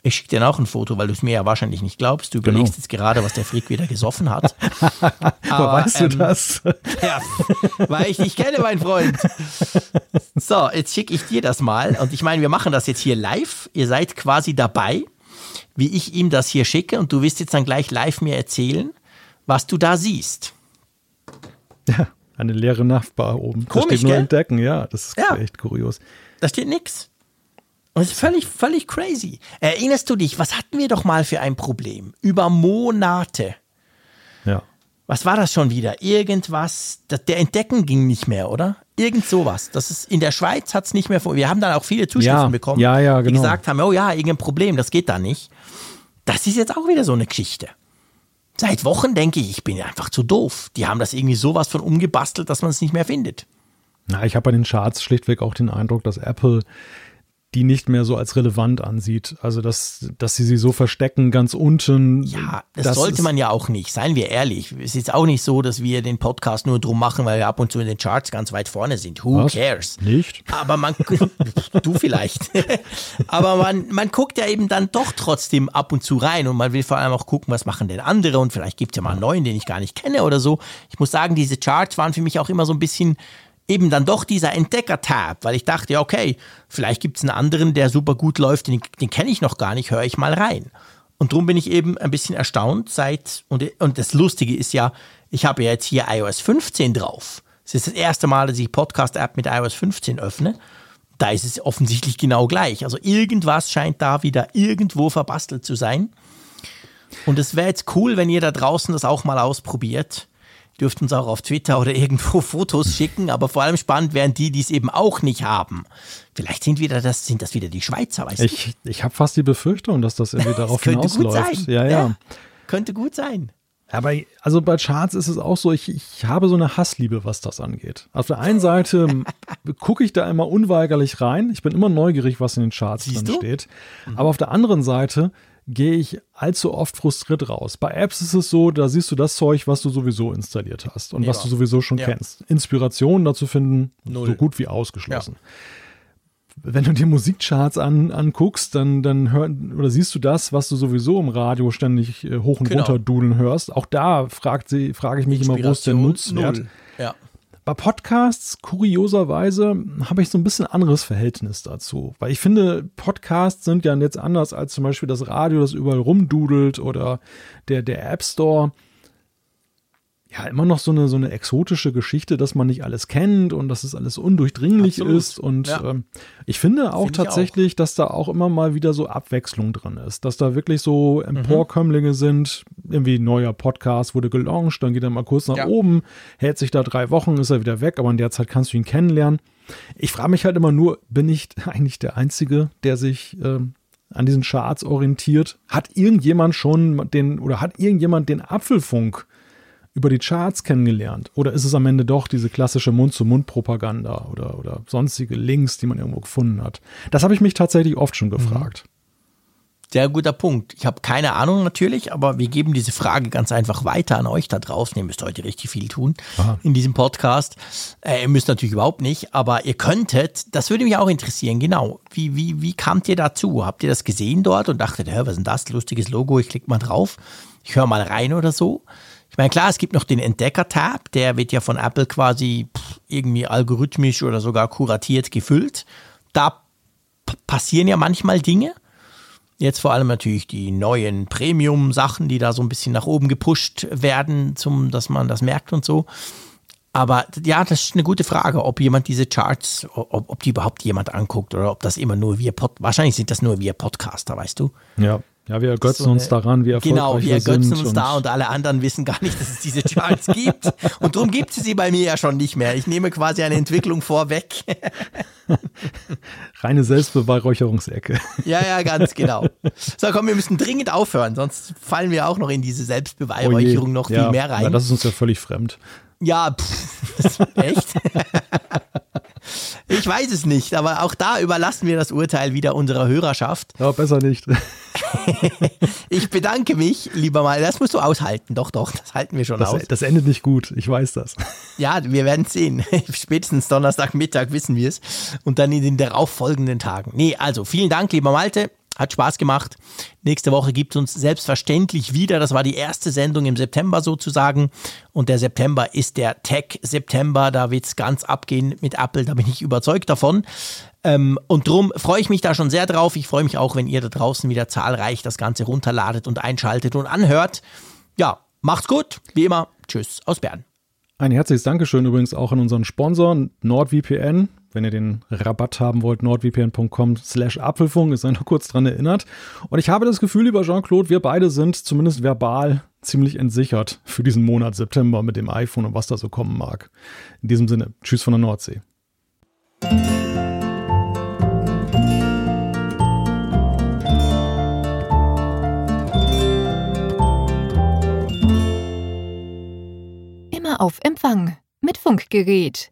Ich schicke dir auch ein Foto, weil du es mir ja wahrscheinlich nicht glaubst. Du überlegst Genau. jetzt gerade, was der Frick wieder gesoffen hat. <laughs> Aber weißt du ähm, das? <laughs> Ja, weil ich dich kenne, mein Freund. So, jetzt schicke ich dir das mal. Und ich meine, wir machen das jetzt hier live. Ihr seid quasi dabei, wie ich ihm das hier schicke. Und du wirst jetzt dann gleich live mir erzählen, was du da siehst. Ja, eine leere Navbar oben. Komisch, da steht nur gell? Entdecken, ja, das ist Ja. echt kurios. Da steht nix. Und es ist völlig, völlig crazy. Erinnerst du dich, was hatten wir doch mal für ein Problem? Über Monate. Was war das schon wieder? Irgendwas, das, der Entdecken ging nicht mehr, oder? Irgend sowas. Das ist, in der Schweiz hat es nicht mehr Wir haben dann auch viele Zuschriften Ja, bekommen, ja, ja, die genau. gesagt haben, oh ja, irgendein Problem, das geht da nicht. Das ist jetzt auch wieder so eine Geschichte. Seit Wochen denke ich, ich bin einfach zu doof. Die haben das irgendwie sowas von umgebastelt, dass man es nicht mehr findet. Na, ich habe bei den Charts schlichtweg auch den Eindruck, dass Apple die nicht mehr so als relevant ansieht. Also, dass, dass sie sie so verstecken ganz unten. Ja, das, sollte ist- man ja auch nicht, seien wir ehrlich. Es ist auch nicht so, dass wir den Podcast nur drum machen, weil wir ab und zu in den Charts ganz weit vorne sind. Who Was? cares? Nicht? Aber man, <laughs> du vielleicht. <laughs> Aber man, man guckt ja eben dann doch trotzdem ab und zu rein und man will vor allem auch gucken, was machen denn andere und vielleicht gibt es ja mal einen neuen, den ich gar nicht kenne oder so. Ich muss sagen, diese Charts waren für mich auch immer so ein bisschen eben dann doch dieser Entdecker-Tab, weil ich dachte, ja, okay, vielleicht gibt es einen anderen, der super gut läuft, den, den kenne ich noch gar nicht, höre ich mal rein. Und darum bin ich eben ein bisschen erstaunt seit, und, und das Lustige ist ja, ich habe ja jetzt hier iOS 15 drauf. Es ist das erste Mal, dass ich Podcast-App mit iOS 15 öffne. Da ist es offensichtlich genau gleich. Also irgendwas scheint da wieder irgendwo verbastelt zu sein. Und es wäre jetzt cool, wenn ihr da draußen das auch mal ausprobiert. Dürft uns auch auf Twitter oder <laughs> irgendwo Fotos schicken, aber vor allem spannend wären die, die es eben auch nicht haben. Vielleicht sind wieder das, sind das wieder die Schweizer, weißt ich, du? Ich habe fast die Befürchtung, dass das irgendwie <laughs> darauf hinausläuft. Ja, ja, ja. Könnte gut sein. Aber also bei Charts ist es auch so, ich, ich habe so eine Hassliebe, was das angeht. Auf der einen Seite <laughs> gucke ich da immer unweigerlich rein. Ich bin immer neugierig, was in den Charts Siehst drin du? steht. Mhm. Aber auf der anderen Seite gehe ich allzu oft frustriert raus. Bei Apps ist es so, da siehst du das Zeug, was du sowieso installiert hast und ja. was du sowieso schon ja. kennst. Inspiration dazu finden, Null. so gut wie ausgeschlossen. Ja wenn du dir Musikcharts an, anguckst, dann, dann hör, oder siehst du das, was du sowieso im Radio ständig äh, hoch und genau. runter dudeln hörst. Auch da fragt sie, frage ich mich immer, wo ist der Nutzwert? Ja. Bei Podcasts, kurioserweise, habe ich so ein bisschen anderes Verhältnis dazu. Weil ich finde, Podcasts sind ja jetzt anders als zum Beispiel das Radio, das überall rumdudelt oder der, der App Store ja immer noch so eine, so eine exotische Geschichte, dass man nicht alles kennt und dass es alles undurchdringlich Absolut. ist. Und ja. ähm, ich finde auch finde tatsächlich, auch. dass da auch immer mal wieder so Abwechslung drin ist, dass da wirklich so Emporkömmlinge mhm. sind. Irgendwie neuer Podcast wurde gelauncht, dann geht er mal kurz nach ja. oben, hält sich da drei Wochen, ist er wieder weg, aber in der Zeit kannst du ihn kennenlernen. Ich frage mich halt immer nur, bin ich <laughs> eigentlich der Einzige, der sich ähm, an diesen Charts orientiert? Hat irgendjemand schon den oder hat irgendjemand den Apfelfunk über die Charts kennengelernt? Oder ist es am Ende doch diese klassische Mund-zu-Mund-Propaganda oder, oder sonstige Links, die man irgendwo gefunden hat? Das habe ich mich tatsächlich oft schon gefragt. Sehr guter Punkt. Ich habe keine Ahnung natürlich, aber wir geben diese Frage ganz einfach weiter an euch da draußen. Ihr müsst heute richtig viel tun Aha. in diesem Podcast. Äh, ihr müsst natürlich überhaupt nicht, aber ihr könntet, das würde mich auch interessieren, genau. Wie, wie, wie kamt ihr dazu? Habt ihr das gesehen dort und dachtet, was ist denn das? Lustiges Logo, ich klicke mal drauf. Ich höre mal rein oder so. Ich meine, klar, es gibt noch den Entdecker-Tab, der wird ja von Apple quasi irgendwie algorithmisch oder sogar kuratiert gefüllt. Da passieren ja manchmal Dinge. Jetzt vor allem natürlich die neuen Premium-Sachen, die da so ein bisschen nach oben gepusht werden, zum, dass man das merkt und so. Aber ja, das ist eine gute Frage, ob jemand diese Charts, ob, ob die überhaupt jemand anguckt oder ob das immer nur wir, Pod wahrscheinlich sind das nur wir Podcaster, weißt du? Ja, ja, wir ergötzen so eine, uns daran, wie erfolgreich Genau, wir ergötzen uns da und alle anderen wissen gar nicht, dass es diese Charts gibt. Und darum gibt es sie bei mir ja schon nicht mehr. Ich nehme quasi eine Entwicklung vorweg. <laughs> Reine Selbstbeweihräucherungsecke. Ja, ja, ganz genau. So, komm, wir müssen dringend aufhören, sonst fallen wir auch noch in diese Selbstbeweihräucherung oh noch ja, viel mehr rein. Ja, das ist uns ja völlig fremd. Ja, pff, <laughs> echt? Ich weiß es nicht, aber auch da überlassen wir das Urteil wieder unserer Hörerschaft. Ja, besser nicht. <laughs> ich bedanke mich, lieber mal. Das musst du aushalten. Doch, doch, das halten wir schon das, aus. Das endet nicht gut, ich weiß das. Ja, wir werden es sehen. <laughs> Spätestens Donnerstagmittag wissen wir es. Und dann in den darauffolgenden Tagen. Nee, also vielen Dank, lieber Malte. Hat Spaß gemacht. Nächste Woche gibt es uns selbstverständlich wieder. Das war die erste Sendung im September sozusagen. Und der September ist der Tech-September. Da wird es ganz abgehen mit Apple. Da bin ich überzeugt davon. Ähm, und drum freue ich mich da schon sehr drauf. Ich freue mich auch, wenn ihr da draußen wieder zahlreich das Ganze runterladet und einschaltet und anhört. Ja, macht's gut. Wie immer. Tschüss aus Bern. Ein herzliches Dankeschön übrigens auch an unseren Sponsor NordVPN. Wenn ihr den Rabatt haben wollt, nordvpn.com slash Apfelfunk, ist noch kurz dran erinnert. Und ich habe das Gefühl, lieber Jean-Claude, wir beide sind zumindest verbal ziemlich entsichert für diesen Monat September mit dem iPhone und was da so kommen mag. In diesem Sinne, tschüss von der Nordsee. Immer auf Empfang mit Funkgerät